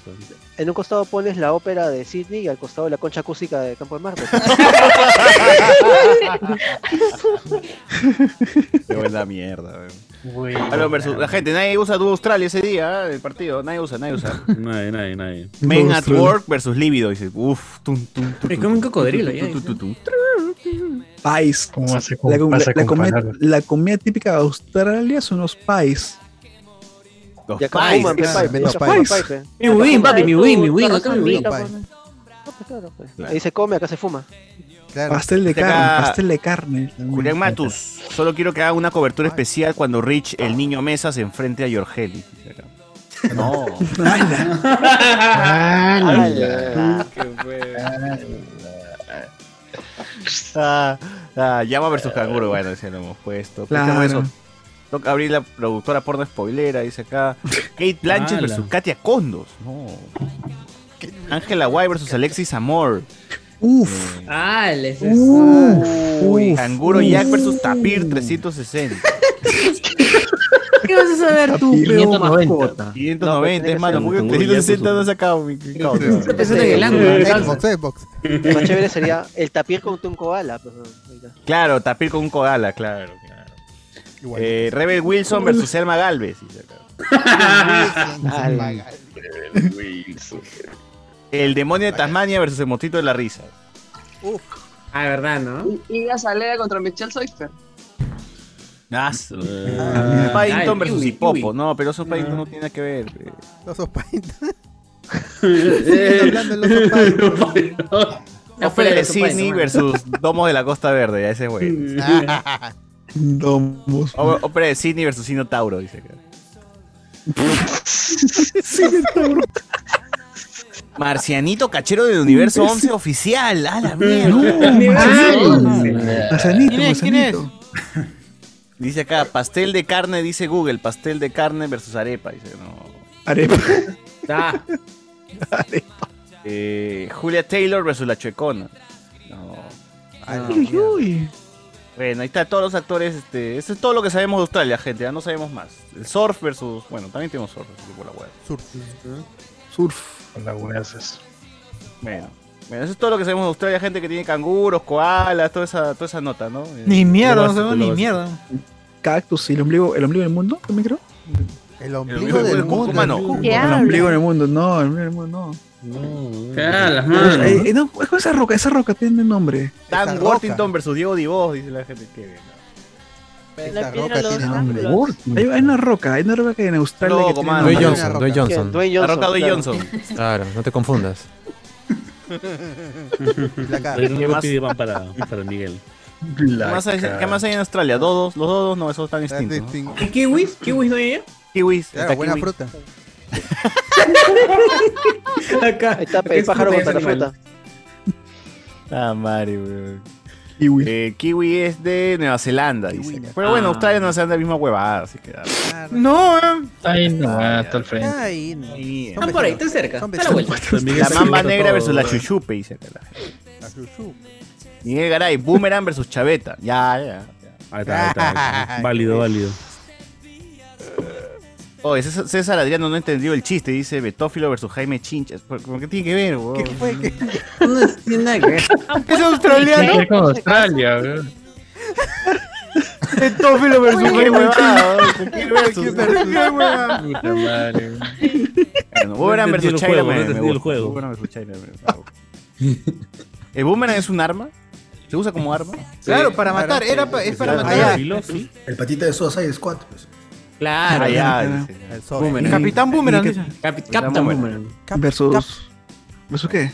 en un costado pones la ópera de Sydney y al costado la concha acústica de Campo de Marte. Qué buena mierda, weón. Wallon versus. La gente, nadie usa Dúo Australia ese día, ¿eh? el partido. Nadie usa, nadie usa. Nadie, nadie, nadie. Men at Work versus Libido. Dice, uff, tum, tum, tum. Es como un cocodrilo, ya, tum, tum, tum, tum. Pies. ¿Cómo hace con- La, la- la comida, la comida típica de Australia son los pies. Los pies. Mi budín, papi, mi budín, mi arroz acá mi Papi. pues. Claro, pues. Ahí se come, acá se fuma. Claro. Pastel de Acá- carne, pastel de carne. Julián Matus, solo quiero que haga una cobertura especial cuando Rich, el niño mesa, se enfrente a Yorgeli. No. Ah, ah, llama versus canguro, bueno, ese lo hemos puesto. Pues, Claro. eso. Toca abrir la productora porno spoilera, dice acá. Kate Blanchett versus Katia Condos. No. Ángela White versus Alexis Amor. Uf. Ah, les Uy, Canguro Jack versus Tapir 360. ¿Qué vas a saber tú, peo 590. mascota? 590, es malo, Canguro 360 Jack no ha sacado mi el ángulo. Xbox, Xbox. Lo chévere sería el tapir con un koala. Pues. Claro, Tapir con un koala, claro, claro. Eh, Rebel Wilson versus Selma Galvez. dice acá. El demonio de Tasmania versus el motito de la risa. Ah, verdad, ¿no? Y Iga Salera contra Michelle Soifer. Ah, Ah, Paddington versus kiwi, Hipopo. kiwi. No, pero esos Paddington no tienen nada que ver. eh. Los Paddington. Siguen hablando de los Paddington. Ópera de Sydney versus Domos de la Costa Verde. Ya ese es güey. Domos. Ópera de Sydney versus Tauro, dice acá. Marcianito cachero del universo 11 oficial. ¡A la mierda! Marcianito, ¿Quién es? ¿Quién es? Marcianito. Dice acá, pastel de carne, dice Google, pastel de carne versus arepa. Dice, no. Arepa. Ah, Eh, Julia Taylor versus la chuecona. No. Uy, uy. Bueno, ahí está todos los actores. Este, eso es todo lo que sabemos de Australia, gente. Ya no sabemos más. El surf versus. Bueno, también tenemos surf. por la hueá. Surf. Con la wea haces. Bueno. Bueno, eso es todo lo que sabemos de Australia, gente que tiene canguros, koalas, toda esa, toda esa nota, ¿no? Eh, Ni mierda, lo no sabemos ni mierda. Cactus y el ombligo, el ombligo del mundo, también creo. El El ombligo ombligo del del mundo. humano. el ombligo. ¿Qué El ombligo del mundo, no, el ombligo del mundo, no. Ah, las Eh, manos. eh, no, es con esa roca, esa roca tiene nombre. Dan Worthington versus Diego Divos, dice la gente. Qué bien. Esta La roca tiene nombre. Hay, hay una roca, hay una roca que en Australia Loco, que tiene. Dwayne Johnson. Dwayne. Johnson. Dwayne La Johnson. roca Dwayne. Johnson. Claro, no te confundas. La cara. Pero ¿Qué no más? pan para, para Miguel. ¿Qué más, hay, qué más hay en Australia? ¿Dodos? ¿Los dodos? No, esos están extintos. ¿no? ¿Y kiwis? ¿Kiwis no hay allá? Kiwis. Claro, buena kiwi. fruta. Acá. Ahí está el pájaro contra la fruta. Ah, madre, weón. Kiwi. Eh, kiwi es de Nueva Zelanda, dice. Kiwina. Pero bueno, Ah. Australia y Nueva Zelanda es la misma huevada, así que. No, eh. Ay, no, hasta el frente. Ay, no. ahí, Son Están por ahí, están cerca. La vuelta. La mamba negra versus la chuchupe, dice acá la gente. La chuchu. Miguel Garay, Boomerang versus Chaveta. Ya, ya. ya. Ahí está, ahí está, ahí está. Válido, válido. Oye, César, César Adriano no entendió el chiste, dice Betófilo versus Jaime Chinchas. ¿Por, por qué tiene que ver, weón? ¿Qué fue? ¿Qué? No tiene nada que ver. ¿Es australiano? Es con Australia, weón. Betófilo versus Qué Jaime Chinchas. qué versus. ¿Qué huevada? Puta madre. Bueno, Boomerang versus China me, el juego. Boomerang versus China, me- ¿El boomerang es un arma? ¿Se usa como arma? Claro, para matar, era es para matar. Ah. El patita de Suicide Squad. Pues. Claro. Ah, ya. Boomerang. Capitán Boomerang. ¿Y dice. Capi- Captain Boomerang. Versus. ¿Versus qué?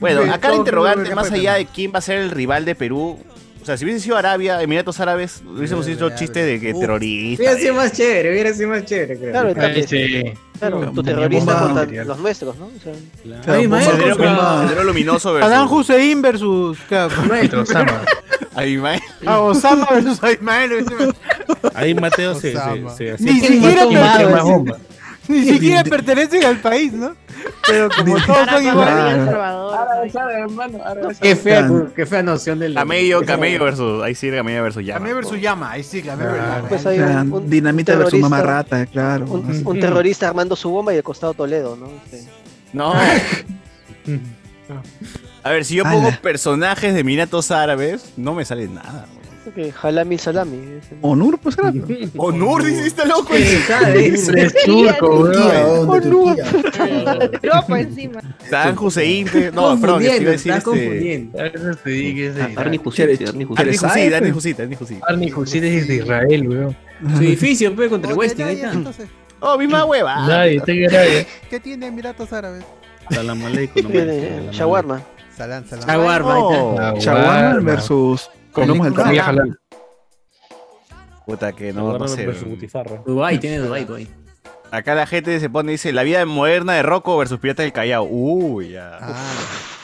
Bueno, acá el todo interrogante, más allá de quién va a ser el rival de Perú, o sea, si hubiese sido Arabia, Emiratos Árabes, hubiésemos hecho chiste de que terrorista. Hubiera sido más chévere, hubiera sido más chévere, creo. Claro, Ahí también. sí. Claro, tu terrorista contra los nuestros, ¿no? O sea, bomba- Sendero Luminoso versus Saddam Hussein versus. claro. Osama. Abimael. Ah, Osama versus. Ahí Mateo se, Ni siquiera, ni siquiera pertenecen al país, ¿no? Pero como todos son iguales. Salvador. Qué fea, qué fea noción del. Camello, Camello versus. Ahí sí, Camello versus Llama. Camé versus llama, ahí sí, Camé versus llama. pues hay Ah, un, un- Dinamita versus terrorista- mamarrata, claro. Un, un terrorista armando su bomba y el costado Toledo, ¿no? Este, No. A ver, si yo pongo Ala. personajes de Emiratos Árabes, no me sale nada. creo que Jalami Salami. Onur, pues era. Onur, dice, está loco. Es turco. Europa encima. Saddam Hussein. No, perdón, te iba a decir este. Husit. Arni ¿Eres Husid? Arni Husid, Arni Husid. Husit es de Israel, weón. Su edificio, pe, contra el Westing, ahí está. Oh, misma hueva. Nadie, te que nadie. ¿Qué tiene Emiratos Árabes? Salam aleikum, nomás, Tiene salam Shawarma. Shawarma. Oh, Shawarma Shawarma. versus. Con Comemos el comida halal. puta que no, no sé. Dubai, tiene Dubai, Dubai. Acá la gente se pone, dice, la vida moderna de Rocco versus Pirata del Callao. Uy, ya. Ah,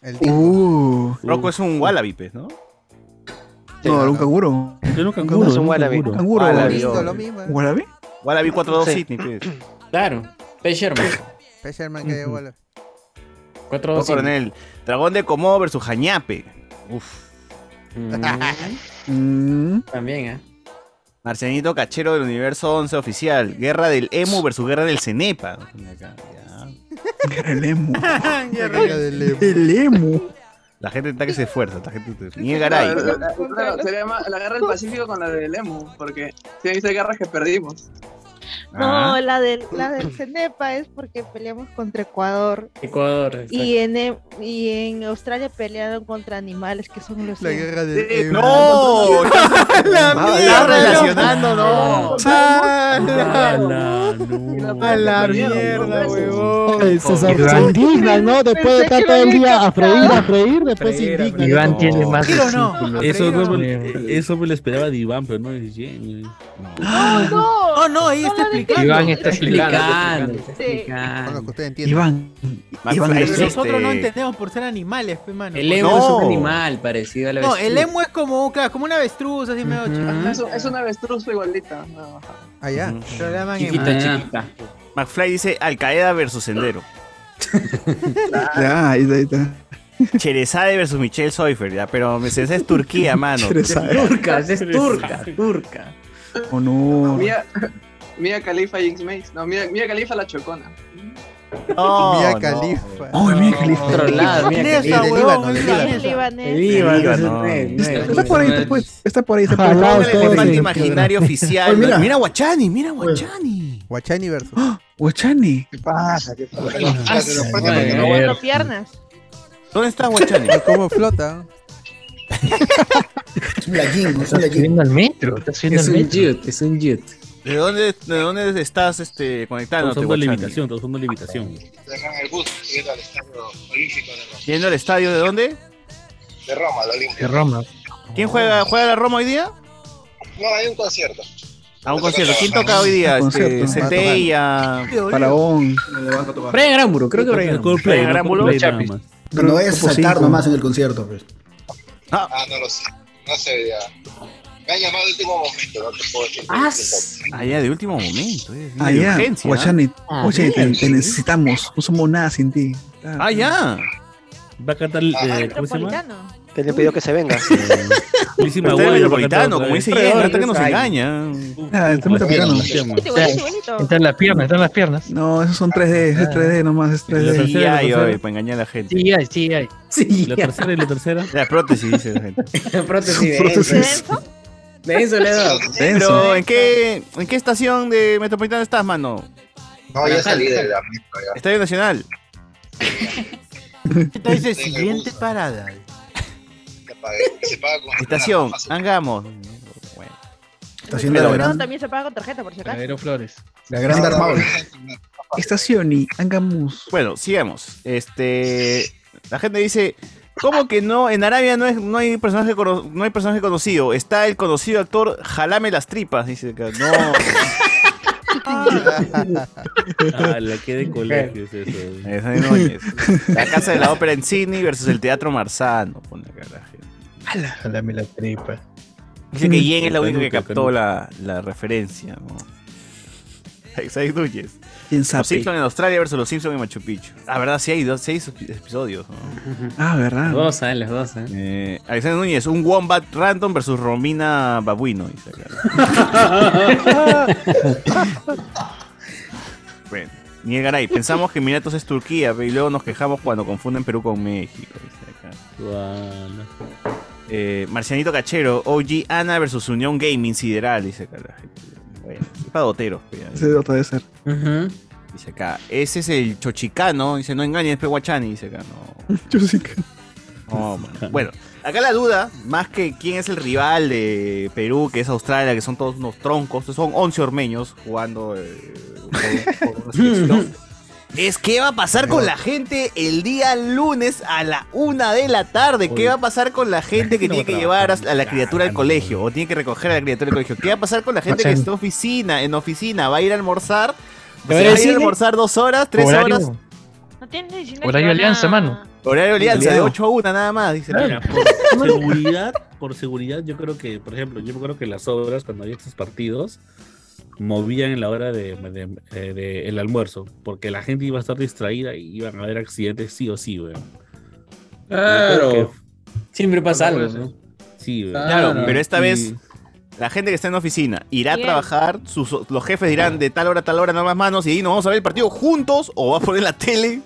el. Uh, Rocco es un wallaby, pues, ¿no? no, era un canguro. Yo nunca Es canguro, un nunca wallaby. canguro. Canguro. Wallaby. ¿Un ¿Wallaby? Wallaby 4-2 Sí. Sydney, pues. Claro. P. Sherman. Pesherman que Ujú. igual. 4 Rocco Coronel. Dragón de Komodo versus Jañape. Uf. Mm, También, ¿eh? Marcianito Cachero del Universo 11 oficial. Guerra del Emu versus Guerra del Cenepa. Acá, ya. el emu. Guerra del Emo. El emu. La gente está que se esfuerza. La gente. Claro, claro, sería más la guerra del Pacífico con la del Emu, porque sí hay guerras que perdimos. No, Ah. la del, la del CENEPA es porque peleamos contra Ecuador. Ecuador. exacto. Y en, e- y en Australia pelearon contra animales que son los La guerra Sí, Emo. ¡No! la mierda. relacionando, no. Ah, no. A la mierda, huevón. Se, se- Iván. se indignan, ¿no? Después de estar todo el día a freír, a freír, después se Freír, a indignan. Iván No. tiene más ¿Sí o no? Eso, no me, Bien. eso me lo esperaba de Iván, pero no es Jenny. No, no. Oh, no, ahí está No lo explicando. Iván está explicando. Está Sí. Explicando. Iván. Iván es- dice, Nosotros no este, entendemos por ser animales, pe, mano. El emo No. es un animal parecido a la No, avestruz. el emo es como, claro, como una avestruz, así medio Ujú. chiquita. Es, es una avestruz igualita. no, llaman Chiquita. Ah, chiquita. McFly dice Al Qaeda versus Sendero. Ya, ahí está, ahí está. Cherezade versus Michelle Seufer, ya, pero me- esa es Turquía, mano. Cherezade. Turca, es turca, turca. Onur. Mía, Mía Khalifa y Mace. No, Mía, Mía Khalifa la chocona. No, Mía no. Khalifa. Oh, mía que Nesa, del huevón, Líbano, es El Líbano. no. no es- no es- Está por ahí, está por, está por ahí. Está por ahí. El elefante imaginario oficial. Mira. Mira Guachani, mira Guachani. Guachani versus. Guachani. ¿Qué pasa? ¿Qué pasa? No cuatro piernas. ¿Dónde está Guachani? ¿Cómo flota? Es un gallín, es un Está gallín. subiendo al metro. Está subiendo Es al un metro. jet, es un jet. ¿De dónde, de dónde estás este, Estamos conectándote, usando limitación, estamos usando limitación. Dejan el bus yendo al estadio olímpico de Roma. ¿Yendo al estadio de dónde? De Roma, al olímpico. De Roma. ¿Quién juega, juega la Roma hoy día? No, hay un concierto. A un concierto. ¿Quién toca hoy día? Este, concierto. CT y a... Faraón. Brian Gramburo, creo que Brian Coldplay, Brian ¿no? Grupo saltar nomás en el concierto, pues. Ah, no lo sé. No sé ya. Me han llamado de último momento, no te puedo decir. Ah, Ah, ya, de último momento. eh, Ah, ya. urgencia, ¿ah? Guachani. Ah, Guachani, te, te necesitamos. No somos nada sin ti. Ah, ya. Va a cantar, eh, Ajá. ¿cómo se llama? Metropolitano. Que le pidió que se venga. McGuire, metropolitano, como dice Jen, hasta que nos engaña. Ah, está metropolitano. Está en las piernas, está en las piernas. No, esos son 3D, ese es 3D nomás, es La 3D. tercera, Sí, hay, oye, para engañar a la gente. Sí, hay, sí, hay. Sí, La tercera y la tercera. La prótesis, dice la gente. prótesis Prótesis. Denso. Denso le he dado. Pero, ¿en qué, ¿en qué estación de metropolitano estás, mano? No, ya salí de la metro ya. Estadio Nacional. Esta es la siguiente parada. Pagué. Y se paga con Estación, hagamos. Estación de la gran, también se paga con tarjeta, por si acaso. Aero Flores. la gran Darmaul. Estación y Angamus. Bueno, sigamos. Este, la gente dice, ¿cómo que no? En Arabia no, es, no hay personaje cono- no hay personaje conocido. Está el conocido actor Jalame las tripas, dice acá. No. Ah, la que de colegio es eso. Es Dani Núñez. La casa de la ópera en Sydney versus el teatro Marzano. Pone acá la gente. Jalame la tripa. Dice que Jen es la única que captó la, la referencia. ¿no? Isaac Núñez. ¿Quién Los? Simpsons en Australia versus los Simpsons en Machu Picchu. Ah, verdad, sí hay dos, seis episodios. ¿no? Ah, Los verdad. dos, ¿eh? Los dos, ¿eh? Eh, Alexander Núñez, un Wombat Random versus Romina Babuino. Dice acá. bueno, Garay, pensamos que Emiratos es Turquía y luego nos quejamos cuando confunden Perú con México. Dice acá. Bueno. Eh, Marcianito Cachero, OG Ana versus Unión Gaming Sideral. Dice acá la gente. Bueno, es para doteros. pe, ahí. Ese otro debe ser. Dice acá, ese es el Chochicano. Dice, no engañes, Pehuachani. Dice acá, no. Yo sí que. No, man. bueno, acá la duda, más que quién es el rival de Perú, que es Australia, que son todos unos troncos, son 11 ormeños jugando eh, por, por una selección, es qué va a pasar con la gente el día lunes a la una de la tarde. ¿Qué va a pasar con la gente que tiene que llevar a, la criatura al colegio o tiene que recoger a la criatura al colegio? ¿Qué va a pasar con la gente que está en oficina? En oficina, ¿va a ir a almorzar? ¿Se ¿Va a ir a cine? almorzar dos horas, tres horas? No tiene horario alianza, mano. Horario alianza, de Aliado. 8 a 1 nada más, dice. Mira, por seguridad, por seguridad, yo creo que, por ejemplo, yo acuerdo que las obras, cuando había estos partidos, movían en la hora de, de- eh, de el almuerzo, porque la gente iba a estar distraída y iban a haber accidentes sí o sí, weón. Claro. Siempre pasa algo, ¿no? Sí, weón. Claro, pero esta y- vez la gente que está en la oficina irá a trabajar, sus, los jefes dirán de tal hora a tal hora no más manos y ahí nos vamos a ver el partido juntos o va a poner la tele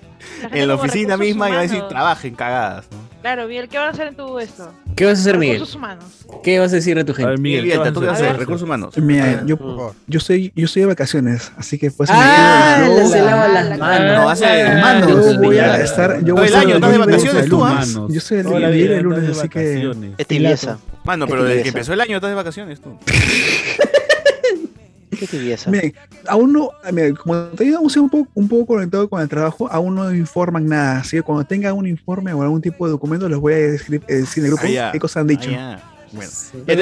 La en la oficina misma y va a decir trabajen cagadas. ¿no? Claro, Miguel, ¿qué van a hacer en tu esto? ¿Qué vas a hacer, Miguel? Recursos humanos. ¿Qué vas a decir a tu A ver, gente? Miguel, ¿qué ¿tú qué vas vas a hacer? hacer? Recursos humanos. Mira, yo, yo, estoy, yo estoy de vacaciones, así que pues. Ah, me- se lava las la manos. No, hace Manos. yo voy a estar. Yo voy a el estar año estás de vacaciones el tú. ¿ah? Yo soy vida el lunes, así que. vacaciones. Es tibieza. Mano, pero desde que empezó el año estás de vacaciones tú. Qué tibieza. Miren, aún no, ah, mira, como aún estoy un poco, un poco conectado con el trabajo, aún no informan nada. Así que cuando tenga un informe o algún tipo de documento, les voy a decir, eh, decir en el grupo Ah, qué cosas han dicho. Ah. Bueno.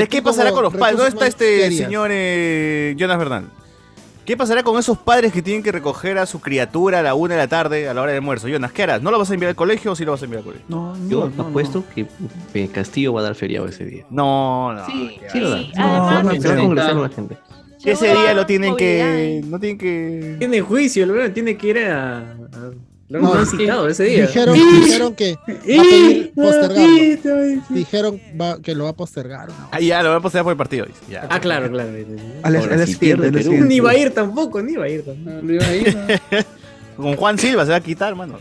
¿qué pasará con los padres? ¿Dónde está recursos humanos, ¿qué este señor eh, Jonas Bernal? ¿Qué pasará con esos padres que tienen que recoger a su criatura a la una de la tarde a la hora del almuerzo? Jonas, ¿qué harás? ¿No lo vas a enviar al colegio o sí lo vas a enviar al colegio? No, Yo no, no, apuesto que eh, Castillo va a dar feriado ese día. No, no. Sí, Sí lo da. No, no, Se va a no. congresar con la gente. Ese día lo tienen que. No tienen que. Tiene juicio, el tiene que ir a. a- Lo No, han citado ese día. Dijeron, dijeron que va a pedir postergarlo. Dijeron va- que lo va a postergar. ¿no? Ah, ya, lo voy a postear por el partido. Ya. Ah, claro, claro. Al, si. Ni va a ir tampoco, ni va a ir tampoco. No iba a ir, ¿no? Con Juan Silva se va a quitar, mano.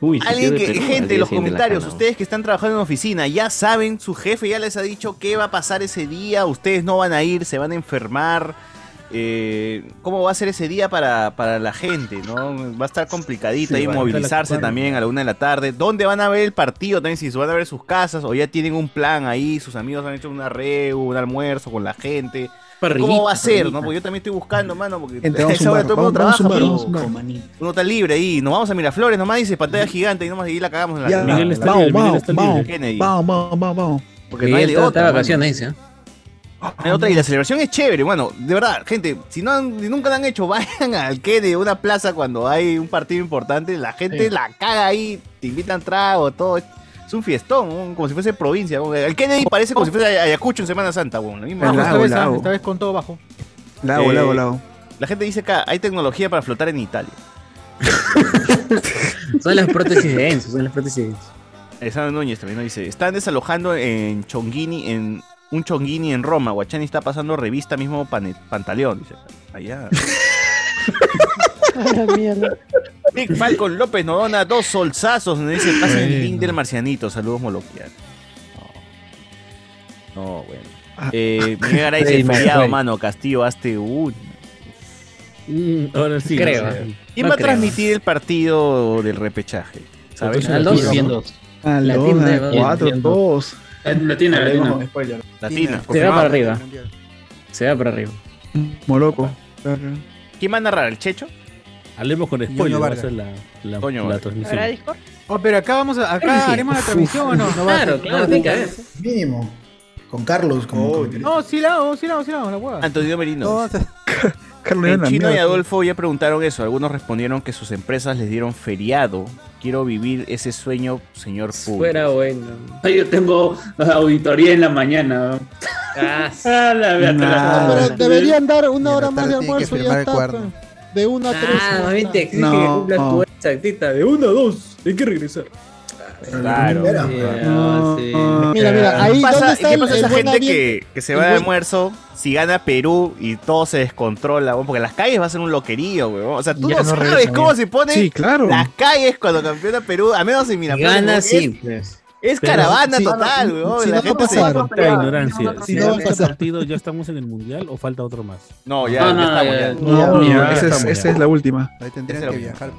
Uy, si Alguien que, Perú, gente, día los comentarios, ustedes que están trabajando en oficina, ya saben, su jefe ya les ha dicho qué va a pasar ese día, ustedes no van a ir, se van a enfermar. eh, ¿Cómo va a ser ese día para, para la gente? ¿no? Va a estar complicadito Sí, ahí a movilizarse también a la una de la tarde. ¿Dónde van a ver el partido también? Si se van a ver sus casas o ya tienen un plan ahí, sus amigos han hecho una reu, un almuerzo con la gente. ¿Cómo va a ser? ¿no? Porque yo también estoy buscando, mano, porque a esa hora todo el mundo trabaja, vamos uno está libre ahí, nos vamos a Miraflores, nomás dice pantalla gigante y nomás ahí la cagamos en la Miguel está vamos, libre, Miguel vamos, está vamos, libre. Vamos, vamos, vamos, vamos. Porque no hay Miguel de está otra. vacaciones, dice. ¿eh? Hay otra, y la celebración es chévere, bueno, de verdad, gente, si no han- si nunca la han hecho, vayan al Kennedy, una plaza cuando hay un partido importante, la gente Sí. la caga ahí, te invitan trago, todo. Es un fiestón, un- como si fuese provincia. weón. El Kennedy parece como si fuese Ayacucho en Semana Santa, weón. la misma- El Bajo esta lago, vez, ah, lago. esta vez con todo bajo. Lago, Eh, lago, lago. La gente dice acá, hay tecnología para flotar en Italia. Son las prótesis de Enzo, son las prótesis de Enzo. Núñez también nos dice, están desalojando en Chonguini, en un Chonguini en Roma. Guachani está pasando revista mismo pane- Pantaleón. Dice, allá. Big Falcon López nos dona dos solsazos. Nos dice, pasen el link del marcianito. Saludos, Moloquial. No, no bueno. Eh, Miguel Garay dice, feriado, mano. Castillo, hazte un. Mm, ahora sí. Creo. no sé. ¿Quién No va a transmitir el partido del repechaje? ¿Sabes? Al dos, bien dos. Ah, Latina, Lona, ¿no? cuatro, Bien, dos. Latina, Hablemos latina. spoiler. Latina. Se va para arriba. Se va para arriba. Moroco. ¿Quién va a narrar? ¿El Checho? Hablemos con spoiler. Va a Vargas. ser la, la, Toño la transmisión. Oh, pero acá vamos a, acá sí. haremos la transmisión o no. No va a Claro, ser- claro. Mínimo. Con Carlos como comentarista. No, sí la hago, sí la hago, sí la hago, la hueá. Antonio Merino. Carlos En Chino y. Adolfo ya preguntaron eso. Algunos respondieron que sus empresas les dieron feriado. Quiero vivir ese sueño, señor Fu. Fuera bueno. Ay, Yo tengo auditoría en la mañana. Ah, Ah, la verdad, Ah, la- pero deberían dar una hora la más de almuerzo y ya el está. De una a tres. Ah, ya más bien te exige No, que cumplas no. tu exactita. De uno a dos. Hay que regresar. Claro. Mira, sí. Mira, mira, ahí ¿Qué pasa, ¿dónde y está qué pasa el esa gente que, que se va de almuerzo si gana Perú y todo se descontrola? weón? Porque las calles va a ser un loquerío, weón. O sea, tú Ya no no sabes regresa cómo bien. se ponen Sí, claro. las calles cuando campeona Perú, a menos en Miraflores. Gana sí, Es, pues. Es Pero caravana si- total, weón. si la no se- pasaron. Qué ignorancia. Si no va este pasar. partido ya estamos en el mundial o falta otro más. No, ya, No, ya no, estamos ya, ya. No, No, ya, ya esa es, esa la última. Ahí tendrían que viajar.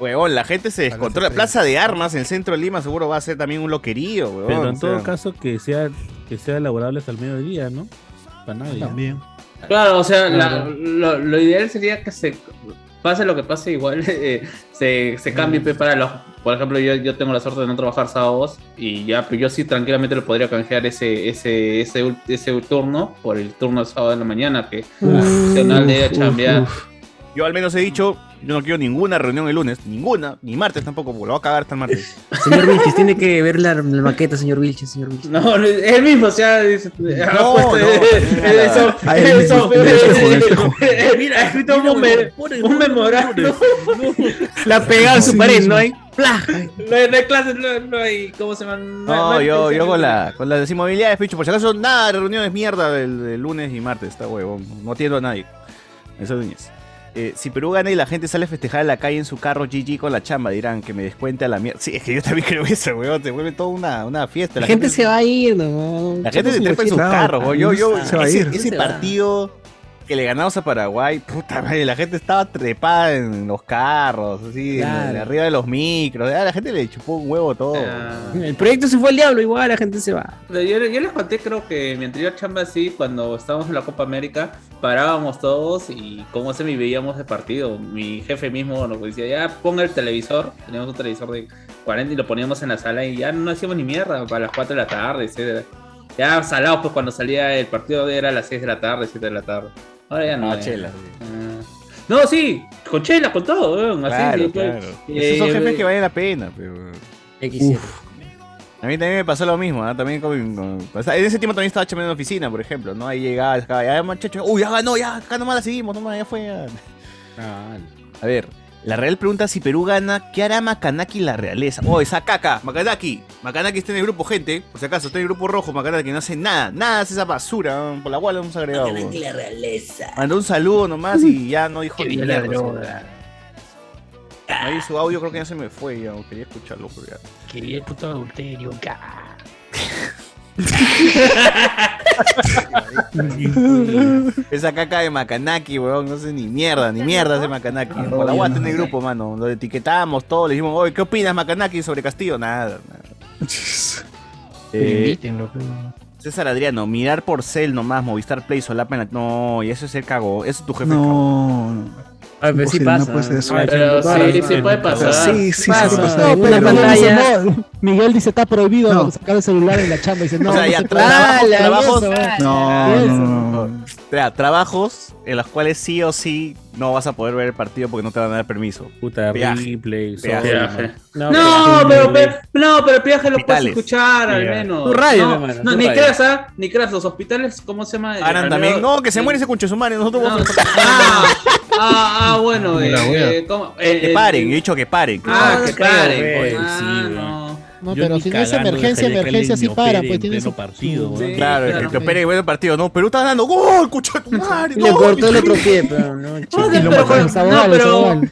Weón, la gente se descontrola. Plaza de Armas en el centro de Lima seguro va a ser también un loquerío, weón. Pero en o sea. todo caso que sea que sea elaborable hasta el mediodía, ¿no? Para nadie. También. Claro, o sea, la- lo ideal sería que se pase lo que pase, igual eh, se, se cambie pe, para los. Por ejemplo, yo, yo tengo la suerte de no trabajar sábados y ya, pero yo sí tranquilamente lo podría canjear ese, ese, ese, ese turno por el turno de sábado de la mañana, que la profesional de chambear. Yo al menos he dicho, yo no quiero ninguna reunión el lunes, ninguna, ni martes tampoco, porque lo voy a cagar hasta el martes. Señor Vilches, tiene que ver la, la maqueta, señor Vilches, señor Vilches. No, el mismo, o sea, dice, ha No, eh, eso, Ah, el eso, el el eh, mira, ha escrito un, me- un memorándum. La pegada en su pared, ¿no hay? No hay, no hay clases, no, no hay, ¿cómo se llama? No, yo, yo con la, con las inmobiliarias, picho, por si acaso, nada de reuniones mierda del, del lunes y martes, está huevón, no atiendo a nadie. Eso es eh, si Perú gana y la gente sale a festejar en la calle en su carro GG con la chamba, dirán que me descuente a la mierda. Sí, es que yo también creo eso, weón. Se vuelve toda una, una fiesta. La gente se va a ir, ¿no? La gente se trepa en sus carros, weón. Yo, yo, se va a ese, ir. ese Se va. Que le ganamos a Paraguay, puta madre, la gente estaba trepada en los carros, así, en- Claro. en arriba de los micros. A la gente le chupó un huevo todo. Ah. El proyecto se fue al diablo, igual la gente se va. Yo, yo les conté, creo que mi anterior chamba así, cuando estábamos en la Copa América, parábamos todos y como se me veíamos el partido. Mi jefe mismo nos decía, ya ponga el televisor, teníamos un televisor de 40 y lo poníamos en la sala y ya no hacíamos ni mierda para las 4 de la tarde, etc. Ya salados, pues cuando salía el partido era a las 6 de la tarde, 7 de la tarde. Ahora ya no. No, ya. chela. Ah. No, sí, con chela, con todo, weón, así, Claro, pues, claro. eh, Esos son jefes eh, que valen la pena, pero... X7. A mí también me pasó lo mismo, ¿ah? También con, en ese tiempo también estaba chambeando en oficina, por ejemplo, ¿no? Ahí llegaba, acá, ya muchachos, uy, ya ganó, ya, acá nomás la seguimos, nomás, ya fue. ya". A ver, la Real pregunta si Perú gana, ¿qué hará Macanaki y la realeza? Oh, esa caca, Macanaki. Macanaki está en el grupo, gente. Por si acaso, está en el grupo rojo, Macanaki no hace nada, nada hace esa basura, por la cual lo hemos agregado. weón. la realeza. Mandó un saludo nomás y ya no dijo ni mierda, droga. Ahí su audio creo que ya se me fue, ya, quería escucharlo, pero ya. Quería el puto adulterio. Esa caca de Macanaki, weón, no sé ni mierda, ni mierda ese Macanaki. Por la guata en el grupo, mano. Lo etiquetamos todo, le dijimos, oye, ¿qué opinas, Macanaki, sobre Castillo? Nada, nada. Eh, Invítenlo. César Adriano, mirar por cel nomás, Movistar Play, solapa en la... No, y eso es el cago, eso es tu jefe cago. No, no. Ay, pero sí pasa. no puede ser eso. Pero sí, sí, sí puede pasar. sí, sí, sí, Pasa. sí, pasa. No, pero Una Miguel dice, está prohibido No. sacar el celular en la chamba. Dice, no, o sea, no ya se trabajos, trabajos, eh. No, no, no, no. o sea, trabajos en los cuales sí o sí no vas a poder ver el partido porque no te van a dar permiso. Puta, Peaje. replay, Peaje. Sony, No, No, pero, pero, no, pero el viaje lo puedes Hospitales. escuchar al menos. Tu radio, no, hermano, no, tu ni creas, ¿ah? Ni creas, los hospitales, ¿cómo se llama? Al también, no, que se muere ese conche su madre, nosotros No, vamos a... ah, ah, ah, bueno, eh, eh, ¿cómo? Eh, Que eh, paren, he dicho que paren. Ah, Ah, que claro, paren. güey, Ah, sí, güey. No. No, Yo pero si no es emergencia, emergencia sí para, pues en tiene su partido, weón. Claro, claro. que opere igual el partido, ¿no? Perú está ganando. ¡Gol! ¡Cucho tu madre! Le ¡No! cortó el otro pie, pero no, chico. No, pero, no,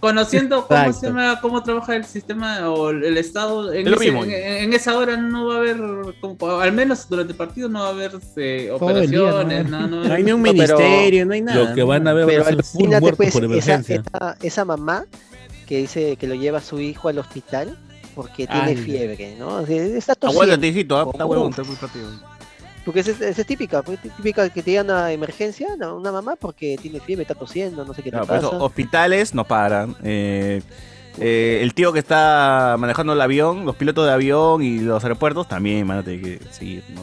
conociendo cómo, se llama, cómo trabaja el sistema o el Estado, en, ese- mismo. en, en esa hora no va a haber, como- al menos durante el partido no va a haber eh, el día, ¿no? operaciones, no, no, No hay ni un No, ministerio, no hay nada. Lo que van a ver Pero va a ser full pues, por esa, emergencia. esa, esa mamá que dice que lo lleva a su hijo al hospital porque tiene Ay. fiebre, ¿no? O sea, está tosiendo. Aguántate, hijito, ¿ah? está huevón, está muy. Porque esa es, esa es típica, pues, típica que te llegan a emergencia, no, una mamá porque tiene fiebre, está tosiendo, no sé qué Claro, por pasa. eso, hospitales no paran. eh, eh, el tío que está manejando el avión, los pilotos de avión y los aeropuertos también van a tener que seguir, ¿no?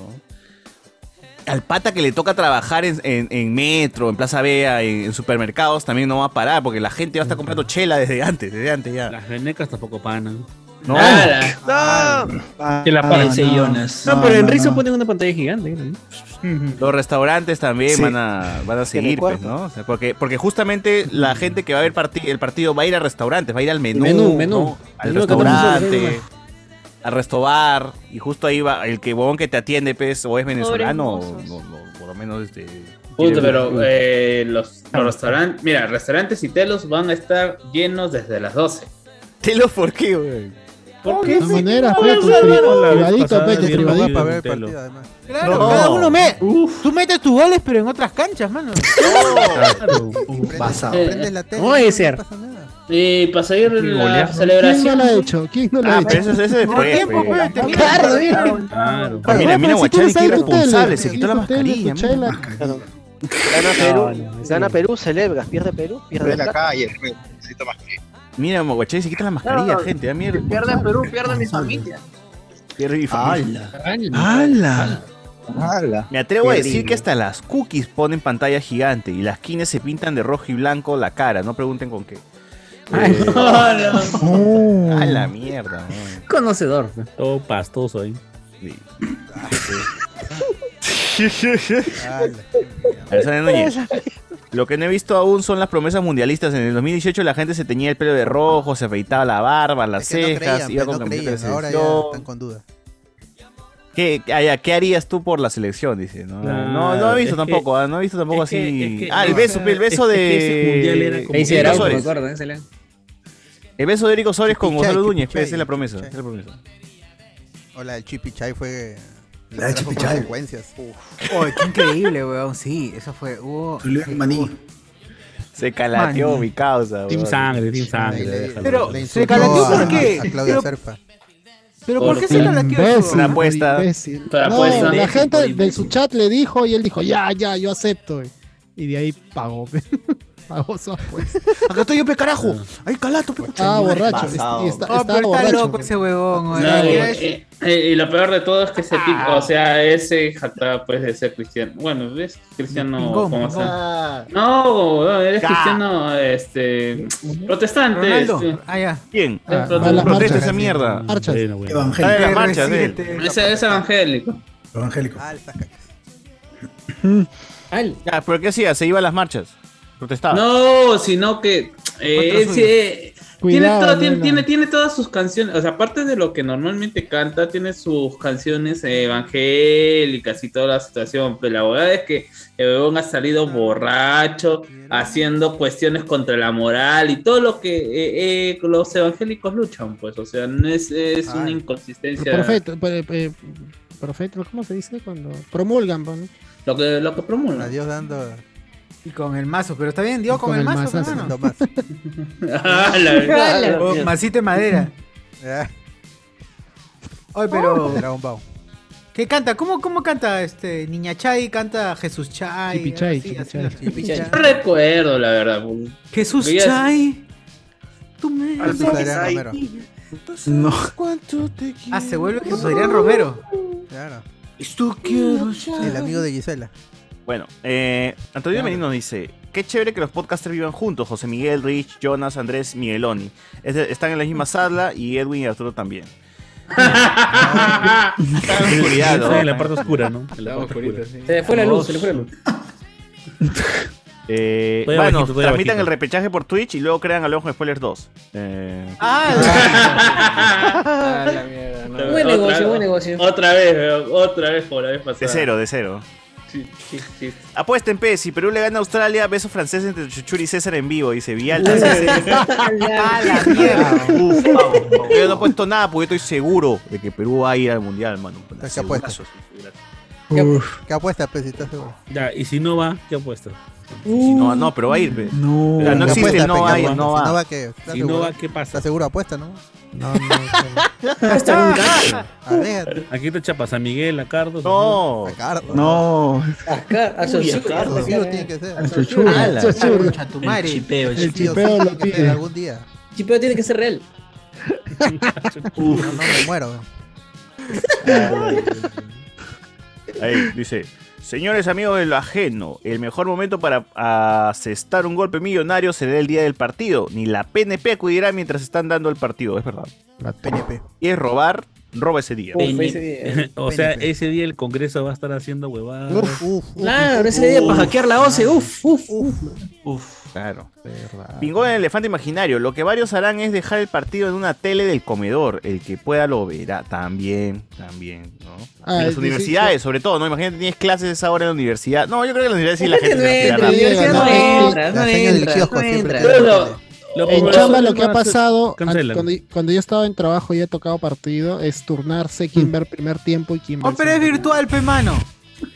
Al pata que le toca trabajar en, en- en metro, en Plaza Vea, en, en supermercados, también no va a parar porque la gente va a estar comprando chela desde antes, desde antes ya. Las venecas tampoco panan. No, Nada. ¡No! Que la Ah, parece no. Jonas. No, No, pero en no. ponen una pantalla gigante. ¿no? los restaurantes también Sí. van a van a seguir, pues. ¿no? O sea, porque, porque justamente la gente que va a ver el partido va a ir a restaurantes, va a ir al menú, Menú, menú. ¿no? al Menú de 14 soles, restaurante, al restobar, y justo ahí va el que huevón que te atiende, pues, o es venezolano, o no, no, por lo menos este. Quiere- pero eh, los, los restaurantes, mira, restaurantes y telos van a estar llenos desde las 12. Telo, ¿por qué, güey? ¿Por De pues, privadito, pues, tu privadito. para ver partido, además. Claro, No. cada uno me. Tú metes tus goles, pero en otras canchas, mano. Basado. la tele, No puede no ser. Y para seguir Qué la. ¿Quién no celebración. lo ha hecho? ¿Quién no lo ha Ah, pero hecho? eso, eso Por después, tiempo, pues. pues. Claro, mira. Claro. Ah, mira, mira, Guachani, qué tu irresponsable, se quitó la mascarilla. Gana Perú, no, gana Perú, celebras, pierde Perú, pierde y después necesito más que. Mira, Guachani se quita la mascarilla, No, gente, da mierda. Pierde Perú, pierde mi familia. Pierde mi familia. ¡Hala! ¡Hala! Me atrevo a decir que hasta las cookies ponen pantalla gigante y las quines se pintan de rojo y blanco la cara. No pregunten con qué. Eh, Oh. a la mierda. man. Conocedor. Todo pastoso ahí. Sí. Ala. Alexander Núñez. Lo que no he visto aún son las promesas mundialistas. En el 2018 la gente se teñía el pelo de rojo, se afeitaba la barba, las Es que no cejas, creían, iba pues, con no camiseta de ahora ya selección. están con duda. ¿Qué, ah, ya, ¿Qué harías tú por la selección? Dice. No, Claro, no, no he visto que- tampoco, ah, no he visto tampoco es que- así. es que- ah, el beso, el beso es- de. El beso de Erico Sores con Gonzalo Chipichai, pues, es la promesa. Chipichai. Es la promesa. O la del Chipichai fue. Le La Chipichai. consecuencias. Oye, qué increíble, weón. Sí, eso fue. hubo- Julián sí, Maní. Se calateó Man. mi causa. Team weón. Sangre, Team Sangre. le-. Pero- le se calateó a- porque- A Claudia pero- Serpa. Pero ¿por qué se Por calateó eso? Imbécil, Una apuesta. No, la gente Por de su chat le dijo y él dijo, ya, ya, yo acepto. Y de ahí pagó. Apuesta. Acá estoy yo, pe carajo. Ay, calato, pe. Estaba borracho. Y está- Oh, pero está loco ese huevón. No, y, lo peor de todo es que ese tipo, o sea, ese jactaba pues de ser cristiano. Bueno, es cristiano como pingón. sea. No, no, eres cristiano este protestante. Este. Ah, ya. ¿Quién? Ah, Protesta esa mierda. Marchas. Bueno, bueno. Evangélico. marchas. Ese es evangélico. Evangélico. Ya, ¿pero qué hacía? Se iba a las marchas. Protestaba. No, sino que eh, sí, eh, tiene, todo- tiene, tiene, tiene todas sus canciones, o sea, aparte de lo que normalmente canta, tiene sus canciones eh, evangélicas y toda la situación, pero la verdad es que el ha salido borracho, haciendo cuestiones contra la moral y todo lo que eh, eh, los evangélicos luchan, pues, o sea, no es, es una inconsistencia. Profeta, eh, profeta, ¿cómo se dice? Cuando promulgan, pues, ¿no? Lo que, lo que promulga. A Dios dando. Y con el mazo, pero está bien, dio con, el mazo, mazazo. hermano. Ah, la verdad. Oh, masita de madera. Oye, pero. Dragon Ball. ¿Qué canta? ¿Cómo, cómo canta este Niña Chay? Canta Jesús Chay. Chipichai, así, así, Chipichai. así. Chipichai. No recuerdo, la verdad. pues. Jesús ya- Chay. Tú me. Jesús Adrián Romero. No. Ah, se vuelve Jesús Adrián Romero. Claro. Esto quiero El amigo de Gisela. Bueno, eh, Antonio Menino dice: Qué chévere que los podcasters vivan juntos. José Miguel, Rich, Jonas, Andrés, Migueloni. Es de- están en la misma sala y Edwin y Arturo también. En la oscuridad, ¿no? Está en la parte oscura, ¿no? En la parte oscura. Se le fue la luz, se le fue la luz. Eh, bueno, bajito, transmitan bajito. el repechaje por Twitch y luego crean Hablemos con Spoilers 2. Eh, Ah, la mierda, no. Buen negocio, buen negocio. Otra vez, otra vez como la vez pasada. de cero, de cero. Sí, sí, sí. Apuesta en P, si Perú le gana a Australia, beso francés entre Chuchuri y César en vivo, dice Vialta. ¡Ah, la mierda! Uf, yo no he puesto nada porque yo estoy seguro de que Perú va a ir al mundial, mano. ¿Qué apuesta? Segurazo, Uf. ¿Qué apuesta, pues, si estás seguro? Ya, y si no va, ¿qué apuesta? Si no, no, pero va a ir, pe. No. O sea, no ¿Qué existe, apuesta, no va, ¿Qué no va. Si no va, ¿qué? ¿Estás Si no va, ¿qué pasa? ¿Estás seguro? Apuesta, ¿no? No, no. A ver. Aquí te chapas a Miguel, a Carlos. No. A Carlos. No. A Sosu- a tiene que ser. A madre. El chipeo, el chipeo. lo pide. Algún día. Chipeo tiene que ser real. No, no me muero. Ahí, dice. Señores amigos de lo ajeno, el mejor momento para asestar un golpe millonario será el día del partido. Ni la PNP acudirá mientras están dando el partido, es verdad. La PNP. Y es robar, roba ese día. Uf, ese día. o sea, PNP. ese día el Congreso va a estar haciendo huevadas. Uf, uf, uf, Claro, uf, ese día uf. para hackear la OCE, uf, uf, uf. Uf, claro. Pingón el elefante imaginario. Lo que varios harán es dejar el partido en una tele del comedor. El que pueda lo verá. También, también, ¿no? Ah, en las sí, universidades, sobre todo, ¿no? Imagínate, tienes clases a esa hora en la universidad. No, yo creo que en la universidad sí la gente no entra, no entra, no entra, no entra. Lo- En chamba lo- que ha pasado cuando, cuando yo estaba en trabajo y he tocado partido es turnarse quién ver primer tiempo y quién ver Oh, pero es virtual, pe mano.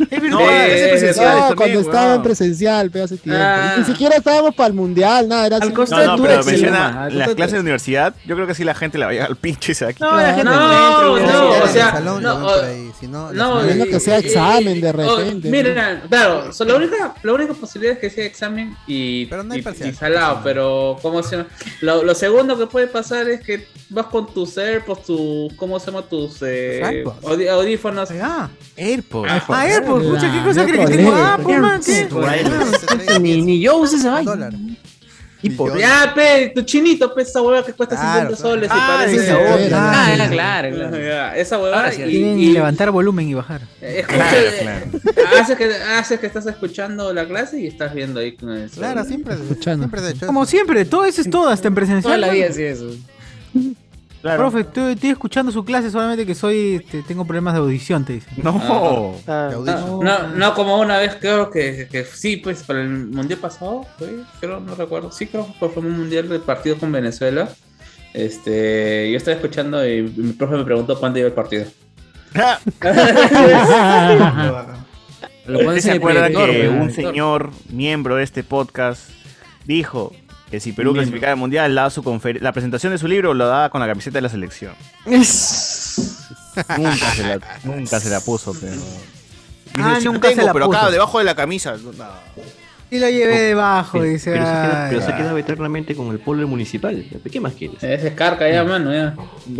Es No, virtual. es Eh, presencial No, también, cuando estaba en presencial, pero hace tiempo. Ah. Ni siquiera estábamos para el mundial, nada, era Al así. costo No, de no, tu pero Excel, menciona nomás, al las clases de- de universidad. Yo creo que sí la gente la va a llegar al pinche y se va a quitar. No, la gente No, o sea, salón, no, por ahí, no, no, la- Menos que sea examen de oh, repente. Mira, claro, so, la, única, la única posibilidad es que sea examen y, Pero no hay y- parcial. y salado, pero ¿cómo se llama? Lo, lo segundo que puede pasar es que vas con tus AirPods, tu, ¿cómo se llama? Tus eh, audífonos. Ah, AirPods. ah, Airpods, pucha, ¿qué La cosa crees que tengo? Ah, pues, man, ¿qué? Ni, ni yo uso esa vaina. Y por- Ya, pe, tu chinito, pe, esa hueva que cuesta Claro, 50 claro. soles Ah, y parece sí, a otra. sí, Ah, sí. era claro, claro. Ya, Esa hueva sí, y, y- levantar volumen y bajar. escucha- Claro, haces que haces que estás escuchando la clase y estás viendo ahí con el Claro, siempre, Escuchando. siempre de hecho. Como siempre, todo eso es todo, hasta en presencial. Toda la vida así eso. Claro. Profe, estoy, estoy escuchando su clase, solamente que soy, este, tengo problemas de audición, te dice. No. Ah, de audífono. No, no, no como una vez creo que, que sí, pues para el mundial pasado, creo, no recuerdo, sí creo que fue un mundial del partido con Venezuela. Este, yo estaba escuchando y mi profe me preguntó cuándo iba el partido. Lo ¿Se proyector, que un señor miembro de este podcast dijo que si Perú Miembro. clasificaba al mundial, daba su confer- la presentación de su libro lo daba con la camiseta de la selección? Nunca se la, nunca se la puso, pero. Ah, Dice, nunca se tengo, la pero puso. acá debajo de la camisa. No. Y lo llevé debajo, Pero, dice. pero se queda, pero se eternamente con el polo municipal. ¿Qué más quieres? Es escarca ya, mano, ya.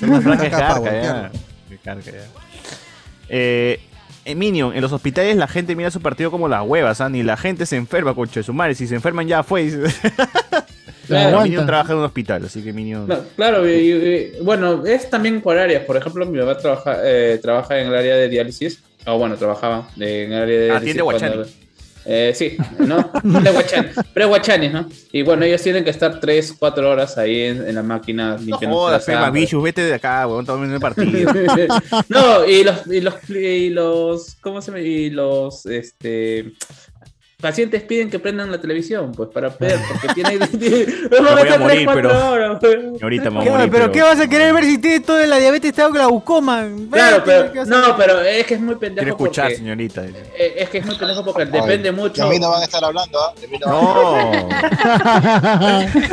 Una franca Franca pa' descarga, ya. Descarga, ya. Eh, en Minion, en los hospitales la gente mira su partido como las huevas, ¿ah? Ni la gente se enferma, con su madre. Si se enferman ya fue. Claro. Minion trabaja en un hospital, así que Minion. No, claro, y- y- bueno, es también por áreas. Por ejemplo, mi mamá trabaja, eh, trabaja en el área de diálisis. O bueno, trabajaba de- en el área de diálisis. Atiende cuando- Guachani. Eh, sí, ¿no? Pre-Guachani, ¿no? Y bueno, ellos tienen que estar 3, 4 horas ahí en, en la máquina No limpiando jodas, sangre. Bichus, vete de acá, weón, viendo el partido. no, y los, y los, y los, ¿cómo se llama? Y los, este, pacientes piden que prendan la televisión, pues, para ver, porque tiene, tiene voy a morir, 4 pero- horas, pues. Ahorita me voy ¿Qué, a morir, pero, ¿qué vas a querer ver si tienes toda la diabetes está con glaucoma? Claro, Vete, ¿qué pero, a no, pero es que es muy pendejo Quiero escuchar, porque, señorita. eh, es que es muy pendejo porque depende mucho. De mí no van a estar hablando, ¿ah? Mí no a No.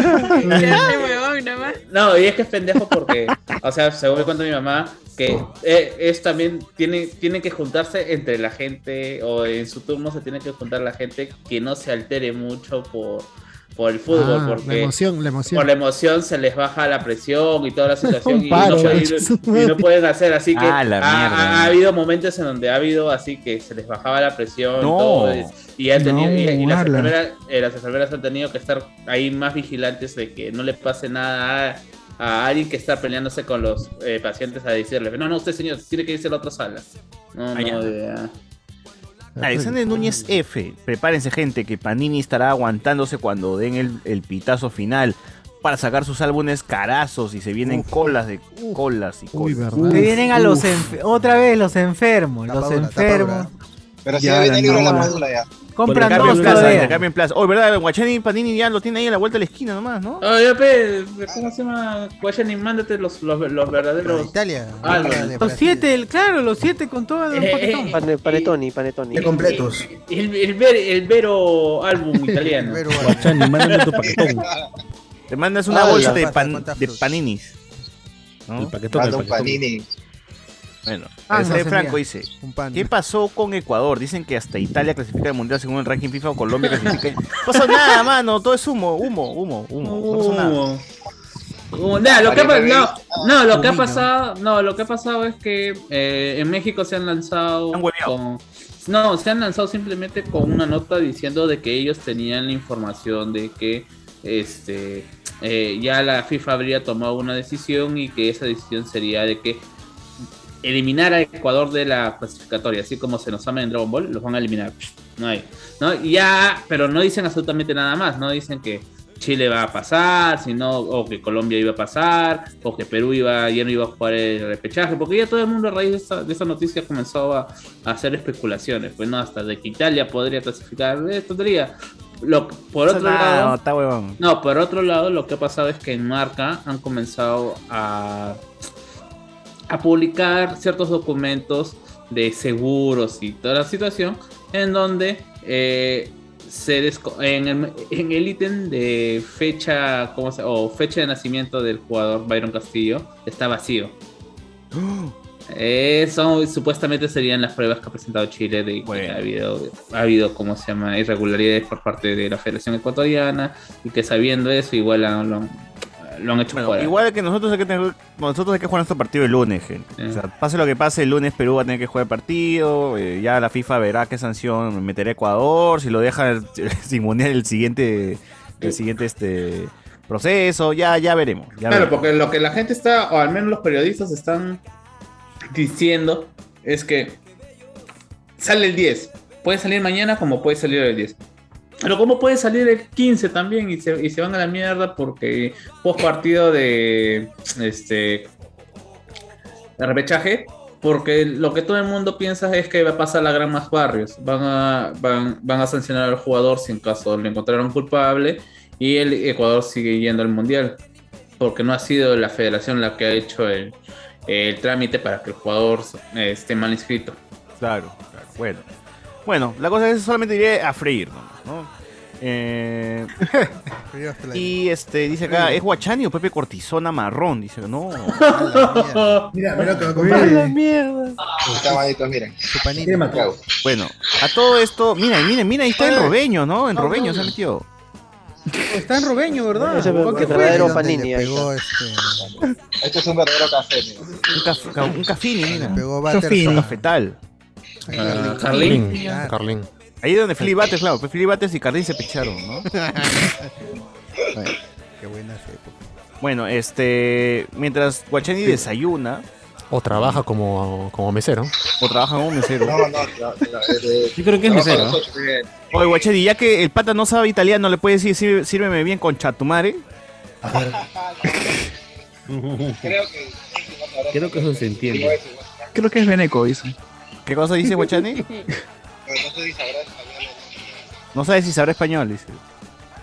No, y es que es pendejo porque, o sea, según me cuenta mi mamá, que eh, es también, tiene, tiene que juntarse entre la gente, o en su turno se tiene que juntar la gente que no se altere mucho por, por el fútbol, Ah, la porque emoción, la emoción. por la emoción se les baja la presión y toda la situación y, no, pueden- hecho, su y no pueden hacer así que Ah, la ha, mierda. ha- ha habido momentos en donde ha habido así que se les bajaba la presión No. y todo y, y han tenido- No, y- y las, ala. enfermeras, eh, las enfermeras han tenido que estar ahí más vigilantes de que no le pase nada a, a alguien que está peleándose con los eh, pacientes a decirle no no usted señor tiene que irse a la otra sala no Ah, no ya. De-. Alexander Núñez F. Prepárense, gente, que Panini estará aguantándose cuando den el, el pitazo final para sacar sus álbumes carazos y se vienen colas de colas y colas. Se vienen a los otra vez los enfermos, los Tapadura, enfermos. Pero si Ya, ya viene el libro de la madura ya. Compran dos todavía. gente, cambio en plaza. Oh, ¿verdad? Guachani Panini ya lo tiene ahí a la vuelta de la esquina nomás, ¿no? Oh, ya, pe, ¿cómo se llama? Guayan mándate los, los, los verdaderos. Italia. álbumes. Los siete, el- claro, los siete con todo el Eh, paquetón. Pane- panetoni, panetoni. El, el, ver- el Vero álbum italiano. Guachani, mándame tu paquetón. Te mandas una Hola. bolsa de, pan, de paninis. ¿no? El paquetón, el paquetón. panini. Bueno, Ah, ese no, Franco dice, Un pan. ¿qué pasó con Ecuador? Dicen que hasta Italia clasifica al Mundial según el ranking FIFA o Colombia clasifica. No pasó nada, mano, todo es humo, humo, humo, humo. No pasó nada. Humo. Uh, nah, lo que ha, pa- no, no, lo que ha pasado, no, lo que ha pasado es que eh, en México se han lanzado con, no, se han lanzado simplemente con una nota diciendo de que ellos tenían la información de que este eh, ya la FIFA habría tomado una decisión y que esa decisión sería de que eliminar a Ecuador de la clasificatoria, así como se nos ama en Dragon Ball, los van a eliminar. No hay, ¿no? Y ya, pero no dicen absolutamente nada más, no dicen que Chile va a pasar, sino o que Colombia iba a pasar, o que Perú iba, ya no iba a jugar el repechaje, porque ya todo el mundo a raíz de esa, de esa noticia comenzó a, a hacer especulaciones, pues no, hasta de que Italia podría clasificar, es tontería. Lo, por otro nada, lado, no, por otro lado, lo que ha pasado es que en Marca han comenzado a, a publicar ciertos documentos de seguros y toda la situación en donde eh, se en el en el ítem de fecha ¿cómo se- o fecha de nacimiento del jugador Byron Castillo está vacío. Eso supuestamente serían las pruebas que ha presentado Chile de que ha habido, ha habido, ¿cómo se llama?, irregularidades por parte de la Federación Ecuatoriana y que sabiendo eso igual lo, lo han- hecho Bueno, fuera. igual que nosotros hay que tener- nosotros hay que jugar nuestro partido el lunes, gente. O sea, pase lo que pase, el lunes Perú va a tener que jugar el partido. eh, ya la FIFA verá qué sanción meterá Ecuador, si lo deja sin mundial el siguiente, el siguiente este proceso, ya, ya veremos. ya Claro, veremos. porque lo que la gente está, o al menos los periodistas están diciendo, es que sale el 10. Puede salir mañana como puede salir el 10. Pero como puede salir el 15 también y se, van a la mierda porque post partido de este de repechaje. Porque lo que todo el mundo piensa es que va a pasar la gran más barrios. Van a, van, van a sancionar al jugador si en caso le encontraron culpable. Y el Ecuador sigue yendo al mundial. Porque no ha sido la federación la que ha hecho el, el trámite para que el jugador esté mal inscrito. Claro, claro, bueno. Bueno, la cosa es que solamente iré a freír, nomás, ¿no? Eh, y este dice acá, ¿es Guachani o Pepe Cortisona marrón? Dice, no. Mira, mira lo que va a comprar. mierda. Está malito, miren. Mateo. Bueno, a todo esto, mira, miren, mira, ahí está en Robeño, ¿no? En Robeño se ha metido. Está en Robeño, ¿verdad? Ese ¿Por es qué el fue? verdadero panini. este. Este es un verdadero café. Un, caf- un cafini, mira. pegó Un cafetal. Ah. Ah. Carlín. Ahí es donde Fili Bates, claro, pues Fili Bates y Carlín se pecharon, ¿no? Bueno. Qué buenas épocas. Bueno, este, mientras Guachani desayuna O trabaja como, como mesero. o trabaja como mesero. No, no, no. no, eh, Yo creo que es mesero. Oye, Guachani, ya que el pata no sabe italiano, ¿le puedes decir "Sirve- sírveme bien con chatumare? Creo que. Creo que eso se entiende. Creo que es Beneco, dice. ¿Qué cosa dice Guachani? No sé si sabrás No sabe si sabrá español, dice.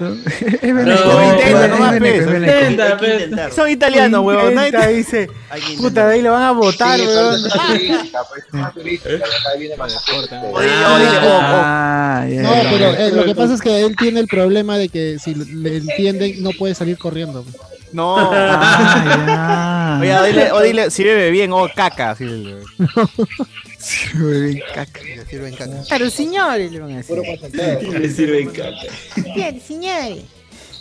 Es No, Beneco. intenta es pues. Beneco. Intenta, pues. Son italianos, huevón. nadie te- dice. Puta, de ahí lo van a votar, pues, más más. Ah, ya, No, pero eh, lo que pasa es que él tiene el problema de que si le entienden no puede salir corriendo. No. Ah, Oye, o dile, o dile, sírveme bien, o caca. así le- ya. caca. Le sirven caca. Pero señores, le van a decir. Le sirven caca. Bien, señores.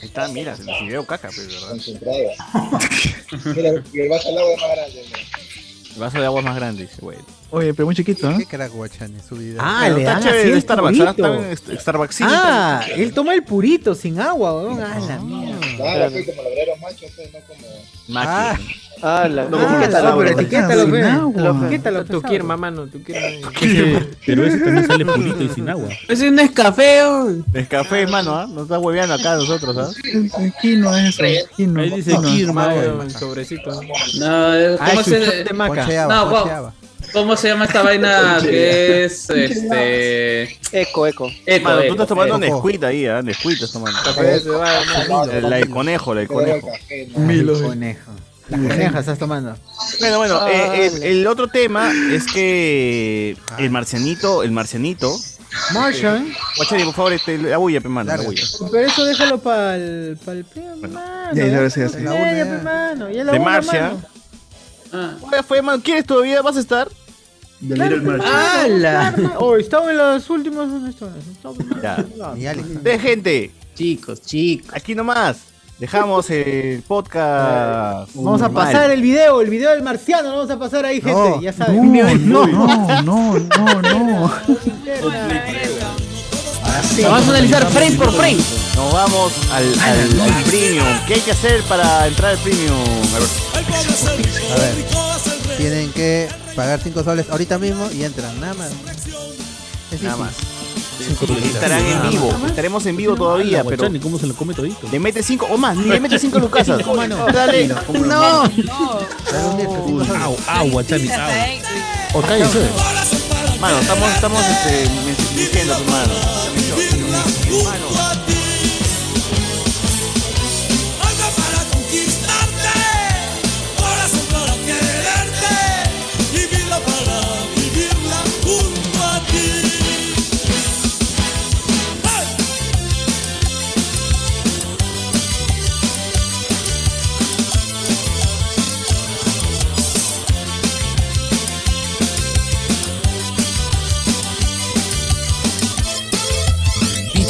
Ahí está, mira, se le sirvió caca, pues, ¿verdad? Concentrado. Mira, el vaso al agua es más grande. El vaso de agua es más grande, dice, güey. Oye, pero muy chiquito, ¿eh? Qué crack Guachani, su video. Ah, Pero le está dan chévere así el Starbucks, ¿ah? purito. Está en St- Starbucksito. Ah, él toma el purito sin agua, weón. Ah, la mierda. Claro, así como logreros machos, pues, no como. Ah, Ah, la No, ah, pero bro. etiquétalo, Tú quieres, mamá, no, tú quieres. Pero ese también sale purito y sin agua. Ese no es café, oh. Es café, mano, ¿ah? Nos está hueveando acá nosotros, ¿ah? Quino es eso. Quino. Ahí dice Quino. Kirma, Mago, weón. el sobrecito. No, Ah, ¿cómo es su se, de maca. No. ¿Cómo se llama esta vaina que es este Eco, eco. eco? Mano, tú eco, estás tomando eco. Nesquik ahí, ¿ah? Nesquik estás tomando. La del conejo, la del conejo. Milo. Conejo. Las conejas estás tomando. Bueno, bueno, eh, el, el otro tema es que el marcianito, el marcianito. Martian. Guachani, por favor, este, la bulla, pe, mano, la bulla. Pero eso déjalo para el. Para el. mano. Ya, ya, ya, ya. Ya, ya, ya, pe, mano. Ya la De Marcia. Ah. Oye, fue, man, ¿quieres todavía? ¿Vas a estar? The Little Merchant. ¡Hala! Oh, estaba en las últimas. Ya. De gente, Chicos, chicos. aquí nomás. Dejamos el podcast. Vamos a pasar el video, el video del marciano, lo vamos a pasar ahí, gente, No, ya saben. No, no, no, no, no. Vamos a analizar frame por frame. Nos vamos al, al, al premium. ¿Qué hay que hacer para entrar al premium? A ver. A ver. Tienen que pagar 5 soles ahorita mismo y entran, nada más. Es Nada más. Estarán en vivo. Estaremos en vivo todavía, pero Guachani, ¿cómo se lo come todito? le mete 5 o más, ni le mete 5 lucasas. mano. Dale. No. Guachani, au. Perfecto. O cállense. Mano, estamos, estamos este, diciendo, tu mano.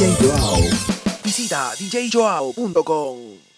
DJ. Visita djjoao.com.